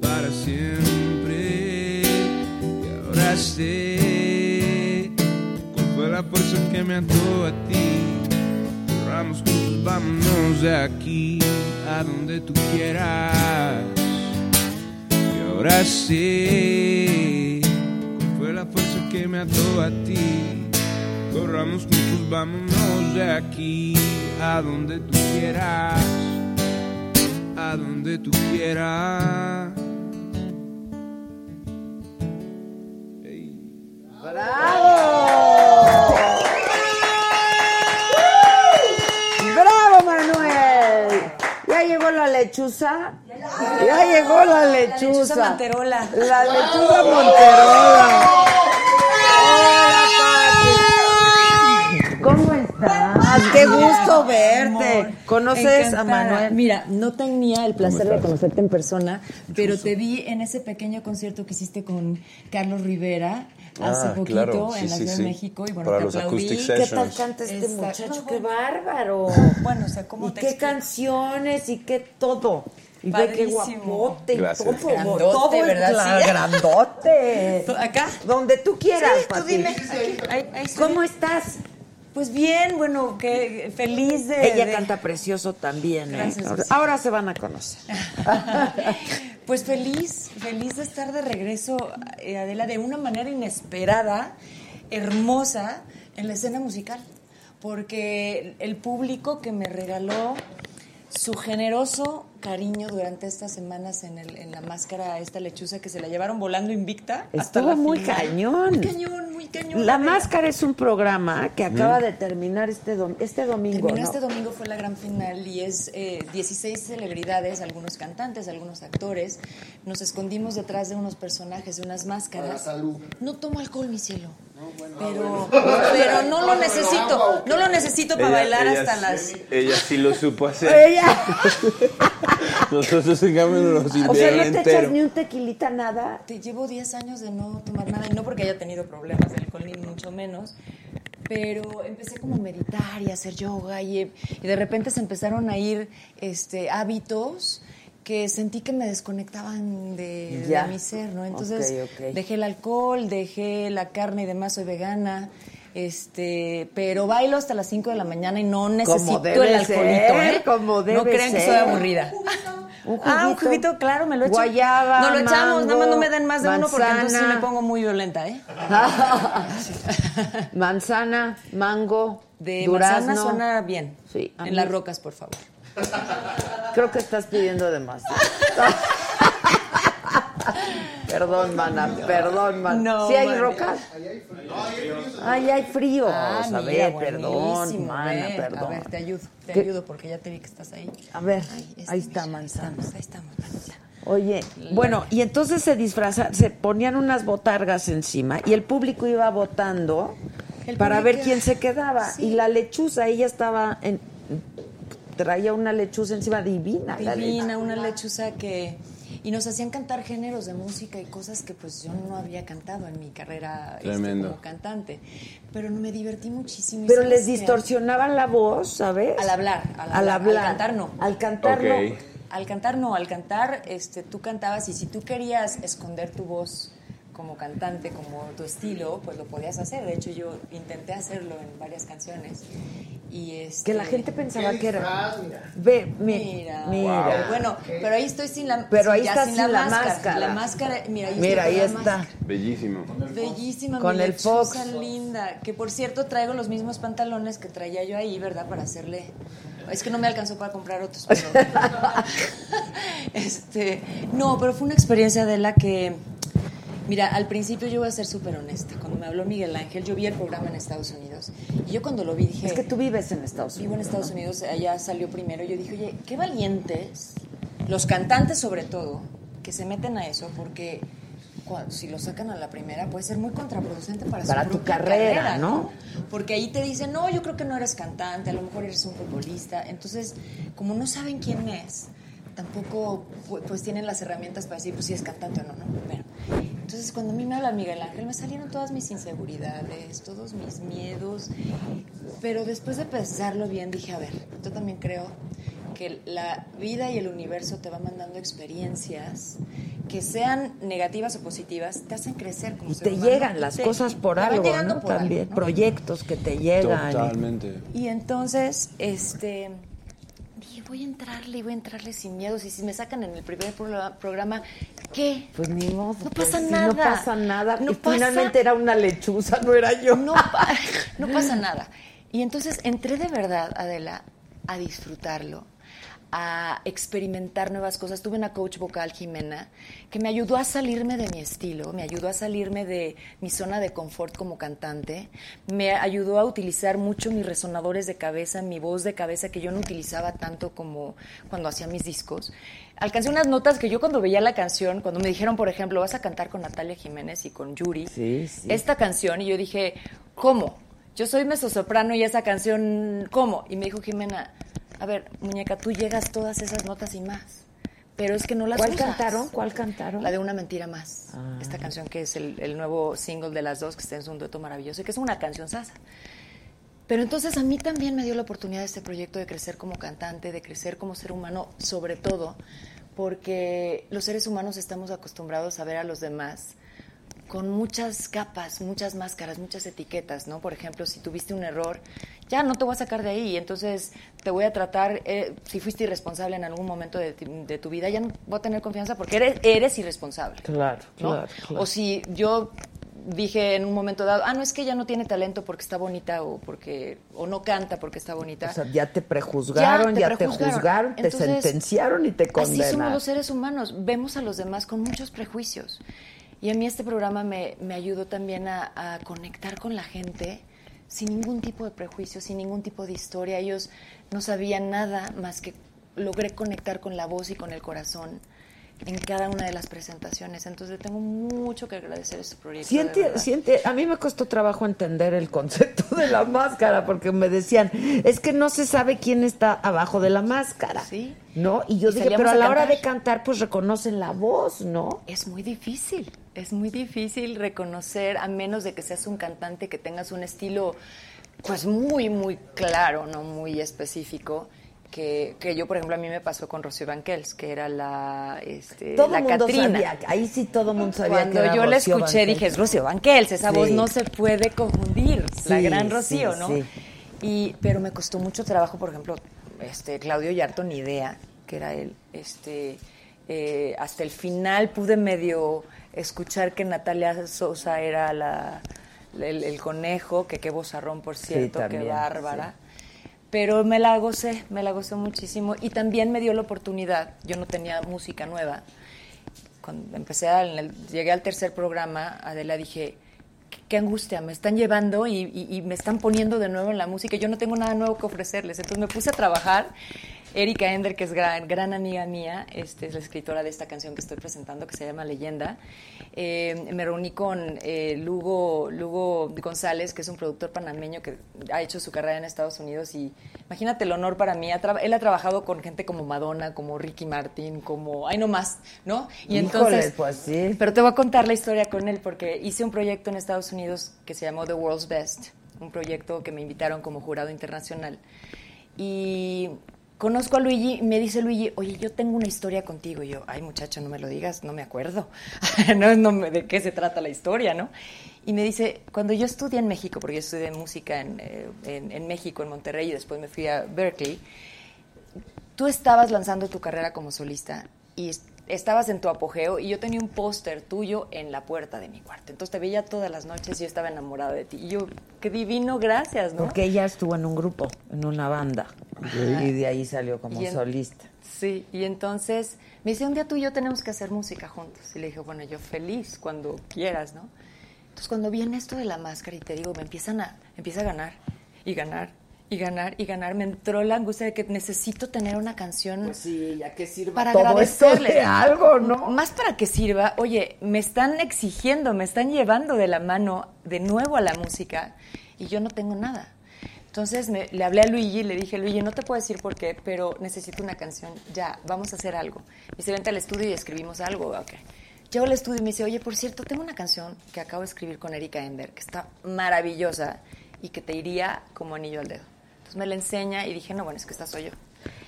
para siempre. Y ahora sé cuál fue la fuerza que me ató a ti. Corramos juntos, vámonos de aquí a donde tú quieras. Y ahora sé cuál fue la fuerza que me ató a ti. Corramos juntos, vámonos de aquí a donde tú quieras, a donde tú quieras. ¡Bravo! ¡Bravo, Manuel! ¿Ya llegó la lechuza? Ya llegó la lechuza. lechuza Manterola. La lechuza Monterola. ¿Cómo estás? Qué gusto verte. ¿Conoces a. Manuel? Mira, no tenía el placer de conocerte en persona, pero te vi en ese pequeño concierto que hiciste con Carlos Rivera hace Ah, poquito claro, en la sí, Ciudad sí. de México y bueno, Para te los aplaudí. acoustic ¿Qué tal canta este muchacho? ¡Qué bárbaro! Bueno, o sea, ¿cómo ¿Y te qué explico? canciones? ¿Y qué todo? Y ve qué guapote. Todo, Grandote, todo cla- Sí. grandote. ¿Acá? Donde tú quieras, Sí, tú dime. Aquí, ahí- ahí estoy ¿Cómo estás? Pues bien, bueno, que feliz de... Ella de- canta precioso también. ¿eh? Gracias, Ahora, ahora se van a conocer. Pues feliz, feliz de estar de regreso, eh, Adela, de una manera inesperada, hermosa, en la escena musical. Porque el público que me regaló su generoso cariño durante estas semanas en, el- en la máscara, esta lechuza que se la llevaron volando invicta. Estuvo muy final. cañón. Muy cañón, muy cañón. La. Máscara es un programa que acaba de terminar este, dom- este domingo. Terminó ¿no? este domingo, fue la gran final y es eh, 16 celebridades, algunos cantantes, algunos actores. Nos escondimos detrás de unos personajes, de unas máscaras. No tomo alcohol, mi cielo. Pero, pero no lo necesito, no lo necesito para Ella- bailar ella hasta sí- las... Ella sí lo supo hacer. Ella. Nosotros en cambio nos lo O sea, ¿no te echas entero. ni un tequilita nada? Te llevo 10 años de no tomar nada y no porque haya tenido problemas de alcohol ni mucho menos, pero empecé como a meditar y a hacer yoga y, y de repente se empezaron a ir este, hábitos que sentí que me desconectaban de, mi ser, ¿no? Entonces dejé el alcohol, dejé la carne y demás, soy vegana. Este, pero bailo hasta las 5 de la mañana y no necesito debe el alcoholito, ser, ¿eh? como no crean que soy aburrida. Un Ah, un juguito. claro, me lo echo. Guayaba, No lo echamos, nada más no me den más de uno porque entonces sí me pongo muy violenta, ¿eh? Manzana, mango, De durazno. manzana suena bien. Sí, En las rocas, por favor. Creo que estás pidiendo demasiado. perdón, mana, perdón, mana. No, ¿Sí hay rocas? Ay, hay frío. Ah, a mira, ver, perdón, mana, perdón. A ver, te ayudo, te ¿Qué? ayudo porque ya te vi que estás ahí. A ver, Ay, ahí este, está mira, manzana. estamos, Ahí estamos, manzana. Oye, bueno, y entonces se disfraza, se ponían unas botargas encima y el público iba votando El para público- ver quién se quedaba. Sí. Y la lechuza, ella estaba en, traía una lechuza encima divina. la Divina, una lechuza que... Y nos hacían cantar géneros de música y cosas que pues yo no había cantado en mi carrera este, como cantante. Pero me divertí muchísimo. Pero ¿sabes les distorsionaban la voz, ¿sabes? Al hablar, al, Al hablar, hablar. Al cantar no. Al cantar no. Al cantar no, al cantar este, tú cantabas y si tú querías esconder tu voz como cantante, como tu estilo, pues lo podías hacer. De hecho, yo intenté hacerlo en varias canciones. Y este, Que la gente pensaba que era. mira. Ve, mi- Mira, mira. pero bueno, pero ahí estoy sin la Pero ahí está sin, la máscara. máscara. La máscara, mira, ahí, Mira, ahí está. máscara. Bellísimo. Bellísima, Con mi el Fox. linda. Que por cierto traigo los mismos pantalones que traía yo ahí, ¿verdad? Para hacerle. Es que no me alcanzó para comprar otros. Pero... este, no, pero fue una experiencia de la que. Mira, al principio yo voy a ser súper honesta. Cuando me habló Miguel Ángel, yo vi el programa en Estados Unidos. Y yo cuando lo vi dije. Es que tú vives en Estados Vivo en Unidos. Estados Unidos, allá salió primero. Yo dije, oye, qué valientes, los cantantes sobre todo, que se meten a eso, porque si lo sacan a la primera puede ser muy contraproducente para, Para su tu propia carrera, ¿no? Porque ahí te dicen, no, yo creo que no eres cantante, a lo mejor eres un futbolista. Entonces, como no saben quién es, tampoco pu- pues tienen las herramientas para decir, pues si es cantante o no, ¿no? Bueno, entonces cuando a mí me habla Miguel Ángel, me salieron todas mis inseguridades, todos mis miedos, pero después de pensarlo bien dije, a ver, yo también creo que la vida y el universo te va mandando experiencias que sean negativas o positivas, te hacen crecer como Y ser te humano. llegan las Te- cosas por algo, llegando ¿no? por algo, También ¿no? proyectos que te llegan. Totalmente. Y entonces, este, voy a entrarle y voy a entrarle sin miedos. Y si me sacan en el primer pro- programa, qué? Pues ni modo. No pues, pasa si nada. No pasa nada. No y pasa- finalmente era una lechuza, no era yo. No pasa nada. Y entonces entré de verdad, Adela, a disfrutarlo, a experimentar nuevas cosas. Tuve una coach vocal, Jimena, que me ayudó a salirme de mi estilo, me ayudó a salirme de mi zona de confort como cantante, me ayudó a utilizar mucho mis resonadores de cabeza, mi voz de cabeza que yo no utilizaba tanto como cuando hacía mis discos. Alcancé unas notas que yo cuando veía la canción, cuando me dijeron, por ejemplo, vas a cantar con Natalia Jiménez y con Yuri, Sí, sí. esta canción y yo dije, ¿cómo? Yo soy mezzosoprano y esa canción, ¿cómo? Y me dijo Jimena, a ver, muñeca, tú llegas todas esas notas y más, pero es que no las ¿Cuál usas. cantaron? ¿Cuál cantaron? La de Una Mentira Más. Ah. Esta canción que es el, el nuevo single de las dos, que está en un dueto maravilloso y que es una canción sasa. Pero entonces a mí también me dio la oportunidad de este proyecto de crecer como cantante, de crecer como ser humano, sobre todo porque los seres humanos estamos acostumbrados a ver a los demás con muchas capas, muchas máscaras, muchas etiquetas, ¿no? Por ejemplo, si tuviste un error, ya no te voy a sacar de ahí, entonces te voy a tratar, eh, si fuiste irresponsable en algún momento de, de tu vida, ya no voy a tener confianza porque eres, eres irresponsable. Claro, ¿no? claro, claro. O si yo dije en un momento dado, ah, no es que ella no tiene talento porque está bonita o porque o no canta porque está bonita. O sea, ya te prejuzgaron, ya te, prejuzgaron. juzgaron, te Entonces, sentenciaron y te Así somos condenaron. los seres humanos, vemos a los demás con muchos prejuicios. Y a mí este programa me, me ayudó también a, a conectar con la gente sin ningún tipo de prejuicio, sin ningún tipo de historia. Ellos no sabían nada más que logré conectar con la voz y con el corazón en cada una de las presentaciones. Entonces tengo mucho que agradecer este proyecto. Siente, siente, a mí me costó trabajo entender el concepto de la máscara porque me decían, es que no se sabe quién está abajo de la máscara. Sí. ¿No? Y yo Y dije, pero a a la hora de cantar, pues reconocen la voz, ¿no? Es muy difícil, es muy difícil reconocer, a menos de que seas un cantante que tengas un estilo pues muy, muy claro, no muy específico. Que, que yo, por ejemplo, a mí me pasó con Rocío Banquels, que era la, este, Todo la mundo Catrina. sabía, ahí sí todo el mundo sabía Cuando que era yo la escuché Banquels. dije, es Rocío Banquels, esa Sí. voz no se puede confundir, la gran sí, Rocío, ¿no? sí. Y, pero me costó mucho trabajo, por ejemplo, este, Claudio Yarto, ni idea, que era él. Este, eh, hasta el final pude medio escuchar que Natalia Sosa era la, el, el conejo, que qué vozarrón, por cierto, también, qué bárbara. Pero me la gocé, me la gocé muchísimo. Y también me dio la oportunidad, yo no tenía música nueva. Cuando empecé, a- el- llegué al tercer programa, Adela, dije, qué, qué angustia, me están llevando y, y- y me están poniendo de nuevo en la música. Yo no tengo nada nuevo que ofrecerles. Entonces me puse a trabajar. Erika Ender, que es gran, gran amiga mía, este, es la escritora de esta canción que estoy presentando, que se llama Leyenda. Eh, me reuní con eh, Lugo, Lugo González, que es un productor panameño que ha hecho su carrera en Estados Unidos y imagínate el honor para mí. Él ha trabajado con gente como Madonna, como Ricky Martin, como, ay no más, ¿no? Y Híjole, entonces, pues sí. pero te voy a contar la historia con él porque hice un proyecto en Estados Unidos que se llamó The World's Best, un proyecto que me invitaron como jurado internacional. Y conozco a Luigi y me dice Luigi, oye, yo tengo una historia contigo. Y yo, ay muchacho, no me lo digas, no me acuerdo. no, no de qué se trata la historia, ¿no? Y me dice, cuando yo estudié en México, porque yo estudié música en, eh, en- México, en Monterrey, y después me fui a Berkeley, tú estabas lanzando tu carrera como solista y estabas en tu apogeo y yo tenía un póster tuyo en la puerta de mi cuarto. Entonces te veía todas las noches y yo estaba enamorada de ti. Y yo, qué divino, gracias, ¿no? Porque ella estuvo en un grupo, en una banda. Ajá. Y de ahí salió como en- solista. Sí, y entonces me dice, un día tú y yo tenemos que hacer música juntos. Y le dije, bueno, yo feliz, cuando quieras, ¿no? Entonces cuando viene esto de la máscara y te digo, me empiezan a, empieza a ganar y ganar y ganar y ganar, me entró la angustia de que necesito tener una canción Pues sí, ya que sirva para todo esto agradecerle de algo, ¿no? Más para que sirva, oye, me están exigiendo, me están llevando de la mano de nuevo a la música y yo no tengo nada. Entonces me- le hablé a Luigi y le dije, Luigi, no te puedo decir por qué, pero necesito una canción, ya, vamos a hacer algo. Me dice, vente al estudio y escribimos algo, ok. Llego al estudio y me dice, oye, por cierto, tengo una canción que acabo de escribir con Erika Ender, que está maravillosa y que te iría como anillo al dedo. Entonces me la enseña y dije, no, bueno, es que esta soy yo.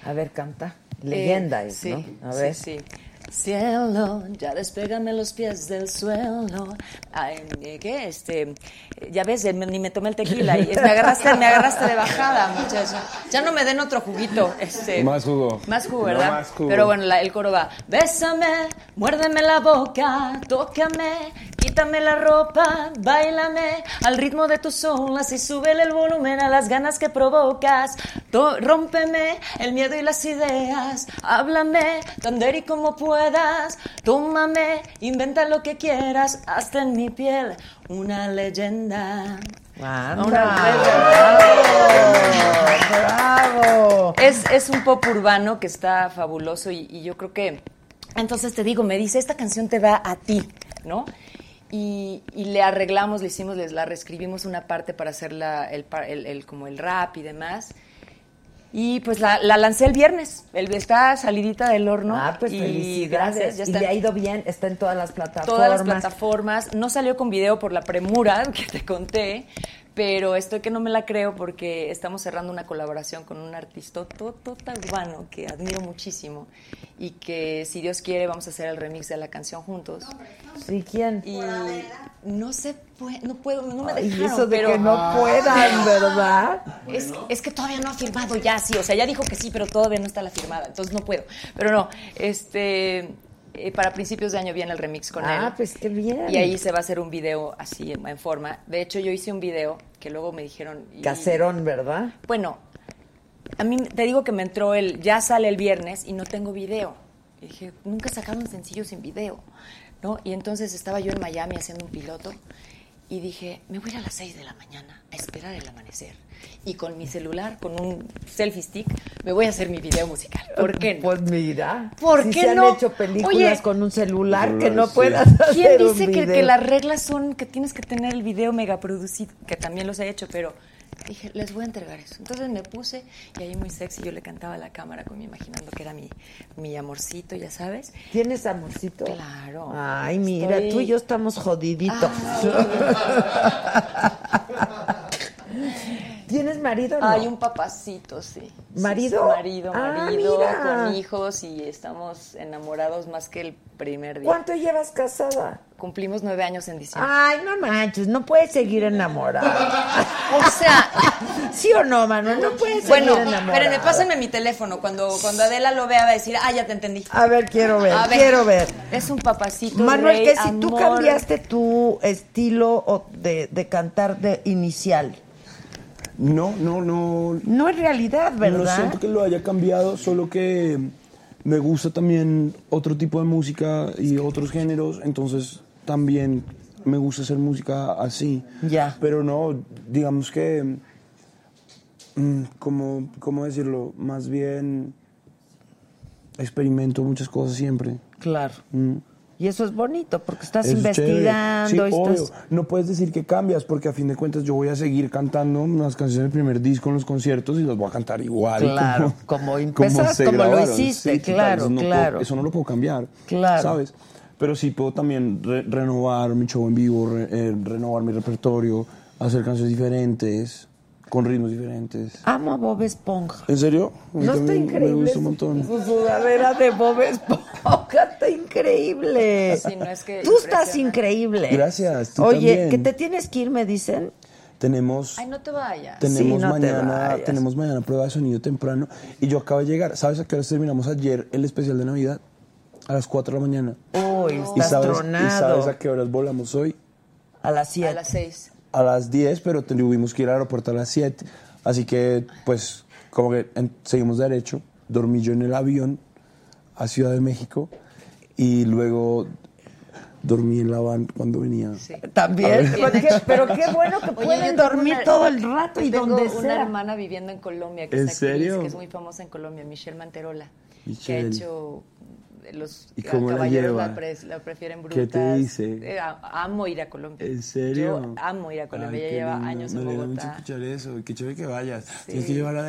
A ver, canta. Leyenda Eh, es, sí, ¿no? A ver. Sí, sí. Cielo, ya despégame los pies del suelo. Ay, ¿qué? Este, ya ves, eh, ni me tomé el tequila y me agarraste, me agarraste de bajada, muchacho. Ya no me den otro juguito. Este, Más jugo. Más jugo, No, ¿verdad? más jugo. Pero bueno, la- el coro va. Bésame, muérdeme la boca, tócame, quítame la ropa, bailame al ritmo de tus olas y súbele el volumen a las ganas que provocas. To- rómpeme el miedo y las ideas, háblame tan y como puedas, tómame, inventa lo que quieras, hasta en mi piel una leyenda. ¡Bravo! Es, es un pop urbano que está fabuloso y, y yo creo que... Entonces te digo, me dice, esta canción te va a ti, ¿no? Y, y le arreglamos, le hicimos, les la reescribimos una parte para hacer la- el, el- el- como el rap y demás. Y pues la, la lancé el viernes, el, está salidita del horno. Ah, pues y felicidades. gracias, ya y está le en ha ido bien, está en todas las plataformas. todas las plataformas. No salió con video por la premura que te conté, pero estoy que no me la creo porque estamos cerrando una colaboración con un artista tota urbano que admiro muchísimo y que si Dios quiere vamos a hacer el remix de la canción juntos. ¿Sí quién? Y no se puede, no puedo, no me Ay, dejaron, eso de pero que no puedan, ¿verdad? es, es que todavía no ha firmado ya, sí. O sea, ya dijo que sí, pero todavía no está la firmada. Entonces no puedo. Pero no, este. Eh, para principios de año viene el remix con él. Ah, pues qué bien. Y ahí se va a hacer un video así en, en forma. De hecho, yo hice un video que luego me dijeron. y- Caserón, ¿verdad? Bueno, a mí te digo que me entró el. Ya sale el viernes y no tengo video. Y dije, nunca sacaron sencillo sin video. ¿No? Y entonces estaba yo en Miami haciendo un piloto y dije, me voy a ir a las 6 de la mañana a esperar el amanecer. Y con mi celular, con un selfie stick, me voy a hacer mi video musical. ¿Por qué no? Pues mira. ¿Por si qué se no? han hecho películas Oye, con un celular que no puedas ¿Quién hacer un dice que, video? que las reglas son que tienes que tener el video mega producido? Que también los he hecho, pero dije, les voy a entregar eso. Entonces me puse y ahí muy sexy yo le cantaba a la cámara, como imaginando que era mi, mi amorcito, ya sabes. ¿Tienes amorcito? Claro. Ay, mira, tú y yo estamos jodiditos. ¿Tienes marido no? Hay un papacito, sí. ¿Marido? sí, marido, Ah, marido, mira. con hijos y estamos enamorados más que el primer día. ¿Cuánto llevas casada? Cumplimos nueve años en diciembre. Ay, no manches, no puedes seguir enamorada. O sea, ¿Sí o no, Manuel? No puedes bueno, seguir enamorada. espérenme, pásenme mi teléfono. Cuando, cuando Adela lo vea va a decir, ah, ya te entendí. A ver, quiero ver, A quiero ver. Es un papacito. Manuel, rey, que si tú cambiaste tu estilo de, de cantar de inicial. No, no, no. No es realidad, No ¿verdad? siento que lo haya cambiado, solo que me gusta también otro tipo de música y otros géneros, entonces también me gusta hacer música así. Ya. Pero no, digamos que, mm, ¿cómo, ¿cómo decirlo? Más bien experimento muchas cosas siempre. Claro. Mm. Y eso es bonito porque estás Eso es investigando. Sí, y estás- obvio. No puedes decir que cambias porque a fin de cuentas yo voy a seguir cantando las canciones del primer disco en los conciertos y las voy a cantar igual. Claro, como se como lo hiciste, claro, eso no puedo- claro. eso no lo puedo cambiar. Claro. ¿Sabes? Pero sí puedo también re- renovar mi show en vivo, re- eh, renovar mi repertorio, hacer canciones diferentes, con ritmos diferentes. Amo a Bob Esponja. ¿En serio? A mí ¿No está increíble? Me gusta un montón. Su sudadera de Bob Esponja está increíble. Sí, no es que Tú estás increíble. Gracias, tú Oye, también. que te tienes que ir, me dicen. Tenemos... Ay, no te vayas. Tenemos Sí, no te mañana, vayas. tenemos mañana prueba de sonido temprano y yo acabo de llegar. ¿Sabes a qué hora terminamos ayer el especial de Navidad? A las 4 de la mañana. Uy, ¿Y estás sabes, ¿Y tronado. sabes a qué horas volamos hoy? A las A 7. las seis. A las 10, pero tuvimos que ir al aeropuerto a las 7. Así que, pues, como que en- seguimos derecho. Dormí yo en el avión a Ciudad de México y luego dormí en la van cuando venía. También. A. ¿Por qué? Pero qué bueno que Oye, pueden dormir una- todo el rato y tengo donde una sea. hermana viviendo en Colombia que ¿En es actriz, serio? que es muy famosa en Colombia, Michelle Manterola, que ha Michelle. hecho los ¿Y cómo la caballeros lleva? la, pre- la prefieren brutas. ¿Qué te dice? Eh, amo ir a Colombia. ¿En serio? Yo amo ir a Colombia. Ay, Ella lleva lindo. años Me en alegra mucho Bogotá. escuchar eso. Qué chévere que vayas. Sí. Tienes que llevar a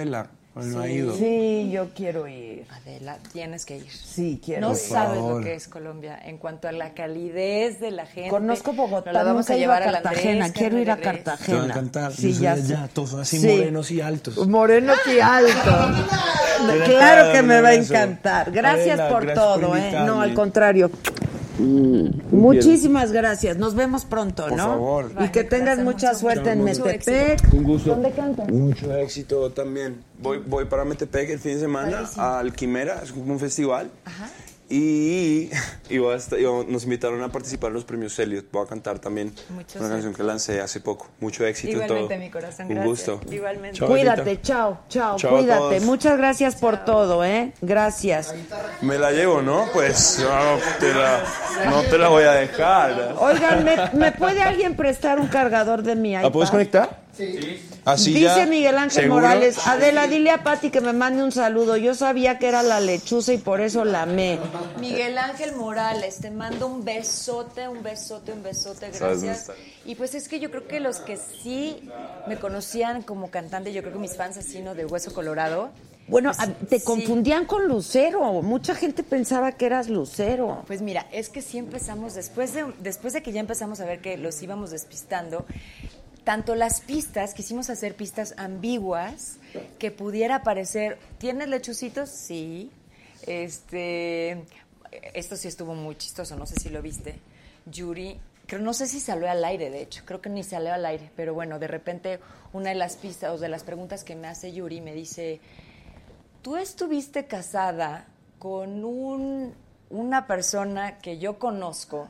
Ha ido. Sí, yo quiero ir. Adela, tienes que ir. Sí, quiero No ir. sabes favor. lo que es Colombia en cuanto a la calidez de la gente. Conozco Bogotá, Nos la vamos a a llevar al Cartagena, Andrés, quiero ir a Res. Te van a Cartagena. encantar. Sí, Yo ya sé. todos son así Sí. morenos y altos. Morenos y altos. Tiene claro que me va a encantar. Gracias Adela, por gracias por todo, ¿eh? No, al contrario. Muchísimas gracias. Nos vemos pronto, Por ¿no? favor. Y que tengas mucha suerte en Mucho Metepec. Un gusto. ¿Dónde cantas? Mucho éxito también. Voy, voy para Metepec el fin de semana al Quimera, es como un festival. Y, y a estar- nos invitaron a participar en los premios Elliot. Voy a cantar también Mucho una canción que lancé hace poco. Mucho éxito en Igualmente, todo. mi corazón, Un gracias. gusto. Igualmente. Chao, Cuídate, chao, chao, cuídate. Muchas gracias por todo, ¿eh? Gracias. Me la llevo, ¿no? Pues no te la, no te la voy a dejar. Oigan, ¿me, me puede alguien prestar un cargador de mi iPad? ¿La puedes conectar? Sí. Así Dice ya, Miguel Ángel ¿seguro? Morales, Adela, dile a Pati que me mande un saludo. Yo sabía que era la lechuza y por eso la amé. Miguel Ángel Morales, te mando un besote, un besote, un besote, gracias. Y pues es que yo creo que los que sí me conocían como cantante, yo creo que mis fans así, ¿no? De Hueso Colorado. Bueno, pues, a- te sí. confundían con Lucero. Mucha gente pensaba que eras Lucero. Pues mira, es que sí empezamos, después de, después de que ya empezamos a ver que los íbamos despistando, tanto las pistas, quisimos hacer pistas ambiguas, que pudiera parecer, ¿tienes lechucitos? Sí. Este, esto sí estuvo muy chistoso, no sé si lo viste. Yuri, creo, no sé si salió al aire, de hecho, creo que ni salió al aire, pero bueno, de repente una de las pistas o de las preguntas que me hace Yuri me dice, tú estuviste casada con un, una persona que yo conozco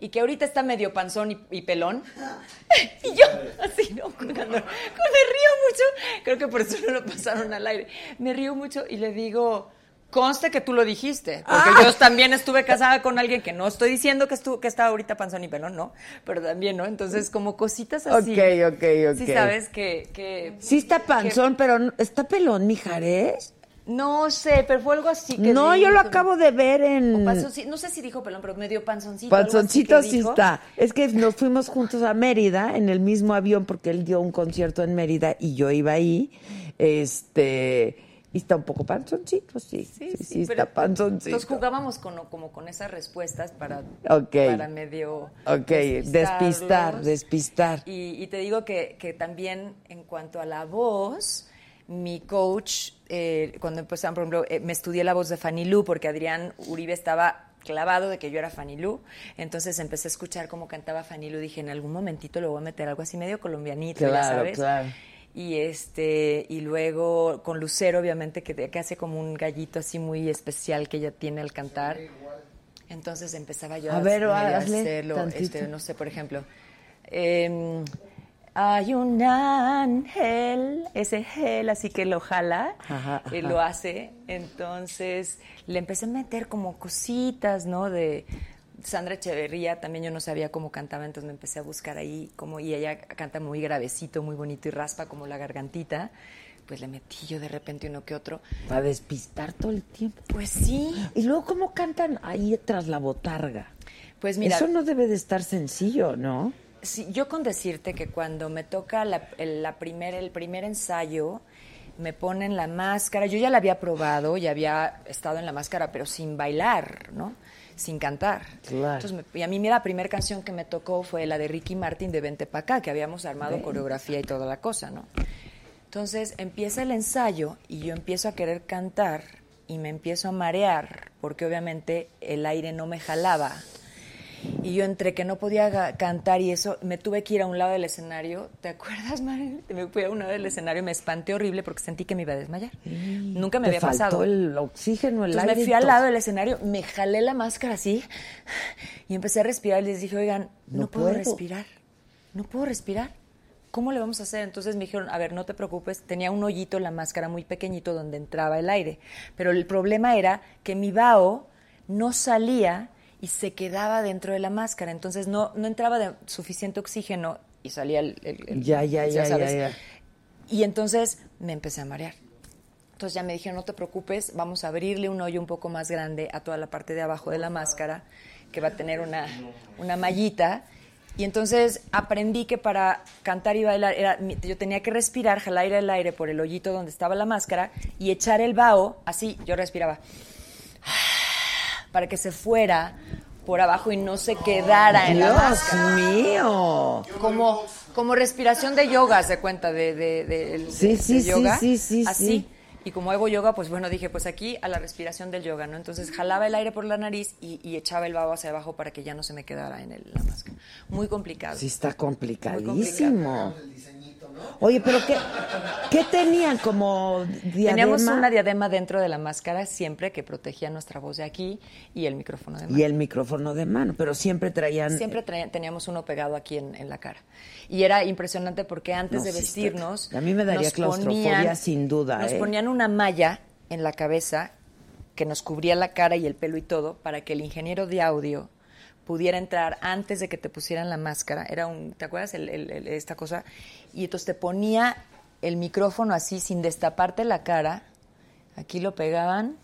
y que ahorita está medio panzón y, y pelón. y yo, así, ¿no? Cuando, cuando me río mucho, creo que por eso no lo pasaron al aire. Me río mucho y le digo, conste que tú lo dijiste, porque yo también estuve casada con alguien que no estoy diciendo que, estuvo, que está ahorita panzón y pelón, no, pero también, ¿no? Entonces, como cositas así. Ok, ok, ok. Sí sabes que... que Sí está panzón, pero no- ¿está pelón, Mijares? No sé, pero fue algo así que No, dijo. yo lo acabo de ver en... No sé si dijo pelón, pero medio panzoncito. Panzoncito sí dijo. está. Es que nos fuimos juntos a Mérida en el mismo avión porque él dio un concierto en Mérida y yo iba ahí. Este, y está un poco panzoncito, sí. Sí, sí, pero- está panzoncito. Entonces jugábamos con, como con esas respuestas para, para medio Ok, despistar, despistar. Y, y te digo que, que también en cuanto a la voz, mi coach, eh, cuando empezaron, por ejemplo, eh, me estudié la voz de Fanny Lu porque Adrián Uribe estaba clavado de que yo era Fanny Lu, entonces empecé a escuchar cómo cantaba Fanny Lu, dije, en algún momentito le voy a meter algo así medio colombianito, ya sabes. claro. Y este y luego con Lucero obviamente que, que hace como un gallito así muy especial que ella tiene al cantar. Entonces empezaba yo A ver, medio a hazle hacerlo, este, no sé, por ejemplo, em, hay un ángel, ese gel, así que lo jala, Ajá, eh, lo hace. Entonces le empecé a meter como cositas, ¿no? De Sandra Echeverría, también yo no sabía cómo cantaba, entonces me empecé a buscar ahí, como, y ella canta muy gravecito, muy bonito y raspa como la gargantita. Pues le metí yo de repente uno que otro. Para despistar todo el tiempo. Pues sí. Y luego, ¿cómo cantan ahí tras la botarga? Pues mira, Eso no debe de estar sencillo, ¿no? Sí, yo con decirte que cuando me toca la, el, la primer, el primer ensayo, me ponen la máscara. Yo ya la había probado, ya había estado en la máscara, pero sin bailar, ¿no? Sin cantar. Claro. Entonces, me- y a mí mira, la primera canción que me tocó fue la de Ricky Martin de Vente Pa' acá, que habíamos armado coreografía y toda la cosa, ¿no? Entonces empieza el ensayo y yo empiezo a querer cantar y me empiezo a marear porque obviamente el aire no me jalaba. Y yo entre que no podía cantar y eso, me tuve que ir a un lado del escenario. ¿Te acuerdas, Mari? Me fui a un lado del escenario y me espanté horrible porque sentí que me iba a desmayar. Nunca me Te había faltó pasado. el oxígeno, el Entonces aire. me fui al lado del escenario, me jalé la máscara así y empecé a respirar y les dije, oigan, no, No puedo, puedo. respirar, no puedo respirar. ¿Cómo le vamos a hacer? Entonces me dijeron, a ver, no te preocupes, tenía un hoyito en la máscara muy pequeñito donde entraba el aire, pero el problema era que mi vaho no salía y se quedaba dentro de la máscara, entonces no, no entraba de suficiente oxígeno y salía el... el- el- Ya, ya, ya, sabes. ya, ya. Y entonces me empecé a marear. Entonces ya me dijeron, no te preocupes, vamos a abrirle un hoyo un poco más grande a toda la parte de abajo de la máscara, que va a tener una, una mallita. Y entonces aprendí que para cantar y bailar era, yo tenía que respirar, jalar el aire por el hoyito donde estaba la máscara y echar el vaho, así, yo respiraba, para que se fuera por abajo y no se quedara en la Dios máscara. mío. Como, como respiración de yoga, se cuenta, de, de, de- Sí, de sí, sí, yoga. sí, sí, Así. sí. Y como hago yoga, pues bueno, dije, pues aquí a la respiración del yoga, ¿no? Entonces jalaba el aire por la nariz y, y echaba el vaho hacia abajo para que ya no se me quedara en el- la máscara. Muy complicado. Sí, está Muy complicadísimo. Oye, pero ¿qué, qué tenían como diadema? Teníamos una diadema dentro de la máscara siempre que protegía nuestra voz de aquí y el micrófono de mano. Y el micrófono de mano, pero siempre traían... Siempre traía- teníamos uno pegado aquí en, en la cara. Y era impresionante porque antes No, de vestirnos... a mí me daría claustrofobia ponían- sin duda, Nos ¿eh? ponían una malla en la cabeza que nos cubría la cara y el pelo y todo para que el ingeniero de audio pudiera entrar antes de que te pusieran la máscara. Era un, ¿te acuerdas el- el- el- esta cosa? Y entonces te ponía el micrófono así sin destaparte la cara. Aquí lo pegaban,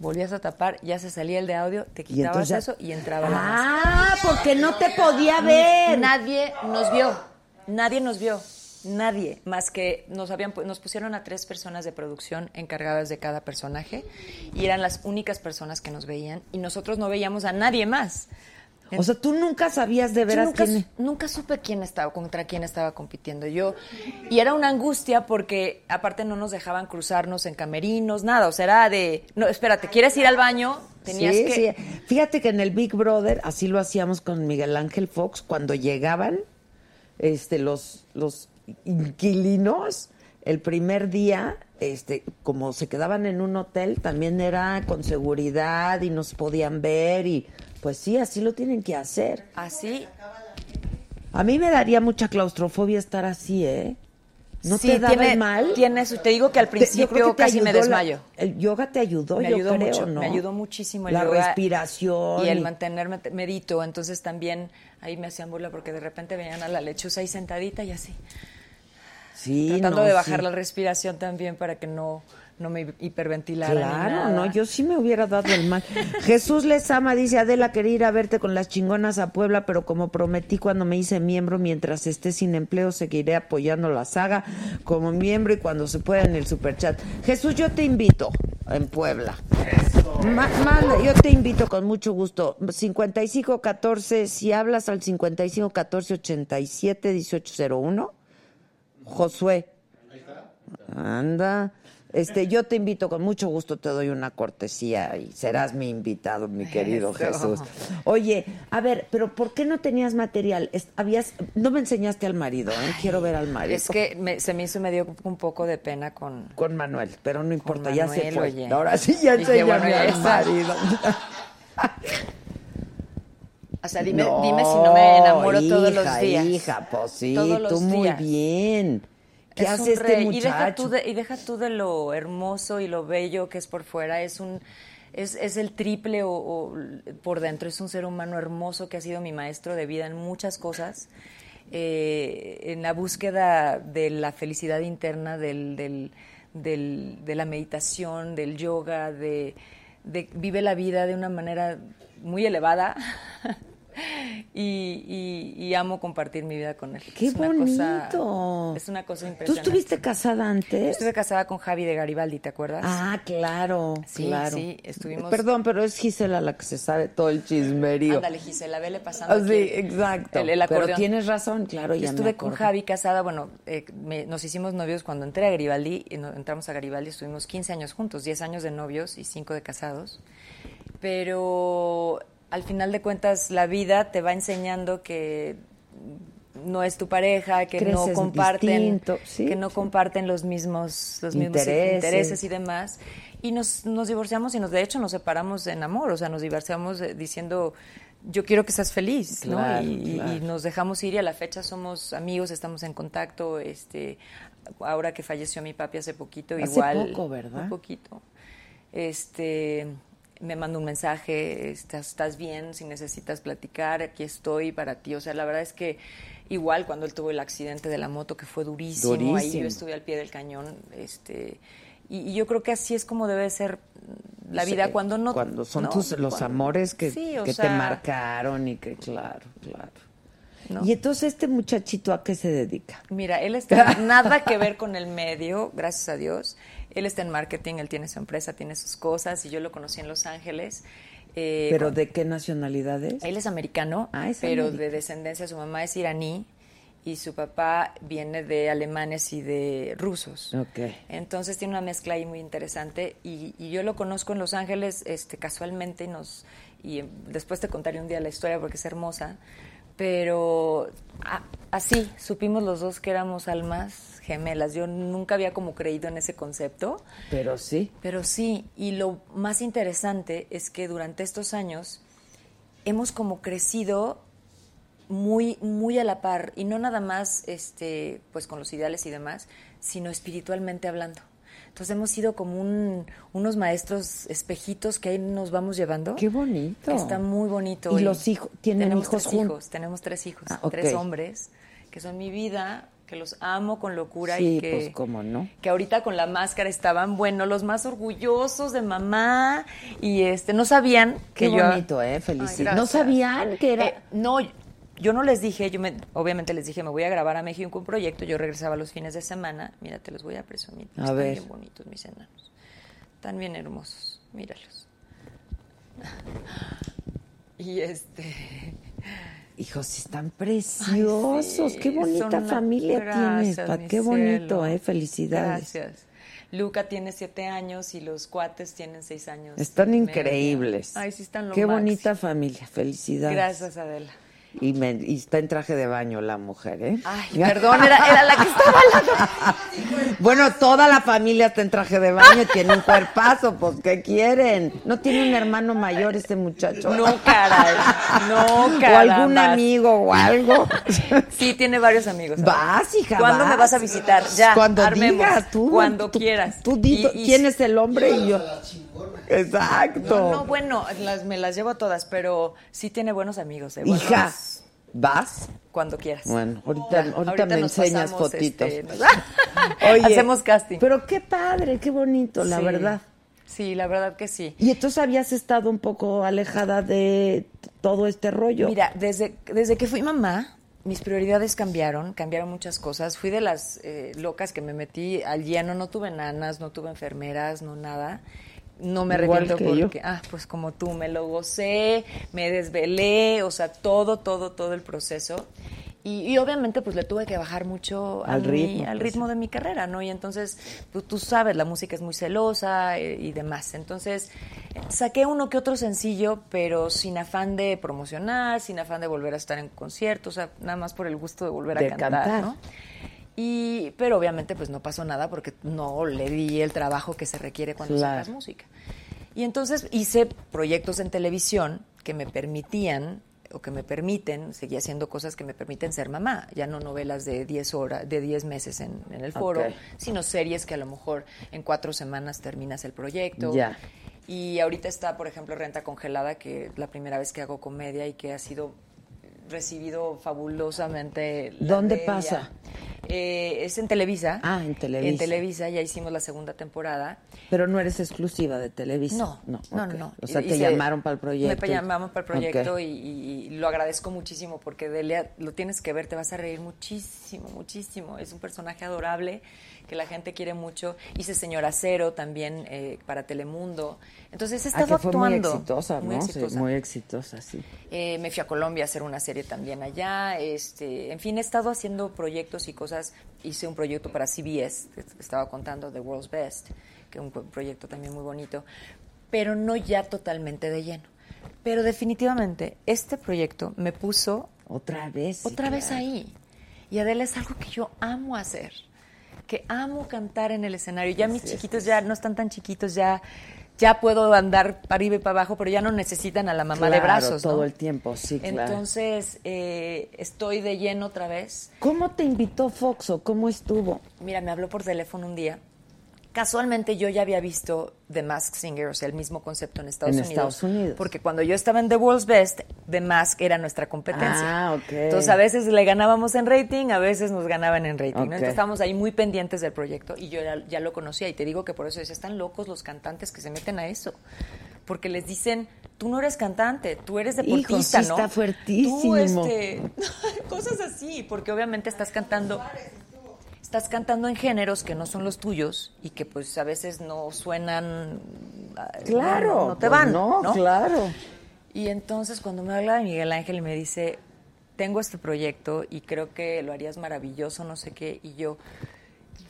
volvías a tapar, ya se salía el de audio, te quitabas eso y entraba la. Ah, porque no te podía ver. Nadie nos vio, nadie nos vio, nadie, más que nos habían nos pusieron a tres personas de producción encargadas de cada personaje y eran las únicas personas que nos veían y nosotros no veíamos a nadie más. O sea, tú nunca sabías de veras nunca, quién... su- nunca supe quién estaba, contra quién estaba compitiendo yo. Y era una angustia porque aparte no nos dejaban cruzarnos en camerinos, nada. O sea, era de, no, espérate, ¿quieres ir al baño? Tenías Sí, que... sí. Fíjate que en el Big Brother, así lo hacíamos con Miguel Ángel Fox, cuando llegaban este, los, los inquilinos, el primer día, este, como se quedaban en un hotel, también era con seguridad y nos podían ver y pues sí, así lo tienen que hacer. Así. A mí me daría mucha claustrofobia estar así, ¿eh? ¿No Sí, te daba tiene- mal? tiene eso. Te digo que al yo principio que casi me la- desmayo. el yoga te ayudó, me yo ayudó creo, mucho, ¿no? me ayudó muchísimo el La yoga respiración. y el y- mantenerme medito, entonces también ahí me hacían burla porque de repente veían a la lechuza ahí sentadita y así, Sí, tratando no, de bajar sí. la respiración también para que no no me hiperventilara ni Claro, nada. no, yo sí me hubiera dado el mal. Jesús les ama, dice Adela, quería ir a verte con las chingonas a Puebla, pero como prometí cuando me hice miembro, mientras esté sin empleo, seguiré apoyando la saga como miembro y cuando se pueda en el superchat. Jesús, yo te invito en Puebla. Ma- manda, yo te invito con mucho gusto. 5514, si hablas al 5514 87 1801. Josué. Anda. Este, yo te invito con mucho gusto, te doy una cortesía y serás mi invitado, mi querido Eso. Jesús. Oye, a ver, pero ¿por qué no tenías material? Habías, no me enseñaste al marido, ¿eh? Quiero ver al marido. Es que me- se me hizo me dio un poco de pena con con Manuel, pero no importa, ya se fue. oye. Ahora sí ya Dije, enséñame bueno, al marido. O sea, dime, dime si no me enamoro todos los días. Hija, pues sí, Todos los tú muy bien. ¿Qué Es hace un este rey. muchacho? Y deja, tú de, y deja tú de lo hermoso y lo bello que es por fuera, es un es, es el triple o, o por dentro, es un ser humano hermoso que ha sido mi maestro de vida en muchas cosas, eh, en la búsqueda de la felicidad interna, del, del, del- de la meditación, del yoga, de, de- vive la vida de una manera muy elevada. Y, y- y amo compartir mi vida con él. ¡Qué Es una cosa- bonito! es una cosa ¿Tú impresionante. estuviste casada antes? Estuve casada con Javi de Garibaldi, ¿te acuerdas? Ah, claro, Sí, claro. sí, estuvimos- Perdón, pero es Gisela la que se sabe todo el chismerío. Ándale, Gisela, vele pasando Ah, sí, aquí exacto. El, el pero tienes razón, claro, Yo ya estuve me con. Javi casada, bueno, eh, me- nos hicimos novios cuando entré a Garibaldi, y no- entramos a Garibaldi, estuvimos 15 años juntos, 10 años de novios y 5 de casados, pero al final de cuentas la vida te va enseñando que no es tu pareja, que no comparten, sí, que no comparten los mismos, los mismos Intereses. intereses y demás. Y nos, nos divorciamos y nos, de hecho nos separamos en amor, o sea, nos divorciamos eh, diciendo, yo quiero que seas feliz, ¿no? Claro, y, y- claro. y nos dejamos ir y a la fecha somos amigos, estamos en contacto, este, ahora que falleció mi papi hace poquito, Hace igual. poco, ¿verdad? Un poquito. Este, me manda un mensaje, estás, estás bien, si necesitas platicar, aquí estoy para ti. O sea, la verdad es que igual cuando él tuvo el accidente de la moto, que fue durísimo, ahí yo estuve al pie del cañón, este, y, y yo creo que así es como debe ser la vida Sí, cuando no... Cuando son no, tus, los cuando- amores que, Sí, te marcaron y que, claro, claro. ¿no? Y entonces este muchachito a qué se dedica? Mira, él está nada que ver con el medio, gracias a Dios. Él está en marketing, él tiene su empresa, tiene sus cosas y yo lo conocí en Los Ángeles. Eh, ¿Pero con- de qué nacionalidad es? Él es americano, Ah, es pero de descendencia, su mamá es iraní y su papá viene de alemanes y de rusos. Ok. Entonces tiene una mezcla ahí muy interesante y, y yo lo conozco en Los Ángeles este, casualmente y, nos, y eh, después te contaré un día la historia porque es hermosa, pero a- así supimos los dos que éramos almas gemelas. Yo nunca había como creído en ese concepto. Pero sí. Pero sí, y lo más interesante es que durante estos años hemos como crecido muy, muy a la par, y no nada más este, pues con los ideales y demás, sino espiritualmente hablando. Entonces hemos sido como un- unos maestros espejitos que ahí nos vamos llevando. Qué bonito. Está muy bonito. ¿Y los hijos- tienen tenemos hijos tres hijos, tenemos tres hijos, Ah, tres hombres, que son mi vida, que los amo con locura Sí, y que pues cómo no. que ahorita con la máscara estaban, bueno, los más orgullosos de mamá y este no sabían que Qué yo bonito, ¿eh? Felicidades. Ay, ¿No sabían que era...? Eh, no, yo no les dije, yo me, obviamente les dije, me voy a grabar a México un proyecto, yo regresaba los fines de semana, mira, te los voy a presumir, A están ver. bien bonitos mis enanos, están bien hermosos, míralos. Y este... Hijos, están preciosos. sí, qué bonita familia tienes, Pat. Qué bonito, cielo. ¿eh? Felicidades. Gracias. Luca tiene siete años y los cuates tienen seis años. Están increíbles. Ay, sí están lo Qué máximo. bonita familia. Felicidades. Gracias, Adela. Y, me- y está en traje de baño la mujer, ¿eh? Ay, perdón, era, era la que estaba lado. Bueno, toda la familia está en traje de baño, tiene un cuerpazo, pues ¿qué quieren? ¿No tiene un hermano mayor este muchacho? No, caray. No, ¿O caray. algún amigo o algo? Sí, sí, varios amigos. Vas, hija, ¿Cuándo vas. me vas a visitar? Ya, Cuando armemos. digas tú. Cuando tú- quieras. Tú di Y- y- quién es el hombre y yo. Exacto. No, no, bueno, las, me las llevo todas, pero sí tiene buenos amigos. ¿eh? Buenos- Hija, ¿vas? Cuando quieras. Bueno, ahorita, Ya, ahorita, ahorita me enseñas fotitos. este, Oye, Hacemos casting. Pero qué padre, qué bonito, la Sí. verdad. Sí, la verdad que sí. Y entonces habías estado un poco alejada de todo este rollo. Mira, desde, desde que fui mamá, mis prioridades cambiaron, cambiaron muchas cosas. Fui de las eh, locas que me metí al lleno, no tuve nanas, no tuve enfermeras, no nada. No me arrepiento yo. porque, ah, pues como tú, me lo gocé, me desvelé, o sea, todo, todo, todo el proceso. Y, y obviamente pues le tuve que bajar mucho Al mi- ritmo, al pues. ritmo de mi carrera, ¿no? Y entonces, tú, tú sabes, la música es muy celosa eh, y demás. Entonces, saqué uno que otro sencillo, pero sin afán de promocionar, sin afán de volver a estar en conciertos, o sea, nada más por el gusto de volver De a cantar, cantar. ¿no? Y, pero obviamente pues no pasó nada porque no le di el trabajo que se requiere cuando Claro. sacas música. Y entonces hice proyectos en televisión que me permitían o que me permiten, seguí haciendo cosas que me permiten ser mamá, ya no novelas de 10 horas, de 10 meses en, en el foro, sino series que a lo mejor en cuatro semanas terminas el proyecto. Y ahorita está, por ejemplo, Renta Congelada, que es la primera vez que hago comedia y que ha sido recibido fabulosamente. la ¿Dónde media. pasa? Eh, es en Televisa. Ah, en Televisa. En Televisa, ya hicimos la segunda temporada. Pero no eres exclusiva de Televisa. No, no, ok. no. O sea, te y se- llamaron para el proyecto. Me llamaron para el proyecto y- y lo agradezco muchísimo porque Delia, lo tienes que ver, te vas a reír muchísimo, muchísimo. Es un personaje adorable que la gente quiere mucho. Hice Señora Cero también eh, para Telemundo. Entonces he Ah, estado que fue actuando. muy exitosa, Muy ¿no? Sí, exitosa. muy exitosa, sí. Eh, me fui a Colombia a hacer una serie también allá. Este, en fin, he estado haciendo proyectos y cosas. Hice un proyecto para CBS, que estaba contando, The World's Best, que es un pro- proyecto también muy bonito, pero no ya totalmente de lleno. Pero definitivamente este proyecto me puso Otra vez. sí, otra vez ahí. Y Adela es algo que yo amo hacer, que amo cantar en el escenario. Ya mis chiquitos ya no están tan chiquitos, ya ya puedo andar para arriba y para abajo, pero ya no necesitan a la mamá de brazos, ¿no? todo el tiempo, sí, claro. Entonces, eh, estoy de lleno otra vez. ¿Cómo te invitó Foxo? ¿Cómo estuvo? Mira, me habló por teléfono un día. Casualmente yo ya había visto The Mask Singer, o sea, el mismo concepto en Estados En Unidos. Estados Unidos. Porque cuando yo estaba en The World's Best, The Mask era nuestra competencia. Ah, ok. Entonces a veces le ganábamos en rating, a veces nos ganaban en rating. ¿no? Ok. Entonces estábamos ahí muy pendientes del proyecto y yo ya, ya lo conocía. Y te digo que por eso decía, están locos los cantantes que se meten a eso. Porque les dicen tú no eres cantante, tú eres Hijo, deportista, sí ¿no? está fuertísimo. Tú, este, cosas así, porque obviamente estás cantando, estás cantando en géneros que no son los tuyos y que pues a veces no suenan, ah, Claro, no, no te pues van, no, ¿no? claro. Y entonces cuando me habla de Miguel Ángel y me dice, tengo este proyecto y creo que lo harías maravilloso, no sé qué, y yo,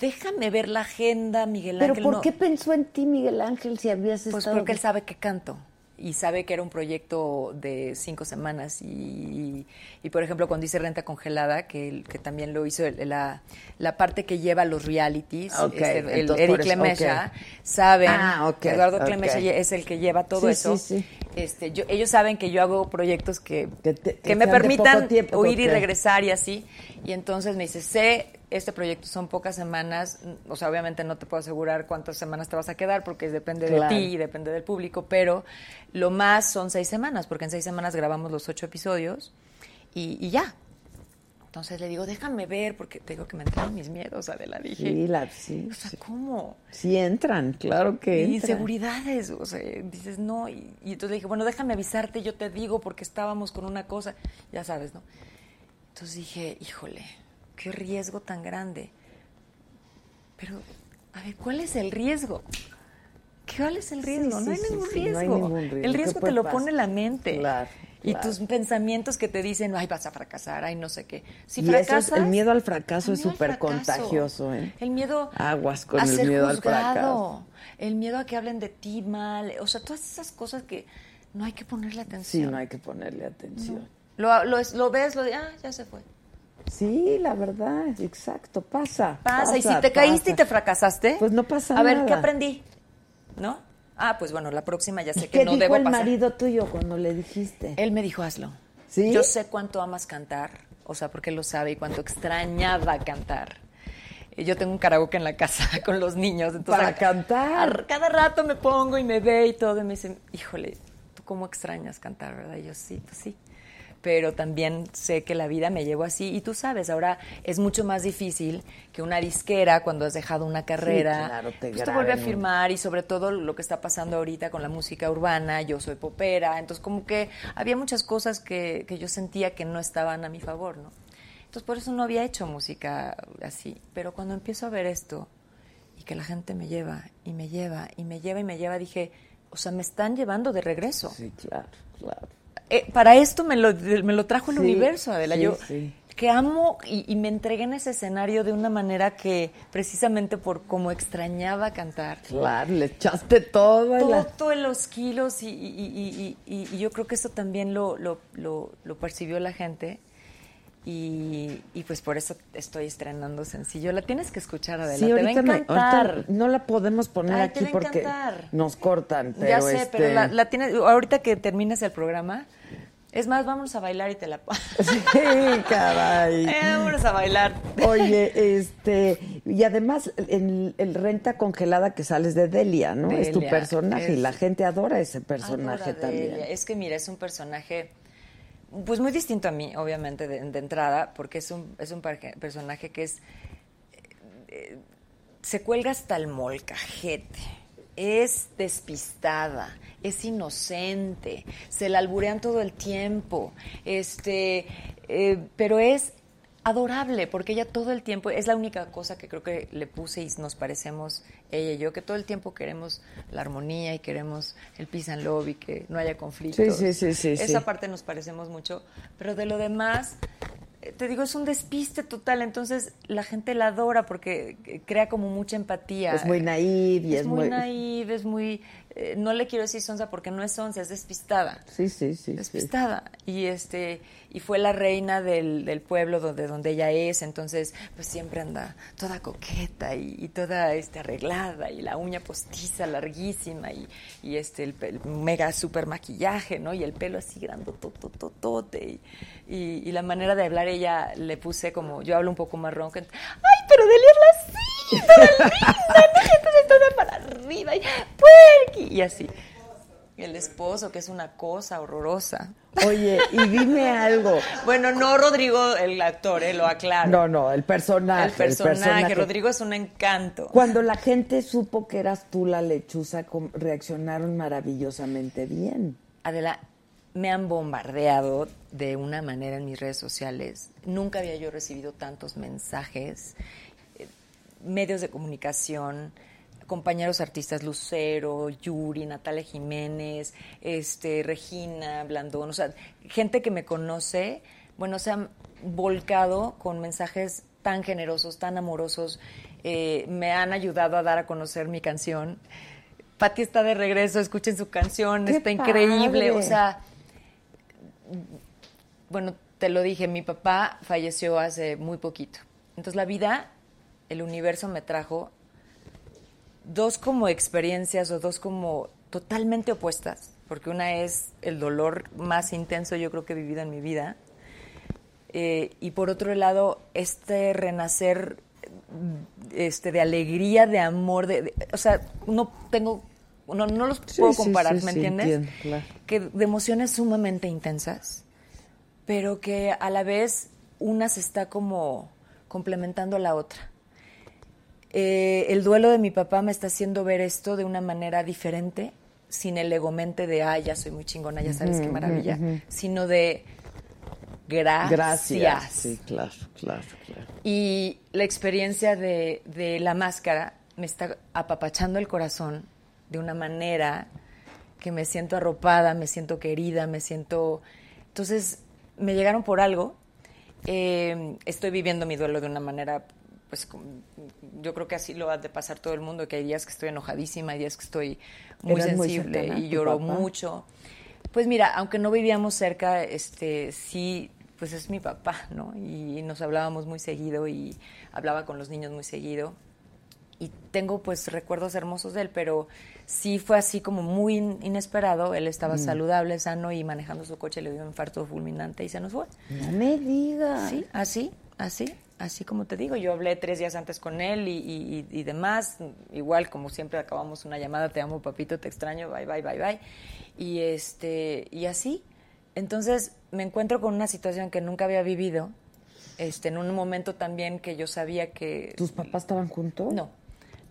déjame ver la agenda, Miguel Pero Ángel. ¿por no- qué pensó en ti Miguel Ángel si habías Pues estado porque él sabe que canto y sabe que era un proyecto de cinco semanas y, y, por ejemplo cuando hice Renta Congelada que, que también lo hizo el- la, la parte que lleva los realities Ok, este, el entonces Eric por eso, Lemesha ok. saben Ah, Eduardo. Clemesha es el que lleva todo Sí, eso sí, sí. Este, yo, ellos saben que yo hago proyectos que, que, que me permitan tiempo, oír y regresar y así y entonces me dice sé este proyecto son pocas semanas, o sea, obviamente no te puedo asegurar cuántas semanas te vas a quedar porque depende Claro. de ti y depende del público, pero lo más son seis semanas, porque en seis semanas grabamos los ocho episodios y, y ya. Entonces le digo, déjame ver, porque te digo que me entran mis miedos, Adela. Dije, Sí, la, sí, o sea, ¿cómo? sí entran, claro que Y entran. inseguridades, o sea, dices, no. Y, y entonces le dije, bueno, déjame avisarte, yo te digo, porque estábamos con una cosa, ya sabes, ¿no? Entonces dije, híjole, qué riesgo tan grande. Pero, a ver, ¿cuál es el riesgo? ¿Cuál es el riesgo? sí, no, hay sí, ningún sí, no hay riesgo. ningún riesgo. El ¿Qué riesgo te lo pasar? pone la mente. Claro, Y claro. tus pensamientos que te dicen, ay, vas a fracasar, ay, no sé qué. Si y eso es- fracasas, el miedo al fracaso es súper contagioso, ¿eh? El miedo Aguas con a el ser miedo al fracaso. el miedo a que hablen de ti mal, o sea, todas esas cosas que no hay que ponerle Sí, atención. no hay que ponerle atención. Lo, lo, lo ves, lo de, ah, ya se fue. Sí, la verdad, exacto, pasa. Pasa, y si te caíste y te fracasaste, Pues no pasa a ver, nada. ¿qué aprendí? ¿No? Ah, pues bueno, la próxima ya sé que ¿Qué no dijo debo el pasar. marido tuyo cuando le dijiste? Él me dijo, hazlo. ¿Sí? Yo sé cuánto amas cantar, o sea, porque lo sabe y cuánto extrañaba cantar. Y Yo tengo un karaoke en la casa con los niños. Entonces, Para cantar. a- cada rato me pongo y me ve y todo. Y me dicen, híjole, ¿tú cómo extrañas cantar, verdad? Y yo, sí, pues sí. Pero también sé que la vida me llevó así. Y tú sabes, ahora es mucho más difícil que una disquera cuando has dejado una carrera. claro, te pues te vuelve a firmar y sobre todo lo que está pasando ahorita con la música urbana. Yo soy popera. Entonces, como que había muchas cosas que, que yo sentía que no estaban a mi favor, ¿no? Entonces, por eso no había hecho música así. Pero cuando empiezo a ver esto y que la gente me lleva y me lleva y me lleva y me lleva, dije, o sea, me están llevando de regreso. Sí, claro, claro. Eh, para esto me lo, me lo trajo el Sí, universo, Adela. sí, Yo sí. que amo y, y me entregué en ese escenario de una manera que precisamente por como extrañaba cantar. Claro, le echaste todo. y la- Todo en los kilos y, y- y- y- y- y yo creo que eso también lo, lo, lo- lo percibió la gente y, y pues por eso estoy estrenando sencillo. La tienes que escuchar, Adela, Sí, te va a me- encantar. no la podemos poner Ay, aquí porque encantar. nos cortan. Pero ya sé, este... pero la, la tienes, ahorita que termines el programa, es más, vámonos a bailar y te la Sí, caray. Eh, vámonos a bailar. Oye, este, y además el renta congelada que sales de Delia, ¿no? es tu personaje y la gente adora ese personaje Adora también. Delia. Es que mira, es un personaje pues muy distinto a mí, obviamente, de, de entrada, porque es un, es un personaje que es eh, se cuelga hasta el molcajete. Es despistada, es inocente, se la alburean todo el tiempo, este, eh, pero es adorable porque ella todo el tiempo es la única cosa que creo que le puse y nos parecemos ella y yo que todo el tiempo queremos la armonía y queremos el peace and love y que no haya conflictos. Sí, sí, sí, sí, Esa sí. parte nos parecemos mucho, pero de lo demás eh, te digo, es un despiste total, entonces la gente la adora porque crea como mucha empatía. Es muy naive y es, es muy, muy- naive, es muy... eh, no le quiero decir sonsa porque no es sonsa, es despistada. Sí, sí, sí. sí. Despistada. Y este y fue la reina del, del pueblo donde, donde ella es, entonces pues siempre anda toda coqueta y, y toda este, arreglada y la uña postiza larguísima y, y este el, mega super maquillaje, ¿no? Y el pelo así grandotototote y, y, y la manera de hablar ella le puse como, yo hablo un poco más ronca, ¡ay, pero Delia es así! toda linda, ¿no? Entonces toda para arriba y puerqui", y así. El esposo, que es una cosa horrorosa. Oye, y dime algo. Bueno, no Rodrigo, el actor, eh, lo aclaro. No, no, el personaje. el personaje. Rodrigo es un encanto. Cuando la gente supo que eras tú la lechuza, reaccionaron maravillosamente bien. Adela, me han bombardeado de una manera en mis redes sociales. Nunca había yo recibido tantos mensajes, eh, medios de comunicación, compañeros artistas Lucero, Yuri, Natalia Jiménez, este, Regina Blandón, o sea, gente que me conoce, bueno, se han volcado con mensajes tan generosos, tan amorosos, eh, me han ayudado a dar a conocer mi canción. Patti está de regreso, escuchen su canción, ¡Qué está increíble, padre! o sea, bueno, te lo dije, mi papá falleció hace muy poquito. Entonces la vida, el universo me trajo dos como experiencias o dos como totalmente opuestas, porque una es el dolor más intenso yo creo que he vivido en mi vida, eh, y por otro lado este renacer este de alegría, de amor, de, de- o sea, no tengo, no, no los puedo sí, comparar, sí, ¿me sí, entiendes? entiendo, claro. Que de emociones sumamente intensas, pero que a la vez una se está como complementando a la otra. Eh, el duelo de mi papá me está haciendo ver esto de una manera diferente, sin el egomente de, ay, ya soy muy chingona, ya sabes qué maravilla, sino de gracias. Gracias. Sí, claro, claro, claro. Y la experiencia de, de la máscara me está apapachando el corazón de una manera que me siento arropada, me siento querida, me siento... Entonces, me llegaron por algo. Eh, estoy viviendo mi duelo de una manera, pues yo creo que así lo ha de pasar todo el mundo, que hay días que estoy enojadísima, hay días que estoy muy ¿Eras muy sensible cercana y lloro papá? mucho. Pues mira, aunque no vivíamos cerca, este sí, pues es mi papá, ¿no? Y nos hablábamos muy seguido y hablaba con los niños muy seguido. Y tengo pues recuerdos hermosos de él, pero sí fue así como muy in- inesperado. Él estaba Mm. saludable, sano y manejando su coche le dio un infarto fulminante y se nos fue. No me digas. Sí, así, así, así como te digo. Yo hablé tres días antes con él y, y- y- demás. Igual, como siempre, acabamos una llamada, te amo, papito, te extraño, bye, bye, bye, bye. Y, este, y así. Entonces, me encuentro con una situación que nunca había vivido, este, en un momento también que yo sabía que... ¿Tus papás estaban juntos? No,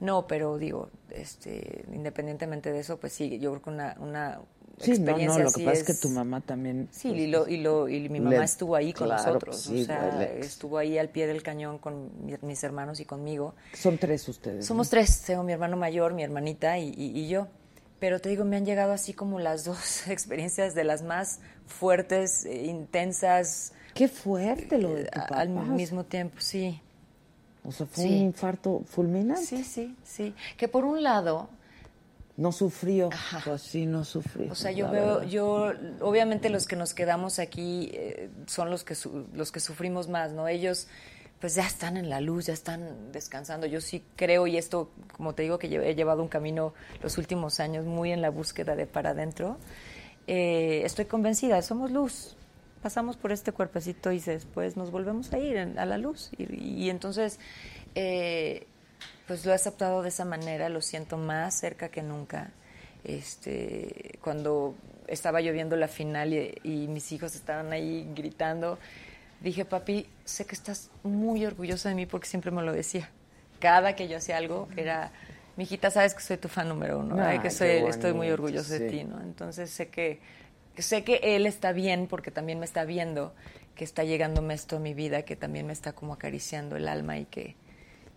no, pero digo, este, independientemente de eso, pues sí, yo creo que una, una Sí, no, experiencia no, lo que pasa es que tu mamá también... Sí, y, lo, y, lo, y mi mamá Le- estuvo ahí con claro, nosotros, sí, o sea, duele. estuvo ahí al pie del cañón con mi- mis hermanos y conmigo. Son tres ustedes. Somos ¿no? tres, tengo mi hermano mayor, mi hermanita y, y- y yo. Pero te digo, me han llegado así como las dos experiencias de las más fuertes, eh, intensas. Qué fuerte lo de tu a- papá. Al mismo tiempo, sí. O sea, fue Sí. un infarto fulminante. Sí, sí, sí. Que por un lado, No sufrió. Pues sí, no sufrió. O sea, yo veo, yo, obviamente los que nos quedamos aquí eh, son los que su- los que sufrimos más, ¿no? Ellos, pues ya están en la luz, ya están descansando. Yo sí creo y esto, como te digo, que he llevado un camino los últimos años muy en la búsqueda de para adentro. eh, estoy convencida, somos luz. Pasamos por este cuerpecito y después nos volvemos a ir en- a la luz. Y, y entonces, eh, pues lo he aceptado de esa manera, lo siento más cerca que nunca. Este, cuando estaba lloviendo la final y, y mis hijos estaban ahí gritando, dije, papi, sé que estás muy orgulloso de mí porque siempre me lo decía. Cada que yo hacía algo era, mi hijita, sabes que soy tu fan número uno, ay, que soy, estoy muy orgulloso de ti, ¿no? Entonces sé que, que sé que él está bien porque también me está viendo, que está llegándome esto a mi vida, que también me está como acariciando el alma y que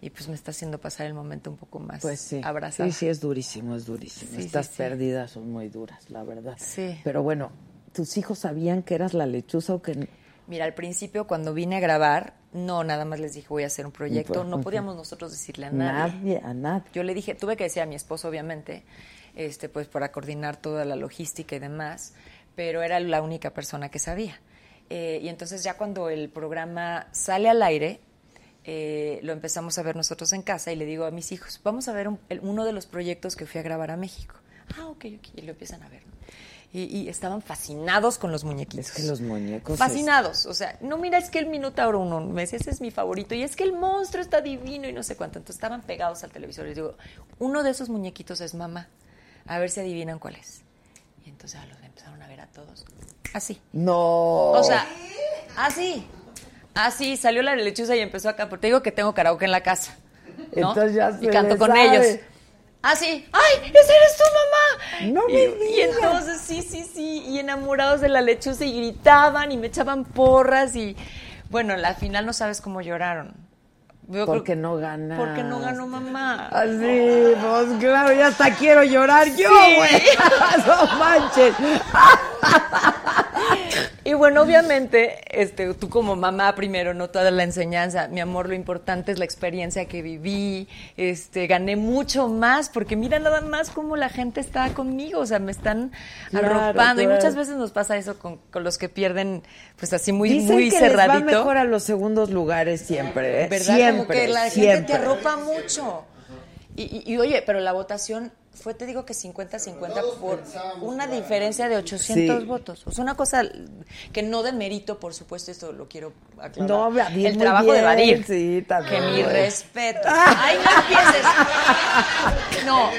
y pues me está haciendo pasar el momento un poco más Pues sí. abrazada. Sí, sí, es durísimo, es durísimo. Sí, Estas sí. pérdidas son muy duras, la verdad. Sí. Pero bueno, ¿tus hijos sabían que eras la lechuza o que Mira, al principio cuando vine a grabar, no, nada más les dije voy a hacer un proyecto. No Ujú. podíamos nosotros decirle a nadie. nadie, a nadie? Yo le dije, tuve que decir a mi esposo, obviamente, este, pues para coordinar toda la logística y demás, pero era la única persona que sabía. Eh, y entonces ya cuando el programa sale al aire, eh, lo empezamos a ver nosotros en casa y le digo a mis hijos, vamos a ver un- el- uno de los proyectos que fui a grabar a México. Ah, ok, ok, y lo empiezan a ver. ¿no? Y, y estaban fascinados con los muñequitos. Es que los muñecos. Fascinados, o sea, no, mira, es que el Minotauro uno, me decía, ese es mi favorito, y es que el monstruo está divino y no sé cuánto. Entonces estaban pegados al televisor. Les digo, uno de esos muñequitos es mamá, a ver si adivinan cuál es. Y entonces ya los empezaron a ver a todos. Así. No. O sea, así. Así, salió la lechuza y empezó acá. Porque te digo que tengo karaoke en la casa. ¿no? Entonces ya y se canto le con sabe. ellos. Así. ¡Ay! ¡Esa eres tu mamá! No y, me y digas. entonces, sí, sí, sí, y enamorados de la lechuza y gritaban y me echaban porras y bueno, la final no sabes cómo lloraron. Yo creo- Porque no gana. Porque no ganó mamá. Así, pues claro, ya hasta quiero llorar yo, Sí. güey. no manches. Y bueno, obviamente, este, tú como mamá primero, no toda la enseñanza, mi amor, lo importante es la experiencia que viví, este, gané mucho más, porque mira nada más cómo la gente está conmigo, o sea, me están Claro, arropando, y muchas veces nos pasa eso con, con los que pierden, pues así muy, Dicen muy que cerradito. les va mejor a los segundos lugares siempre, ¿eh? ¿Verdad? Siempre, Como que la gente te arropa mucho. Y, y- y, oye, pero la votación fue, te digo que 50-50 por una diferencia de 800 Sí. votos. O sea, una cosa que no de mérito, por supuesto, esto lo quiero aclarar. No, Badir, El muy trabajo de Badir. sí, también. Que mi respeto. Ay, no empieces. No.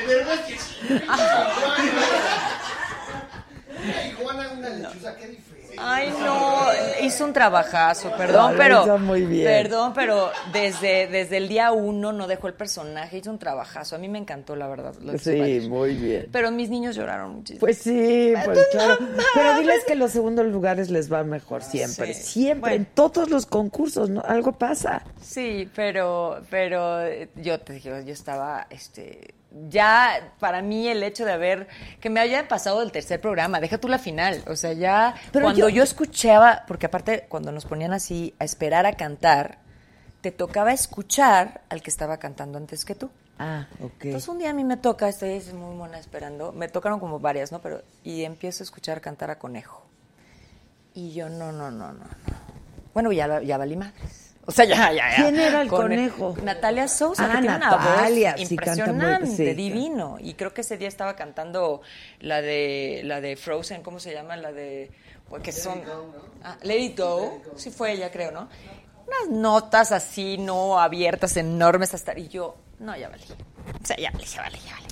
Y Juana una lechuza, qué diferencia. Ay, no, hizo un trabajazo, perdón, No, pero. hizo muy bien. Perdón, pero desde, desde el día uno no dejó el personaje, hizo un trabajazo. A mí me encantó, la verdad. lo Sí, muy bien. Pero mis niños lloraron muchísimo. Pues sí, pues claro. Pero diles que los segundos lugares les va mejor siempre. Sí. Siempre, en todos los concursos, ¿no? Algo pasa. Sí, pero, pero yo te dije, yo estaba, este, ya para mí el hecho de haber, que me haya pasado del tercer programa, deja tú la final, o sea, ya Pero cuando yo- yo... escuchaba, porque aparte cuando nos ponían así a esperar a cantar, te tocaba escuchar al que estaba cantando antes que tú. Ah, ok. Entonces un día a mí me toca, estoy muy mona esperando, me tocaron como varias, ¿no? Pero, y empiezo a escuchar cantar a Conejo. Y yo, no, no, no, no, no. Bueno, ya, ya valí madres. O sea, ya, ya, ya. ¿Quién era el Con- conejo? Natalia Sousa, Ah, que tiene Natalia, una voz sí, canta muy- impresionante, sí. divino. Y creo que ese día estaba cantando la de la de Frozen, ¿cómo se llama? La de pues, que son Ah, Let It Go, sí fue ella, creo, ¿no? Unas notas así, no abiertas, enormes hasta y yo, no, ya valí. O sea, ya valí, ya valí, ya valí.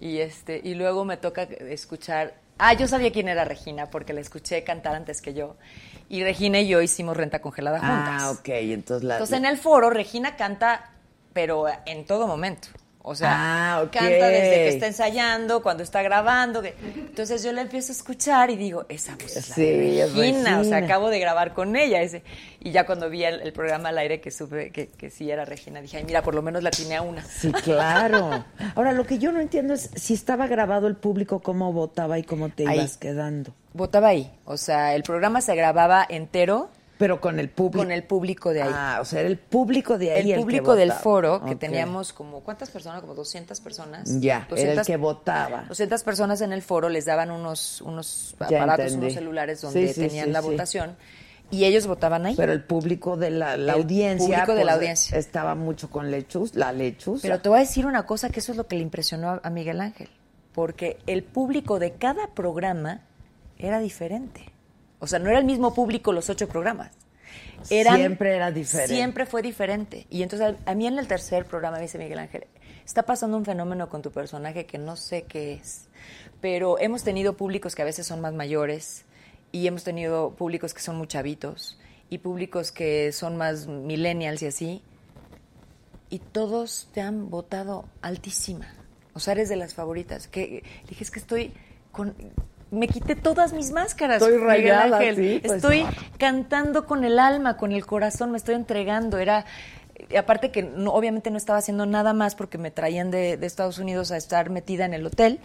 Y este y luego me toca escuchar Ah, yo sabía quién era Regina porque la escuché cantar antes que yo. Y Regina y yo hicimos renta congelada juntas. Ah, ok. Entonces la. Entonces en el foro Regina canta, pero en todo momento. O sea, Ah, canta desde que está ensayando, cuando está grabando. Entonces yo la empiezo a escuchar y digo, esa voz es la Sí, de es Regina. O sea, acabo de grabar con ella. Ese. Y ya cuando vi el, el programa al aire que supe que, que sí era Regina, dije, ay, mira, por lo menos la tiene a una. Sí, claro. Ahora, lo que yo no entiendo es si estaba grabado el público, cómo votaba y cómo te Ahí. ibas quedando. Votaba ahí. O sea, el programa se grababa entero. Pero con el público. Con el público de ahí. Ah, o sea, era el público de ahí. el que público del foro, que teníamos como, ¿cuántas personas? Como 200 personas. Ya, era el 200 que votaba. 200 personas en el foro les daban unos, unos aparatos, unos celulares donde Sí, sí, tenían sí, la votación y ellos votaban ahí. Pero el público de la, la El audiencia. público de la pues, audiencia. Estaba mucho con lechus, la lechuza. Pero te voy a decir una cosa que eso es lo que le impresionó a, a Miguel Ángel, porque el público de cada programa era diferente. O sea, no era el mismo público los ocho programas. Eran- Siempre era diferente. Siempre fue diferente. Y entonces a, a mí en el tercer programa me dice Miguel Ángel, está pasando un fenómeno con tu personaje que no sé qué es, pero hemos tenido públicos que a veces son más mayores y hemos tenido públicos que son muy chavitos y públicos que son más millennials y así, y todos te han votado altísima. O sea, eres de las favoritas. Que dije, es que estoy con me quité todas mis máscaras. Estoy rayada, Ángel. sí, pues. Estoy cantando con el alma, con el corazón, me estoy entregando. Era aparte que no, obviamente no estaba haciendo nada más porque me traían de, de Estados Unidos a estar metida en el hotel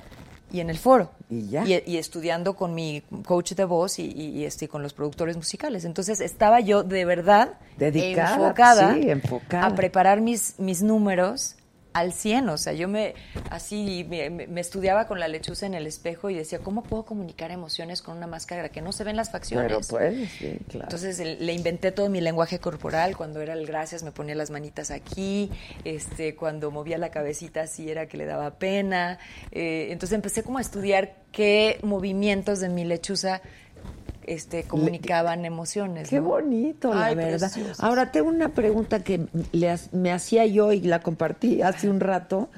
y en el foro. Y ya. Y, y estudiando con mi coach de voz y, y- y, este, con los productores musicales. Entonces estaba yo de verdad Dedicada, enfocada, sí, enfocada. a preparar mis, mis números al 100. O sea, yo me así me, me- estudiaba con la lechuza en el espejo y decía, ¿cómo puedo comunicar emociones con una máscara que no se ven las facciones? Pero puedes, sí, claro. Entonces le inventé todo mi lenguaje corporal. Cuando era el gracias me ponía las manitas aquí. Este, cuando movía la cabecita así era que le daba pena. Eh, entonces empecé como a estudiar qué movimientos de mi lechuza este, comunicaban emociones. Qué ¿no? bonito, la Ay, verdad. Ahora, tengo una pregunta que le me hacía yo y la compartí hace un rato.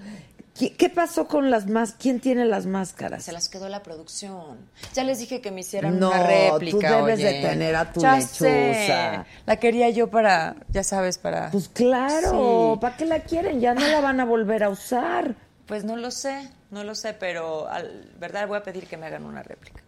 ¿Qué, qué pasó con las más? ¿Quién tiene las máscaras? Se las quedó la producción. Ya les dije que me hicieran No, una réplica. tú debes oye. de tener a tu Ya lechuza. sé. La quería yo para, ya sabes, para. Pues claro, Sí. ¿para qué la quieren? Ya no la van a volver a usar. Pues no lo sé, no lo sé, pero al, verdad voy a pedir que me hagan una réplica.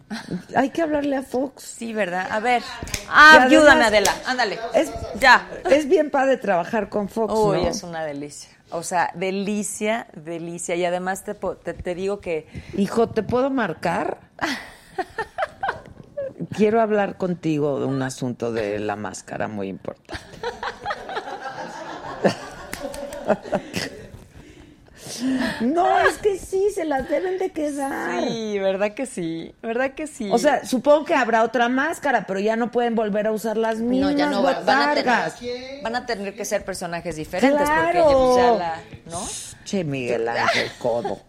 Hay que hablarle a Fox. Sí, ¿verdad? A ver. Ah, ayúdame, Adela. Ándale. Es, ya. Es bien padre trabajar con Fox, Uy, ¿no? es una delicia. O sea, delicia, delicia. Y además te, te digo que... Hijo, ¿te puedo marcar? Quiero hablar contigo de un asunto de la máscara muy importante. No, es que sí, se las deben de quedar. Sí, ¿verdad que sí? ¿Verdad que sí? O sea, supongo que habrá otra máscara, pero ya no pueden volver a usar las mismas no, ya no va- van a, tener, van a tener que ser personajes diferentes Claro. porque pues, ya la, ¿no? Che, Miguel Ángel Codo.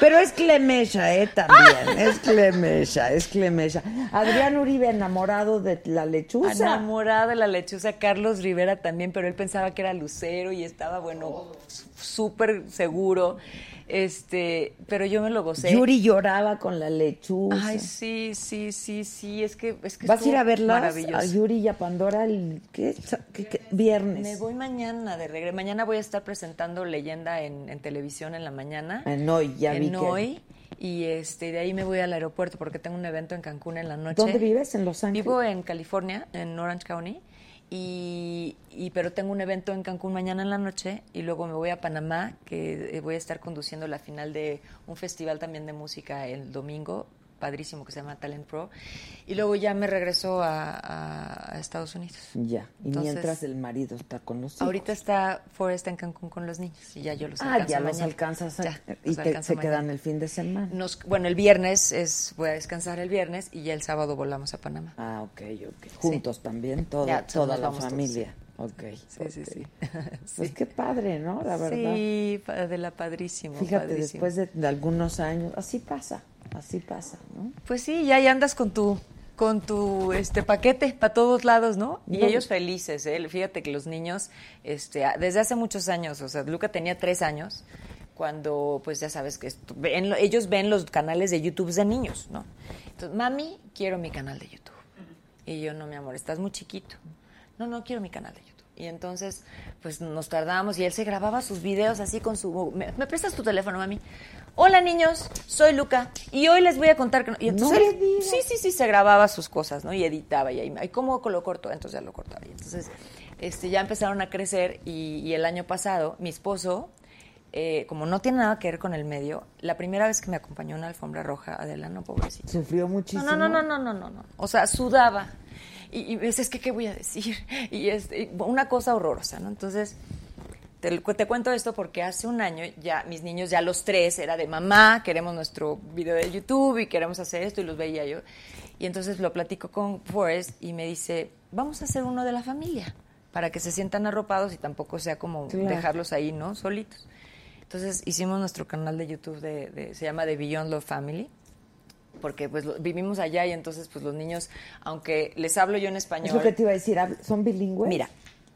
Pero es Clemesha, ¿eh? También. Es Clemesha, es Clemesha. Adrián Uribe enamorado de la lechuza. Enamorada de la lechuza, Carlos Rivera también, pero él pensaba que era Lucero y estaba, bueno, súper seguro. Este, pero yo me lo gocé. Yuri lloraba con la lechuza. Ay, sí, sí, sí, sí, es que es que ¿Vas a ir a verlas? A Yuri y a Pandora el ¿qué? ¿Qué- qué? viernes. Me voy mañana de regreso. Mañana voy a estar presentando Leyenda en, en televisión en la mañana. En hoy, ya vi en que- hoy. Y este, de ahí me voy al aeropuerto porque tengo un evento en Cancún en la noche. ¿Dónde vives? ¿En Los Ángeles? Vivo en California, en Orange County. Y, y- pero tengo un evento en Cancún mañana en la noche y luego me voy a Panamá que eh, voy a estar conduciendo la final de un festival también de música el domingo padrísimo que se llama Talent Pro y luego ya me regreso a, a- Estados Unidos Ya. Y Entonces, mientras el marido está con los hijos. ahorita está Forrest en Cancún con los niños y ya yo los Ah, alcanzo ya los mañana. alcanzas. a- Ya, y te- se mañana. quedan el fin de semana. Nos- bueno, el viernes es voy a descansar el viernes y ya el sábado volamos a Panamá. Ah, ok, ok. Juntos también, todo, Ya, toda la vamos todos. familia. Ok. Sí, sí, sí. Pues qué padre, ¿no? La verdad. Sí, de la padrísimo. Fíjate, padrísimo. después de, de algunos años, así pasa, así pasa, ¿no? Pues sí, ya ahí andas con tu con tu este paquete para todos lados, ¿no? Y ellos felices, ¿eh? Fíjate que los niños, este, desde hace muchos años, o sea, Luca tenía tres años cuando, pues ya sabes que ven ellos ven los canales de YouTube de niños, ¿no? Entonces, mami, quiero mi canal de YouTube. Y yo, no, mi amor, estás muy chiquito. No, no, quiero mi canal de YouTube. Y entonces, pues nos tardamos y él se grababa sus videos así con su... ¿Me, me prestas tu teléfono, mami? Hola, niños, soy Luca y hoy les voy a contar que... no-". Y entonces No él- me digas. sí, sí, sí, se grababa sus cosas, ¿no? Y editaba y ahí, ¿y cómo lo corto? Entonces ya lo cortaba. Y entonces este, ya empezaron a crecer y, y el año pasado mi esposo, eh, como no tiene nada que ver con el medio, la primera vez que me acompañó una alfombra roja, Adelano, pobrecito. Sufrió muchísimo. No, no, no, no, no, no, no. O sea, sudaba. Y, y es que, ¿qué voy a decir? Y es y una cosa horrorosa, ¿no? Entonces, te, te cuento esto porque hace un año ya mis niños, ya los tres, era de mamá, queremos nuestro video de YouTube y queremos hacer esto y los veía yo. Y entonces lo platico con Forrest y me dice, vamos a hacer uno de la familia para que se sientan arropados y tampoco sea como Claro. dejarlos ahí, ¿no? Solitos. Entonces hicimos nuestro canal de YouTube, de, de- se llama The Beyond Love Family porque pues lo- vivimos allá y entonces pues los niños, aunque les hablo yo en Es español, lo que te iba a decir, ¿hab- ¿son bilingües? mira,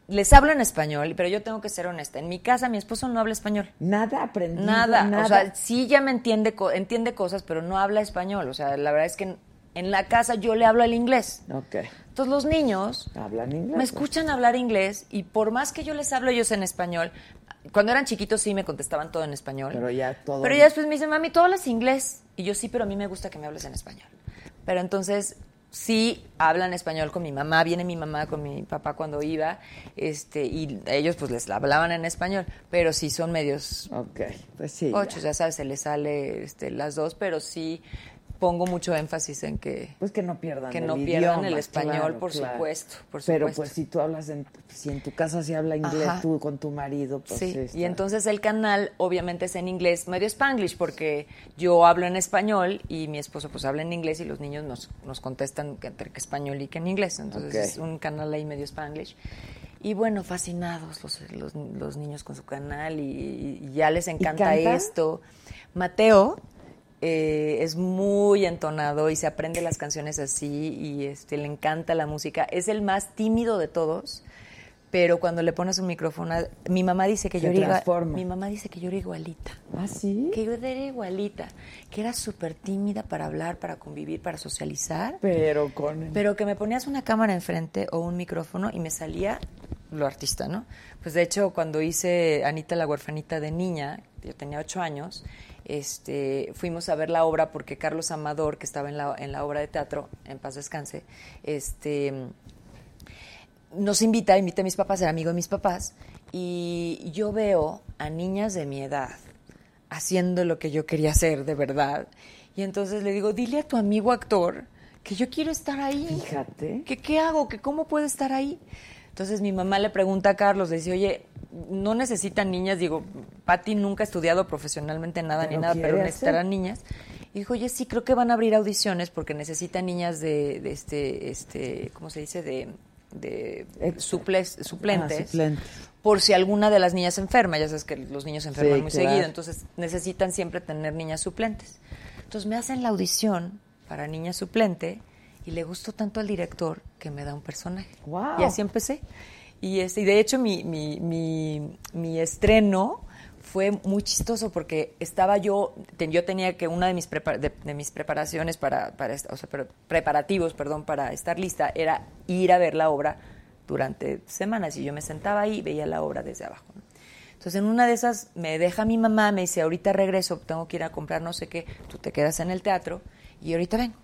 les hablo en español, pero yo tengo que ser honesta. En mi casa mi esposo no habla español. Nada aprendido, Nada, nada. o sea, sí ya me entiende, entiende cosas, pero no habla español. O sea, la verdad es que en, la casa yo le hablo el inglés. Ok. Entonces los niños Hablan inglés. me escuchan hablar inglés y por más que yo les hablo ellos en español, cuando eran chiquitos sí me contestaban todo en español. Pero ya todo. Pero ya después me dicen, mami, tú hablas inglés. Y yo sí, pero a mí me gusta que me hables en español. Pero entonces sí hablan español con mi mamá, viene mi mamá con mi papá cuando iba, este, y ellos pues les hablaban en español, pero sí son medios Ok, pues sí. ocho, ya sabes, se les sale este, las dos, pero sí pongo mucho énfasis en que Pues que no pierdan que el no pierdan idioma, el español, claro, por claro. supuesto, por Pero supuesto. pues si tú hablas, en, si en tu casa se habla inglés Ajá. tú con tu marido, pues Sí, está- y entonces el canal obviamente es en inglés, medio spanglish, porque yo hablo en español y mi esposo pues habla en inglés y los niños nos, nos contestan que entre que español y que en inglés. Entonces Ok. es un canal ahí medio spanglish. Y bueno, fascinados los, los, los niños con su canal y, y ya les encanta canta? esto. Mateo eh, es muy entonado y se aprende las canciones así y este, le encanta la música. Es el más tímido de todos, pero cuando le pones un micrófono, mi mamá dice que Se yo era mi mamá dice que yo era igualita. ¿Ah, sí? Que yo era igualita, que era súper tímida para hablar, para convivir, para socializar, Pero con... pero que me ponías una cámara enfrente o un micrófono y me salía lo artista, ¿no? Pues de hecho, cuando hice Anita la huerfanita de niña, yo tenía ocho años, este, fuimos a ver la obra porque Carlos Amador, que estaba en la, en la obra de teatro, en paz descanse, este, nos invita, invita a mis papás, era amigo de mis papás, y yo veo a niñas de mi edad haciendo lo que yo quería hacer de verdad. Y entonces le digo, dile a tu amigo actor que yo quiero estar ahí. Fíjate. ¿Que qué hago? ¿Que cómo puedo estar ahí? Entonces mi mamá le pregunta a Carlos, le dice, oye, no necesitan niñas, digo, Patti nunca ha estudiado profesionalmente nada Pero ni nada, pero necesitarán niñas. Y dijo, oye, sí, creo que van a abrir audiciones porque necesitan niñas de, de este, este, ¿cómo se dice? De, de suples- suplentes. Ah, suplentes. Por si alguna de las niñas enferma, ya sabes que los niños se enferman Sí, muy claro. seguido, entonces necesitan siempre tener niñas suplentes. Entonces me hacen la audición para niña suplente y le gustó tanto al director que me da un personaje. Wow. Y así empecé. Y, este, y de hecho mi, mi, mi, estreno fue muy chistoso porque estaba yo, yo tenía que una de mis, prepar- de, mis preparaciones para, para o sea, preparativos, perdón, para estar lista era ir a ver la obra durante semanas y yo me sentaba ahí y veía la obra desde abajo. Entonces en una de esas me deja mi mamá, me dice, ahorita regreso, tengo que ir a comprar no sé qué, tú te quedas en el teatro y ahorita vengo.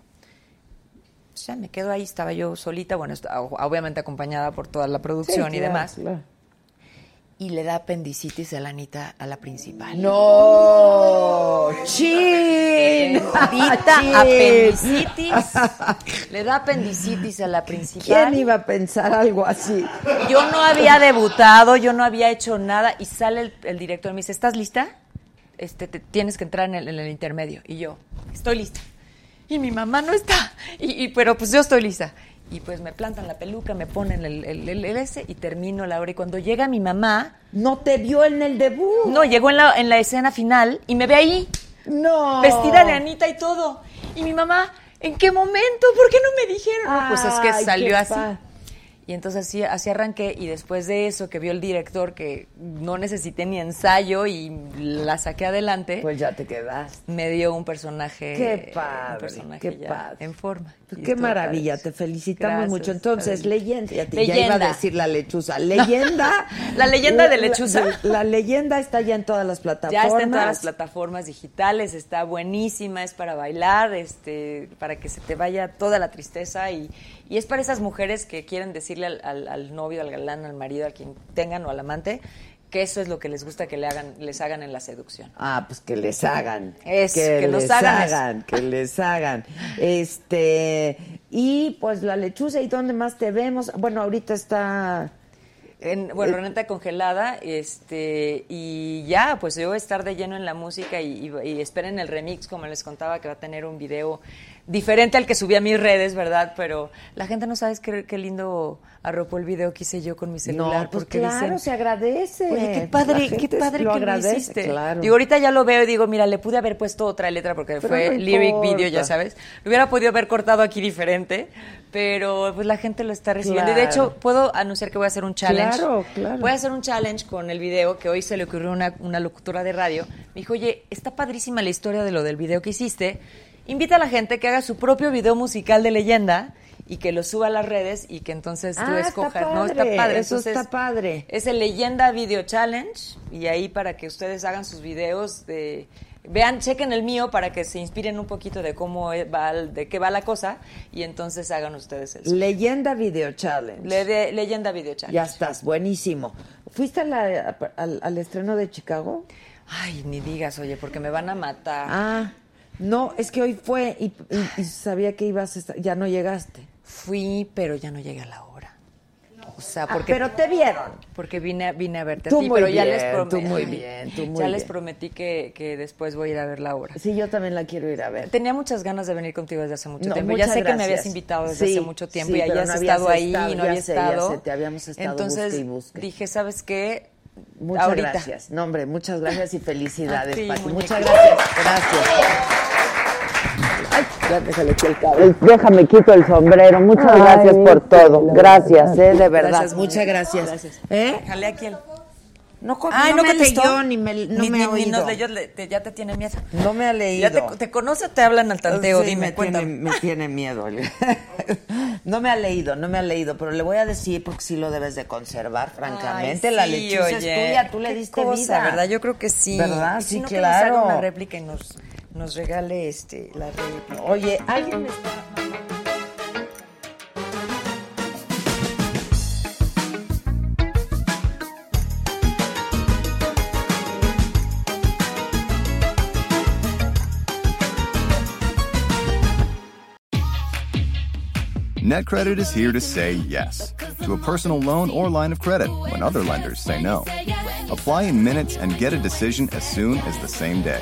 Pues ya me quedo ahí, estaba yo solita, bueno, obviamente acompañada por toda la producción Sí, y claro, demás. claro. Y le da apendicitis a la Anita, a la principal. ¡No! ¡Chin! Apendicitis. Le da apendicitis a la principal. ¿Quién iba a pensar algo así? Yo no había debutado, yo no había hecho nada y sale el, el director y me dice, ¿estás lista? Este, te- tienes que entrar en el, en el intermedio. Y yo, estoy lista. Y mi mamá no está. Y, y- pero pues yo estoy lista. Y pues me plantan la peluca, me ponen el, el, el- el ese y termino la obra. Y cuando llega mi mamá... ¿No te vio en el debut? No, llegó en la, en la escena final y me ve ahí. No. Vestida de Anita y todo. Y mi mamá, ¿en qué momento? ¿Por qué no me dijeron? No, pues es que salió así. Y entonces así, así arranqué y después de eso que vio el director que no necesité ni ensayo y la saqué adelante. Pues ya te quedas. Me dio un personaje. Qué padre, un personaje qué ya padre. en forma. Pues qué maravilla, te felicitamos Gracias, mucho. Entonces, leyenda, ya, te- ya iba a Leyenda. decir la lechuza. Leyenda. La leyenda de lechuza. La, la leyenda está ya en todas las plataformas. Ya está en todas las plataformas digitales, está buenísima, es para bailar, este, para que se te vaya toda la tristeza y, y es para esas mujeres que quieren decirle al, al- al novio, al galán, al marido, a quien tengan o al amante, que eso es lo que les gusta que le hagan, les hagan en la seducción. Ah, pues que les hagan. Es, que, que les hagan que les hagan. Este, y pues la lechuza, ¿y dónde más te vemos? Bueno, ahorita está En, bueno, Renata congelada, este, y ya, pues yo voy a estar de lleno en la música y, y- y esperen el remix, como les contaba, que va a tener un video diferente al que subí a mis redes, ¿verdad? Pero la gente no sabe qué, qué lindo arropó el video que hice yo con mi celular. No, pues porque claro, dicen, se agradece. Oye, qué padre, qué padre lo que agradece, lo hiciste. claro. Digo, ahorita ya lo veo y digo, mira, le pude haber puesto otra letra porque Pero fue no lyric video, ya sabes. Lo hubiera podido haber cortado aquí diferente, pero pues la gente lo está recibiendo. Y de hecho, puedo anunciar que voy a hacer un challenge. Claro, claro. Voy a hacer un challenge con el video que hoy se le ocurrió a una, una locutora de radio. Me dijo, oye, está padrísima la historia de lo del video que hiciste. Invita a la gente que haga su propio video musical de leyenda y que lo suba a las redes y que entonces tú Ah, está escojas. no, está padre, eso Entonces, está padre. Es el Leyenda Video Challenge y ahí para que ustedes hagan sus videos de vean, chequen el mío para que se inspiren un poquito de cómo va, de qué va la cosa y entonces hagan ustedes el suyo. Leyenda Video Challenge. Le- de- Leyenda Video Challenge. Ya estás, buenísimo. ¿Fuiste a la- al, al estreno de Chicago? Ay, ni digas, oye, porque me van a matar. Ah, no, es que hoy fue y, y- y sabía que ibas a estar, ya no llegaste. Fui, pero ya no llegué a la hora. O sea, Ah, porque pero te vieron. porque vine vine a verte Tú a ti, muy pero ya bien, les prometí. tú muy bien, tú muy ya les prometí que, que después voy a ir a ver la obra. Sí, yo también la quiero ir a ver. Tenía muchas ganas de venir contigo desde hace mucho No, tiempo. Ya sé que me habías invitado desde Sí, hace mucho tiempo sí, y hayas no habías estado ahí estado, y no ya había sé, ya estado. sé, te habíamos estado Entonces busque busque. dije, ¿sabes qué? Muchas Ahorita. gracias. No, hombre, muchas gracias y felicidades, Pati. Muchas gracias. Gracias. Ya déjale aquí el cable. Déjame quito el sombrero. Muchas Ay, gracias por todo. Gracias, eh, de verdad. Gracias, muchas gracias. Gracias. ¿Eh? Jale aquí el... No, Ay, no ¿no me contestó? leyó ni me, no Ni- me ni- ha ni oído. nos leyó, le- te- ya te tiene miedo. No me ha leído. ¿Ya te, te conoce o te hablan al tanteo? Sí, Dime, me tiene, cuéntame. me tiene miedo. No me ha leído, no me ha leído, pero le voy a decir porque sí lo debes de conservar, francamente. Ay, la sí, lechuza es oye, tuya, tú le diste cosa, vida. ¿verdad? Yo creo que sí. ¿Verdad? Sí, que nos haga claro. una réplica y nos, nos regale este, la réplica. Oye, alguien me está... NetCredit is here to say yes to a personal loan or line of credit when other lenders say no. Apply in minutes and get a decision as soon as the same day.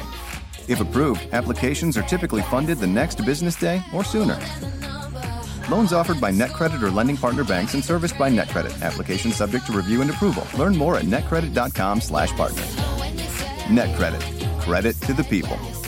If approved, applications are typically funded the next business day or sooner. Loans offered by NetCredit or lending partner banks and serviced by NetCredit. Application subject to review and approval. Learn more at netcredit.com/partner. NetCredit. Credit to the people.